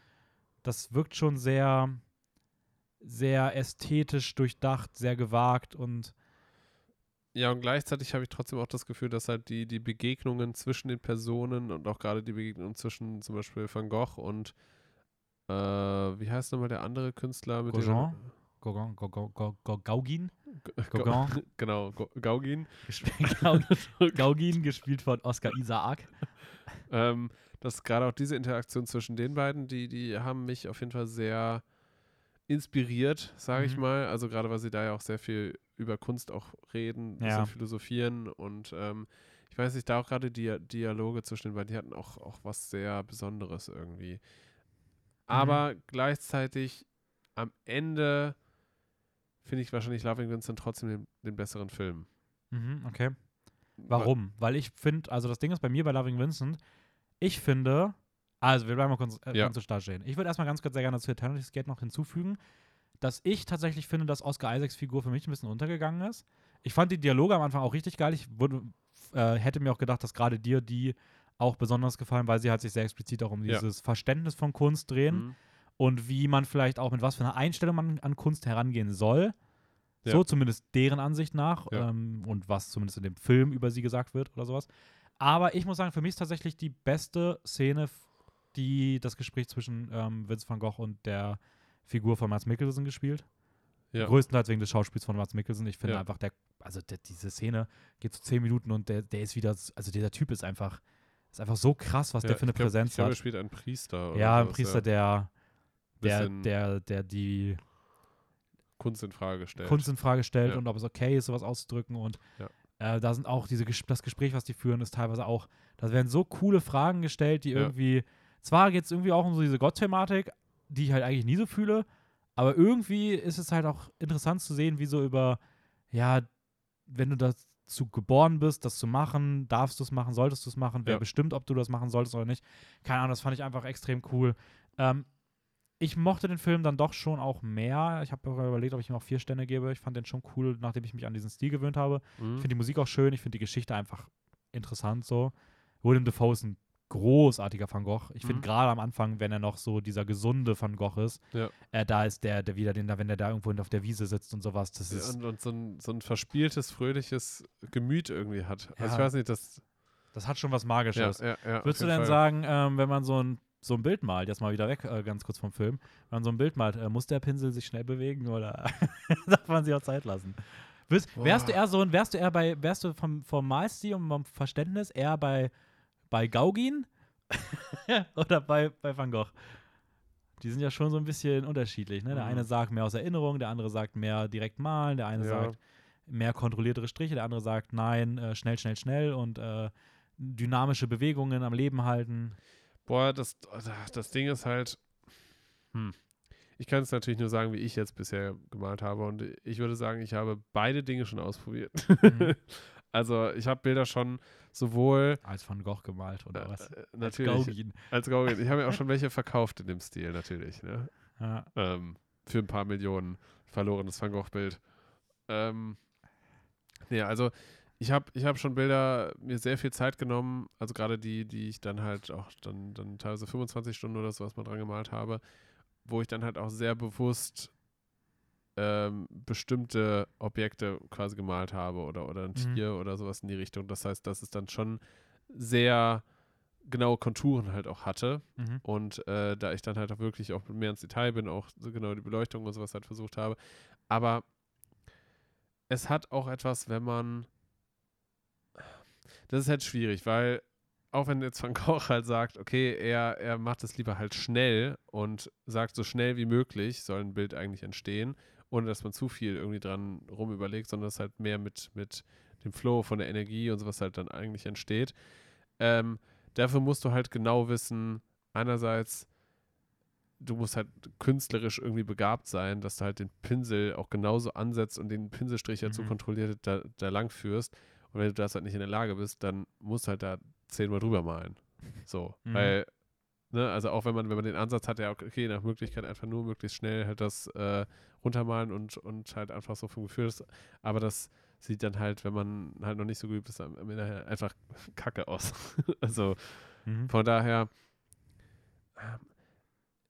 das wirkt schon sehr, sehr ästhetisch durchdacht, sehr gewagt und Ja, und gleichzeitig habe ich trotzdem auch das Gefühl, dass halt die, die Begegnungen zwischen den Personen und auch gerade die Begegnungen zwischen zum Beispiel Van Gogh und äh, wie heißt nochmal der andere Künstler mit Gauguin? Gauguin, Gauguin, Gauguin, Gauguin, dem Gauguin. genau, Gauguin. gespielt, Gauguin, Gauguin, gespielt von Oscar Isaac. ähm, dass gerade auch diese Interaktion zwischen den beiden, die, die haben mich auf jeden Fall sehr inspiriert, sage ich Mhm. mal. Also gerade, weil sie da ja auch sehr viel über Kunst auch reden, Ja. philosophieren und ähm, ich weiß nicht, da auch gerade die Dialoge zwischen den beiden, die hatten auch, auch was sehr Besonderes irgendwie. Aber gleichzeitig am Ende finde ich wahrscheinlich Loving Vincent trotzdem den, den besseren Film. Mhm, okay. Warum? Weil ich finde, also das Ding ist bei mir bei Loving Vincent, ich finde, also wir bleiben mal kurz, äh, Ja. ganz so stark stehen. Ich würde erstmal ganz kurz sehr gerne zu Eternity Skate noch hinzufügen, dass ich tatsächlich finde, dass Oscar Isaacs Figur für mich ein bisschen untergegangen ist. Ich fand die Dialoge am Anfang auch richtig geil. Ich wurde, äh, hätte mir auch gedacht, dass gerade dir die auch besonders gefallen, weil sie halt sich sehr explizit auch um Ja. dieses Verständnis von Kunst drehen Mhm. Und wie man vielleicht auch mit was für einer Einstellung man an Kunst herangehen soll. Ja. So zumindest deren Ansicht nach Ja. ähm, und was zumindest in dem Film über sie gesagt wird oder sowas. Aber ich muss sagen, für mich ist tatsächlich die beste Szene, die das Gespräch zwischen ähm, Vince van Gogh und der Figur von Mats Mikkelsen gespielt. Ja. Größtenteils wegen des Schauspiels von Mats Mikkelsen. Ich finde einfach, der, also der, diese Szene geht so zehn Minuten und der, der ist wieder, also dieser Typ ist einfach, ist einfach so krass, was der für eine glaub, Präsenz ich glaub, hat. er spielt einen Priester. Ja, ein Priester, der, der, der, der die Kunst in Frage stellt. Kunst in Frage stellt Ja. und ob es okay ist, sowas auszudrücken. Und Ja. äh, da sind auch diese das Gespräch, was die führen, ist teilweise auch, da werden so coole Fragen gestellt, die Ja. irgendwie, zwar geht es irgendwie auch um so diese Gott-Thematik, die ich halt eigentlich nie so fühle, aber irgendwie ist es halt auch interessant zu sehen, wie so über, ja, wenn du dazu geboren bist, das zu machen, darfst du es machen, solltest du es machen, wer bestimmt, ob du das machen solltest oder nicht. Keine Ahnung, das fand ich einfach extrem cool. Ähm, ich mochte den Film dann doch schon auch mehr. Ich habe überlegt, ob ich ihm auch vier Sterne gebe. Ich fand den schon cool, nachdem ich mich an diesen Stil gewöhnt habe. Mhm. Ich finde die Musik auch schön. Ich finde die Geschichte einfach interessant so. Willem Dafoe ist ein großartiger Van Gogh. Ich finde Mhm. gerade am Anfang, wenn er noch so dieser gesunde Van Gogh ist, Ja. äh, da ist der, der wieder, den, da, wenn der da irgendwo auf der Wiese sitzt und sowas, das ist, und, und so, ein, so ein verspieltes, fröhliches Gemüt irgendwie hat. Also Ja. ich weiß nicht, das. das hat schon was Ja, Magisches. ja, ja, Würdest du denn Fall. sagen, ähm, wenn man so ein, so ein Bild malt, jetzt mal wieder weg, äh, ganz kurz vom Film, wenn man so ein Bild malt, äh, muss der Pinsel sich schnell bewegen oder darf man sich auch Zeit lassen? Wirst, wärst du eher so ein, wärst du eher bei, wärst du vom, vom Malstil und vom Verständnis eher bei, bei Gauguin oder bei, bei Van Gogh? Die sind ja schon so ein bisschen unterschiedlich. Ne? Der Mhm. eine sagt mehr aus Erinnerung, der andere sagt mehr direkt malen, der eine Ja. sagt mehr kontrolliertere Striche, der andere sagt nein, äh, schnell, schnell, schnell und äh, dynamische Bewegungen am Leben halten. Boah, das, das Ding ist halt. Hm. Ich kann es natürlich nur sagen, wie ich jetzt bisher gemalt habe. Und ich würde sagen, ich habe beide Dinge schon ausprobiert. Mhm. also, ich habe Bilder schon sowohl. Als Van Gogh gemalt oder Äh, was? äh, Als natürlich. Gauguin. Als Gauguin. Ich habe mir auch schon welche verkauft in dem Stil, natürlich. Ne? Ja. ähm, für ein paar Millionen verlorenes Van Gogh-Bild. Ähm, nee, also ich habe ich hab schon Bilder mir sehr viel Zeit genommen, also gerade die, die ich dann halt auch dann, dann teilweise 25 Stunden oder sowas mal dran gemalt habe, wo ich dann halt auch sehr bewusst ähm, bestimmte Objekte quasi gemalt habe oder, oder ein Mhm. Tier oder sowas in die Richtung. Das heißt, dass es dann schon sehr genaue Konturen halt auch hatte. Mhm. Und äh, da ich dann halt auch wirklich auch mehr ins Detail bin, auch so genau die Beleuchtung und sowas halt versucht habe. Aber es hat auch etwas, wenn man. Das ist halt schwierig, weil auch wenn jetzt Van Gogh halt sagt, okay, er, er macht es lieber halt schnell und sagt, so schnell wie möglich soll ein Bild eigentlich entstehen, ohne dass man zu viel irgendwie dran rum überlegt, sondern es halt mehr mit, mit dem Flow von der Energie und sowas halt dann eigentlich entsteht. Ähm, dafür musst du halt genau wissen, einerseits, du musst halt künstlerisch irgendwie begabt sein, dass du halt den Pinsel auch genauso ansetzt und den Pinselstrich halt so Mhm. kontrolliert da, da lang führst. Und wenn du das halt nicht in der Lage bist, dann musst du halt da zehnmal drüber malen. So, Mhm. weil, ne, also auch wenn man, wenn man den Ansatz hat, ja, okay, nach Möglichkeit einfach nur möglichst schnell halt das äh, runtermalen und, und halt einfach so vom Gefühl, das, aber das sieht dann halt, wenn man halt noch nicht so geübt ist, am Ende halt einfach kacke aus. also, Mhm. von daher, ähm,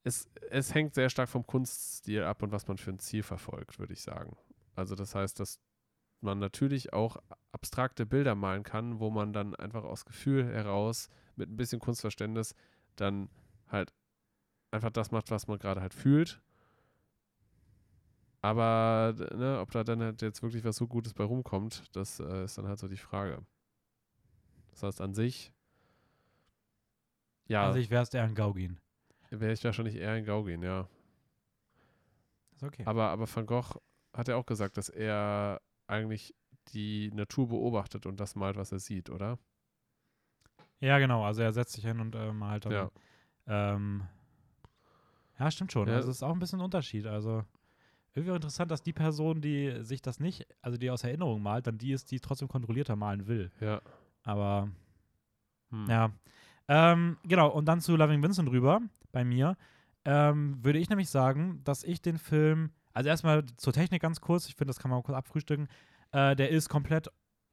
es, es hängt sehr stark vom Kunststil ab und was man für ein Ziel verfolgt, würde ich sagen. Also das heißt, dass man natürlich auch abstrakte Bilder malen kann, wo man dann einfach aus Gefühl heraus mit ein bisschen Kunstverständnis dann halt einfach das macht, was man gerade halt fühlt. Aber ne, ob da dann halt jetzt wirklich was so Gutes bei rumkommt, das äh, ist dann halt so die Frage. Das heißt an sich, ja, Also ich wär's eher ein Gauguin. wäre ich wahrscheinlich eher ein Gauguin, ja. Ist okay. Aber, aber Van Gogh hat ja auch gesagt, dass er eigentlich die Natur beobachtet und das malt, was er sieht, oder? ja, genau. Also er setzt sich hin und äh, malt dann. Ja. Ähm, ja, stimmt schon. Ja. Also es ist auch ein bisschen ein Unterschied. Also irgendwie auch interessant, dass die Person, die sich das nicht, also die aus Erinnerung malt, dann die ist, die trotzdem kontrollierter malen will. Ja. Aber Hm. Ja. Ähm, genau, und dann zu Loving Vincent rüber, bei mir, ähm, würde ich nämlich sagen, dass ich den Film, also erstmal zur Technik ganz kurz, ich finde, das kann man auch kurz abfrühstücken, äh, der ist komplett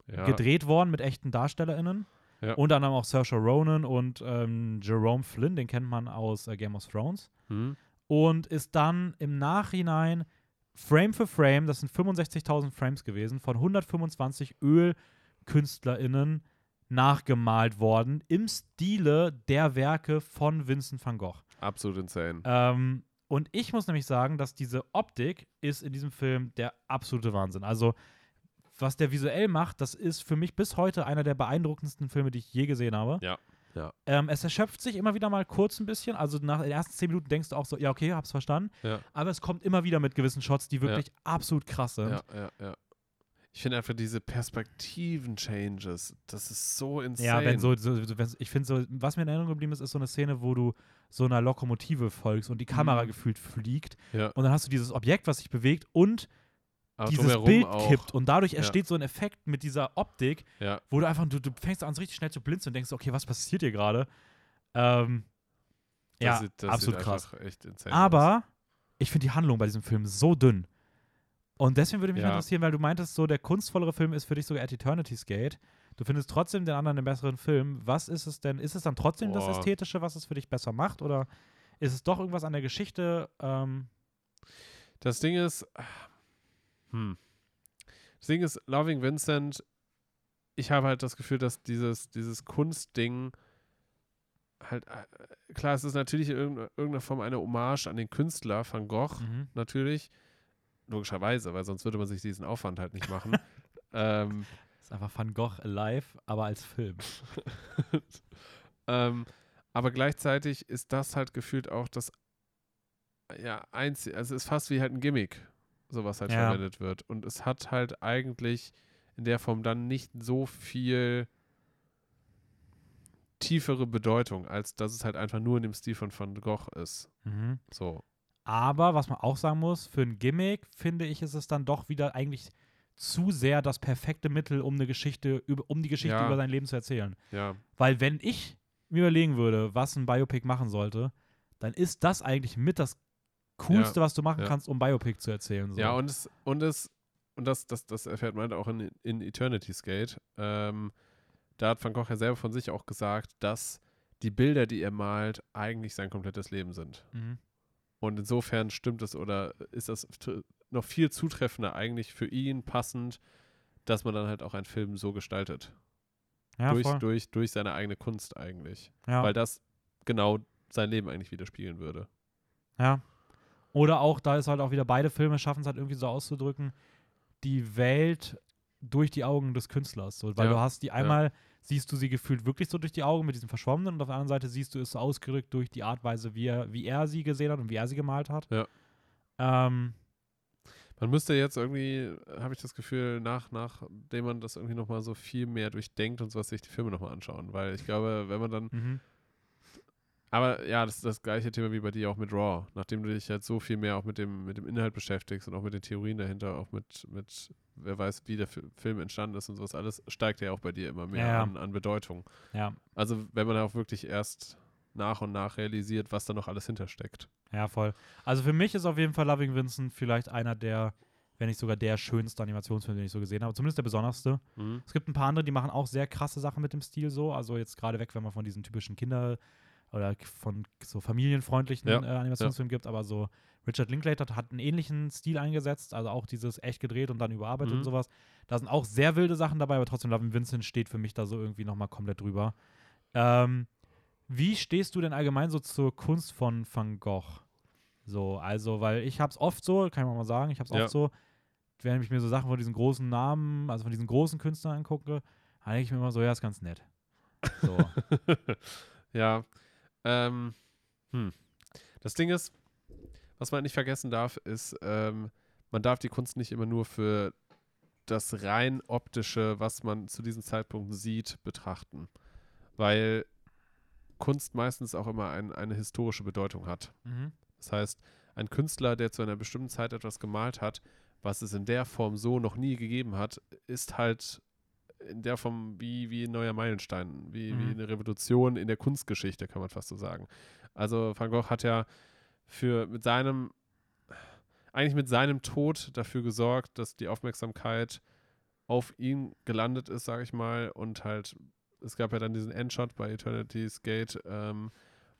ja. gedreht worden mit echten DarstellerInnen. Ja. Unter anderem auch Saoirse Ronan und ähm, Jerome Flynn, den kennt man aus äh, Game of Thrones. Hm? Und ist dann im Nachhinein Frame für Frame, das sind 65.000 Frames gewesen, von 125 ÖlkünstlerInnen nachgemalt worden im Stile der Werke von Vincent van Gogh. Absolut insane. Ähm, und ich muss nämlich sagen, dass diese Optik ist in diesem Film der absolute Wahnsinn. Also, was der visuell macht, das ist für mich bis heute einer der beeindruckendsten Filme, die ich je gesehen habe. Ja, ja. Ähm, es erschöpft sich immer wieder mal kurz ein bisschen. Also nach den ersten zehn Minuten denkst du auch so, ja, okay, hab's verstanden. Ja. Aber es kommt immer wieder mit gewissen Shots, die wirklich absolut krass sind. Ja, ja, ja. Ich finde einfach diese Perspektiven-Changes, das ist so insane. Ja, wenn so, so wenn, ich finde so, was mir in Erinnerung geblieben ist, ist so eine Szene, wo du so einer Lokomotive folgst und die Kamera Mhm. gefühlt fliegt Ja. und dann hast du dieses Objekt, was sich bewegt und Aber dieses Bild auch. kippt und dadurch Ja. entsteht so ein Effekt mit dieser Optik, Ja, wo du einfach, du, du fängst an, so richtig schnell zu blinzeln und denkst, okay, was passiert hier gerade? Ähm, das ja, sieht, das absolut krass. insane aus. Aber ich finde die Handlung bei diesem Film so dünn. Und deswegen würde mich Ja. interessieren, weil du meintest, so der kunstvollere Film ist für dich sogar At Eternity's Gate. Du findest trotzdem den anderen den besseren Film. Was ist es denn? Ist es dann trotzdem das Boah. Ästhetische, was es für dich besser macht? Oder ist es doch irgendwas an der Geschichte? Ähm, Das Ding ist, hm. Das Ding ist, Loving Vincent, ich habe halt das Gefühl, dass dieses, dieses Kunstding halt, äh, klar, es ist natürlich in irgendeiner, irgendeiner Form eine Hommage an den Künstler Van Gogh, mhm. natürlich. Logischerweise, weil sonst würde man sich diesen Aufwand halt nicht machen. ähm, ist einfach Van Gogh alive, aber als Film. ähm, aber gleichzeitig ist das halt gefühlt auch das ja, einzige, also es ist fast wie halt ein Gimmick, sowas halt Ja. verwendet wird. Und es hat halt eigentlich in der Form dann nicht so viel tiefere Bedeutung, als dass es halt einfach nur in dem Stil von Van Gogh ist. Mhm. So. Aber was man auch sagen muss, für ein Gimmick finde ich, ist es dann doch wieder eigentlich zu sehr das perfekte Mittel, um eine Geschichte, um die Geschichte Ja. über sein Leben zu erzählen. Ja, Weil wenn ich mir überlegen würde, was ein Biopic machen sollte, dann ist das eigentlich mit das Coolste, was du machen ja. kannst, um Biopic zu erzählen. So. ja und es, und es, und das, das, das erfährt man halt auch in, in Eternity's Gate. Ähm, da hat Van Gogh ja selber von sich auch gesagt, dass die Bilder, die er malt, eigentlich sein komplettes Leben sind. Mhm. Und insofern stimmt es oder ist das noch viel zutreffender eigentlich für ihn passend, dass man dann halt auch einen Film so gestaltet. ja, durch, voll. durch, durch seine eigene Kunst eigentlich. ja. Weil das genau sein Leben eigentlich widerspiegeln würde. Ja. Oder auch, da ist halt auch wieder beide Filme schaffen es halt irgendwie so auszudrücken, die Welt durch die Augen des Künstlers. So, weil Ja, du hast die einmal, siehst du sie gefühlt wirklich so durch die Augen mit diesem Verschwommenen und auf der anderen Seite siehst du es so ausgedrückt durch die Art Weise, wie er, wie er sie gesehen hat und wie er sie gemalt hat. Ja. Ähm, Man müsste jetzt irgendwie, habe ich das Gefühl, nach, nachdem man das irgendwie nochmal so viel mehr durchdenkt und sowas, sich die Filme nochmal anschauen. Weil ich glaube, wenn man dann mhm. Aber ja, das ist das gleiche Thema wie bei dir auch mit Raw. Nachdem du dich jetzt so viel mehr auch mit dem, mit dem Inhalt beschäftigst und auch mit den Theorien dahinter, auch mit, mit wer weiß, wie der Fi- Film entstanden ist und sowas alles, steigt ja auch bei dir immer mehr ja. An, an Bedeutung. Ja, Also wenn man auch wirklich erst nach und nach realisiert, was da noch alles hintersteckt. ja, voll. Also für mich ist auf jeden Fall Loving Vincent vielleicht einer der, wenn nicht sogar der schönste Animationsfilm, den ich so gesehen habe. Zumindest der besonderste. Mhm. Es gibt ein paar andere, die machen auch sehr krasse Sachen mit dem Stil so. Also jetzt gerade weg, wenn man von diesen typischen Kinder- oder von so familienfreundlichen Ja, äh, Animationsfilmen gibt, aber so Richard Linklater hat einen ähnlichen Stil eingesetzt, also auch dieses echt gedreht und dann überarbeitet Mhm. und sowas. Da sind auch sehr wilde Sachen dabei, aber trotzdem Loving Vincent steht für mich da so irgendwie nochmal komplett drüber. Ähm, wie stehst du denn allgemein so zur Kunst von Van Gogh? So, also, weil ich hab's oft so, kann ich mal sagen, ich hab's Ja. oft so, wenn ich mir so Sachen von diesen großen Namen, also von diesen großen Künstlern angucke, dann denke ich mir immer so, ja, ist ganz nett. So. ja. Ähm, hm. Das Ding ist, was man nicht vergessen darf, ist, ähm, man darf die Kunst nicht immer nur für das rein optische, was man zu diesem Zeitpunkt sieht, betrachten. Weil Kunst meistens auch immer ein, eine historische Bedeutung hat. mhm. Das heißt, ein Künstler, der zu einer bestimmten Zeit etwas gemalt hat, was es in der Form so noch nie gegeben hat, ist halt in der Form wie, wie ein neuer Meilenstein, wie, wie Mhm. eine Revolution in der Kunstgeschichte, kann man fast so sagen. Also Van Gogh hat ja für mit seinem, eigentlich mit seinem Tod dafür gesorgt, dass die Aufmerksamkeit auf ihn gelandet ist, sage ich mal, und halt, es gab ja dann diesen Endshot bei Eternity's Gate, ähm,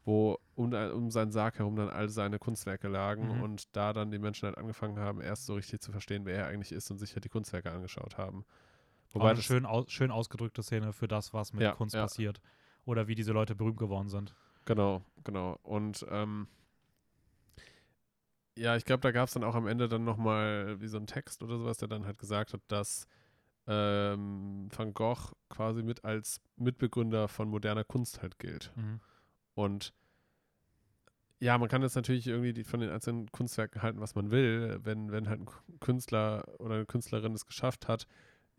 wo um, um seinen Sarg herum dann all seine Kunstwerke lagen Mhm. und da dann die Menschen halt angefangen haben, erst so richtig zu verstehen, wer er eigentlich ist und sich halt die Kunstwerke angeschaut haben. Wobei eine schön, aus, schön ausgedrückte Szene für das, was mit Ja, Kunst ja. passiert. Oder wie diese Leute berühmt geworden sind. Genau, genau. Und ähm, ja, ich glaube, da gab es dann auch am Ende dann nochmal wie so ein Text oder sowas, der dann halt gesagt hat, dass ähm, Van Gogh quasi mit als Mitbegründer von moderner Kunst halt gilt. Mhm. Und ja, man kann jetzt natürlich irgendwie die, von den einzelnen Kunstwerken halten, was man will. Wenn, wenn halt ein Künstler oder eine Künstlerin es geschafft hat,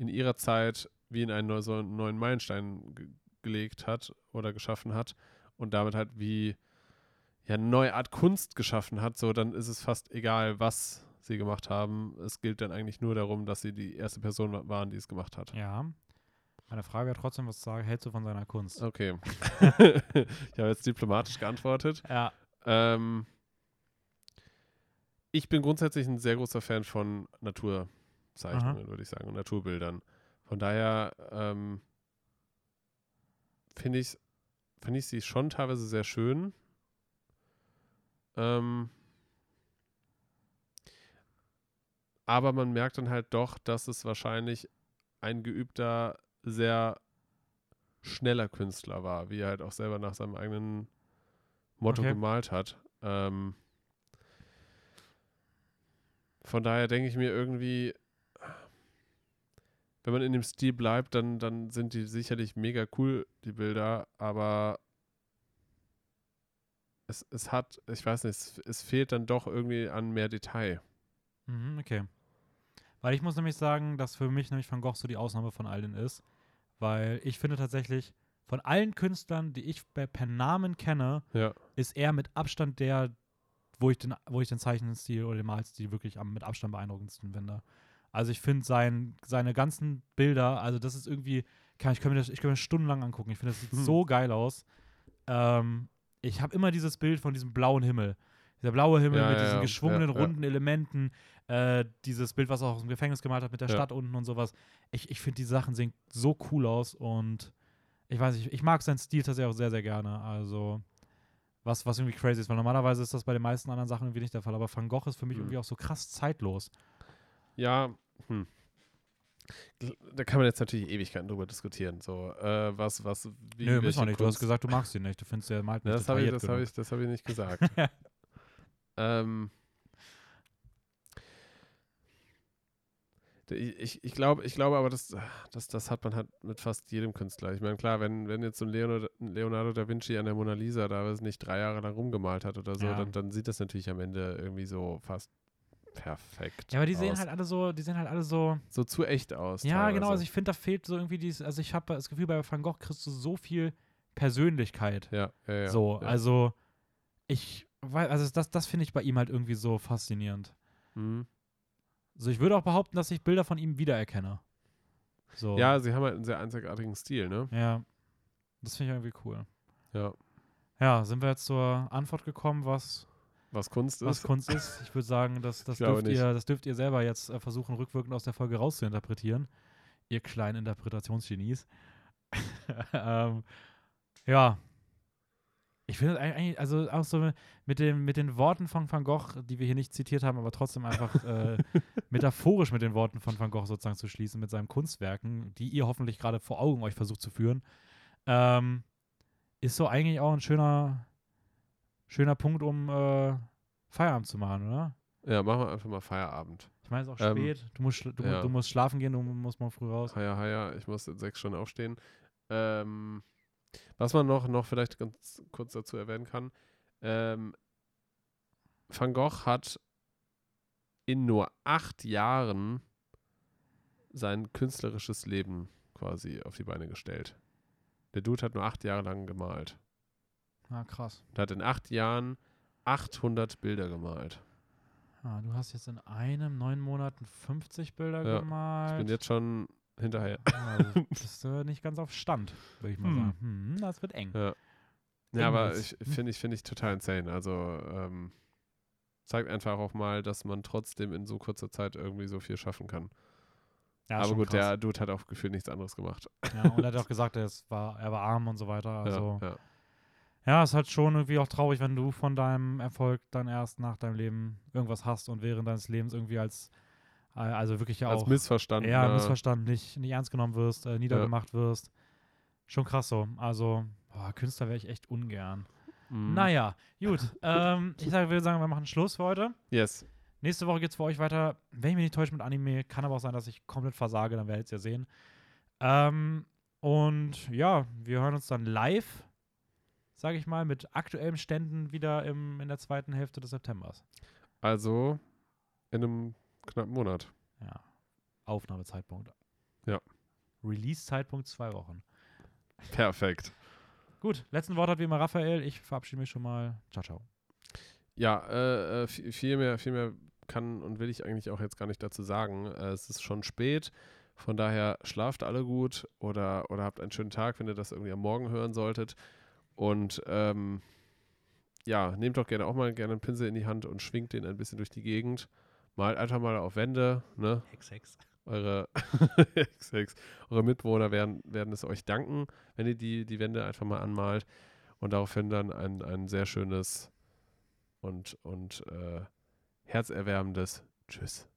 in ihrer Zeit wie in einen neu, so einen neuen Meilenstein ge gelegt hat oder geschaffen hat und damit halt wie ja, eine neue Art Kunst geschaffen hat, so dann ist es fast egal, was sie gemacht haben. Es gilt dann eigentlich nur darum, dass sie die erste Person wa- waren, die es gemacht hat. Ja. Meine Frage trotzdem was sagen. Hältst du von seiner Kunst? Okay. ich habe jetzt diplomatisch geantwortet. Ja. Ähm, ich bin grundsätzlich ein sehr großer Fan von Naturzeichnungen, würde ich sagen, und Naturbildern. Von daher ähm, finde ich, finde ich sie schon teilweise sehr schön. Ähm, aber man merkt dann halt doch, dass es wahrscheinlich ein geübter, sehr schneller Künstler war, wie er halt auch selber nach seinem eigenen Motto Okay. gemalt hat. Ähm, von daher denke ich mir irgendwie, wenn man in dem Stil bleibt, dann, dann sind die sicherlich mega cool, die Bilder, aber es, es hat, ich weiß nicht, es, es fehlt dann doch irgendwie an mehr Detail. Mhm, okay. Weil ich muss nämlich sagen, dass für mich nämlich Van Gogh so die Ausnahme von allen ist. Weil ich finde tatsächlich, von allen Künstlern, die ich per, Namen kenne, Ja. ist er mit Abstand der, wo ich den, wo ich den Zeichenstil oder den Malstil wirklich am mit Abstand beeindruckendsten finde. Also ich finde sein, seine ganzen Bilder, also das ist irgendwie, kann, ich kann mir das, ich kann mir das stundenlang angucken. Ich finde, das sieht Hm. so geil aus. Ähm, ich habe immer dieses Bild von diesem blauen Himmel. Dieser blaue Himmel Ja, mit ja, diesen ja. geschwungenen, runden Elementen. Äh, dieses Bild, was er auch aus dem Gefängnis gemalt hat mit der. Stadt unten und sowas. Ich, ich finde, die Sachen sehen so cool aus und ich weiß nicht, ich mag seinen Stil tatsächlich auch sehr, sehr gerne. Also, was, was irgendwie crazy ist, weil normalerweise ist das bei den meisten anderen Sachen irgendwie nicht der Fall. Aber Van Gogh ist für mich Mhm. irgendwie auch so krass zeitlos. Ja, hm. Da kann man jetzt natürlich Ewigkeiten drüber diskutieren. So, äh, was, was, wie, Nö, müssen wir nicht. Du hast Kunst- gesagt, du magst ihn nicht. Du findest, nicht Ja, das habe ich, das hab ich, das hab ich nicht gesagt. ähm, ich, ich, glaube, ich glaube aber, das, das, das hat man halt mit fast jedem Künstler. Ich meine, klar, wenn, wenn jetzt so ein Leonardo, Leonardo da Vinci an der Mona Lisa da weiß nicht drei Jahre lang rumgemalt hat oder so, Ja. dann, dann sieht das natürlich am Ende irgendwie so fast perfekt Ja, aber die sehen aus. halt alle so, die sehen halt alle so. so zu echt aus. Ja, genau. teilweise. Also ich finde, da fehlt so irgendwie dieses, also ich habe das Gefühl, bei Van Gogh kriegst du so viel Persönlichkeit. ja, ja, ja, so, ja. also ich weiß, also das, das finde ich bei ihm halt irgendwie so faszinierend. Mhm. So, ich würde auch behaupten, dass ich Bilder von ihm wiedererkenne. So. Ja, sie haben halt einen sehr einzigartigen Stil, ne? Ja. Das finde ich irgendwie cool. Ja. Ja, sind wir jetzt zur Antwort gekommen, was, Was Kunst was ist. Kunst ist? Ich würde sagen, das, das, dürft ihr, das dürft ihr selber jetzt äh, versuchen, rückwirkend aus der Folge rauszuinterpretieren. Ihr kleinen Interpretationsgenies. ähm, ja. Ich finde es eigentlich, also auch so mit, dem, mit den Worten von Van Gogh, die wir hier nicht zitiert haben, aber trotzdem einfach äh, metaphorisch mit den Worten von Van Gogh sozusagen zu schließen, mit seinen Kunstwerken, die ihr hoffentlich gerade vor Augen euch versucht zu führen, ähm, ist so eigentlich auch ein schöner, schöner Punkt, um äh, Feierabend zu machen, oder? Ja, machen wir einfach mal Feierabend. Ich meine, es ist auch Ähm, spät. Du musst, du, ja. du musst schlafen gehen, du musst morgen früh raus. Haja, haja, ich muss in sechs Stunden aufstehen. Ähm, was man noch, noch vielleicht ganz kurz dazu erwähnen kann, ähm, Van Gogh hat in nur acht Jahren sein künstlerisches Leben quasi auf die Beine gestellt. Der Dude hat nur acht Jahre lang gemalt. Ah, krass. Und hat in acht Jahren 800 Bilder gemalt. Ah, du hast jetzt in einem, neun Monaten 50 Bilder Ja, gemalt. Ich bin jetzt schon hinterher. Du bist äh, nicht ganz auf Stand, würde ich mal Hm. sagen. Hm, das wird eng. Ja. Ja, aber ich finde ich, finde ich total insane. Also ähm, zeigt einfach auch mal, dass man trotzdem in so kurzer Zeit irgendwie so viel schaffen kann. Ja, aber gut, krass. der Dude hat auch gefühlt nichts anderes gemacht. Ja, und er hat auch gesagt, er, war, er war arm und so weiter. Also, ja, ja. Ja, ist halt schon irgendwie auch traurig, wenn du von deinem Erfolg dann erst nach deinem Leben irgendwas hast und während deines Lebens irgendwie als, äh, also wirklich ja Als auch, missverstanden. ja, missverstanden, nicht, nicht ernst genommen wirst, äh, niedergemacht wirst. Schon krass so. Also, boah, Künstler wäre ich echt ungern. Mhm. Naja, gut. ähm, ich sag, würde sagen, wir machen Schluss für heute. Yes. Nächste Woche geht es für euch weiter, wenn ich mich nicht täusche, mit Anime. Kann aber auch sein, dass ich komplett versage, dann werdet ihr es ja sehen. Ähm, und ja, wir hören uns dann live, sage ich mal, mit aktuellen Ständen wieder im, in der zweiten Hälfte des Septembers. Also in einem knappen Monat. Ja. Aufnahmezeitpunkt. Ja. Release-Zeitpunkt zwei Wochen. Perfekt. Gut, letzten Wort hat wie immer Raphael. Ich verabschiede mich schon mal. Ciao, ciao. Ja, äh, äh, vi- viel mehr, viel mehr kann und will ich eigentlich auch jetzt gar nicht dazu sagen. Äh, es ist schon spät. Von daher schlaft alle gut oder, oder habt einen schönen Tag, wenn ihr das irgendwie am Morgen hören solltet. Und ähm, ja, nehmt doch gerne auch mal gerne einen Pinsel in die Hand und schwingt den ein bisschen durch die Gegend. Malt einfach mal auf Wände, ne? Hex, Hex. eure, eure Mitbewohner werden, werden es euch danken, wenn ihr die, die Wände einfach mal anmalt und daraufhin dann ein, ein sehr schönes und, und äh, herzerwärmendes Tschüss.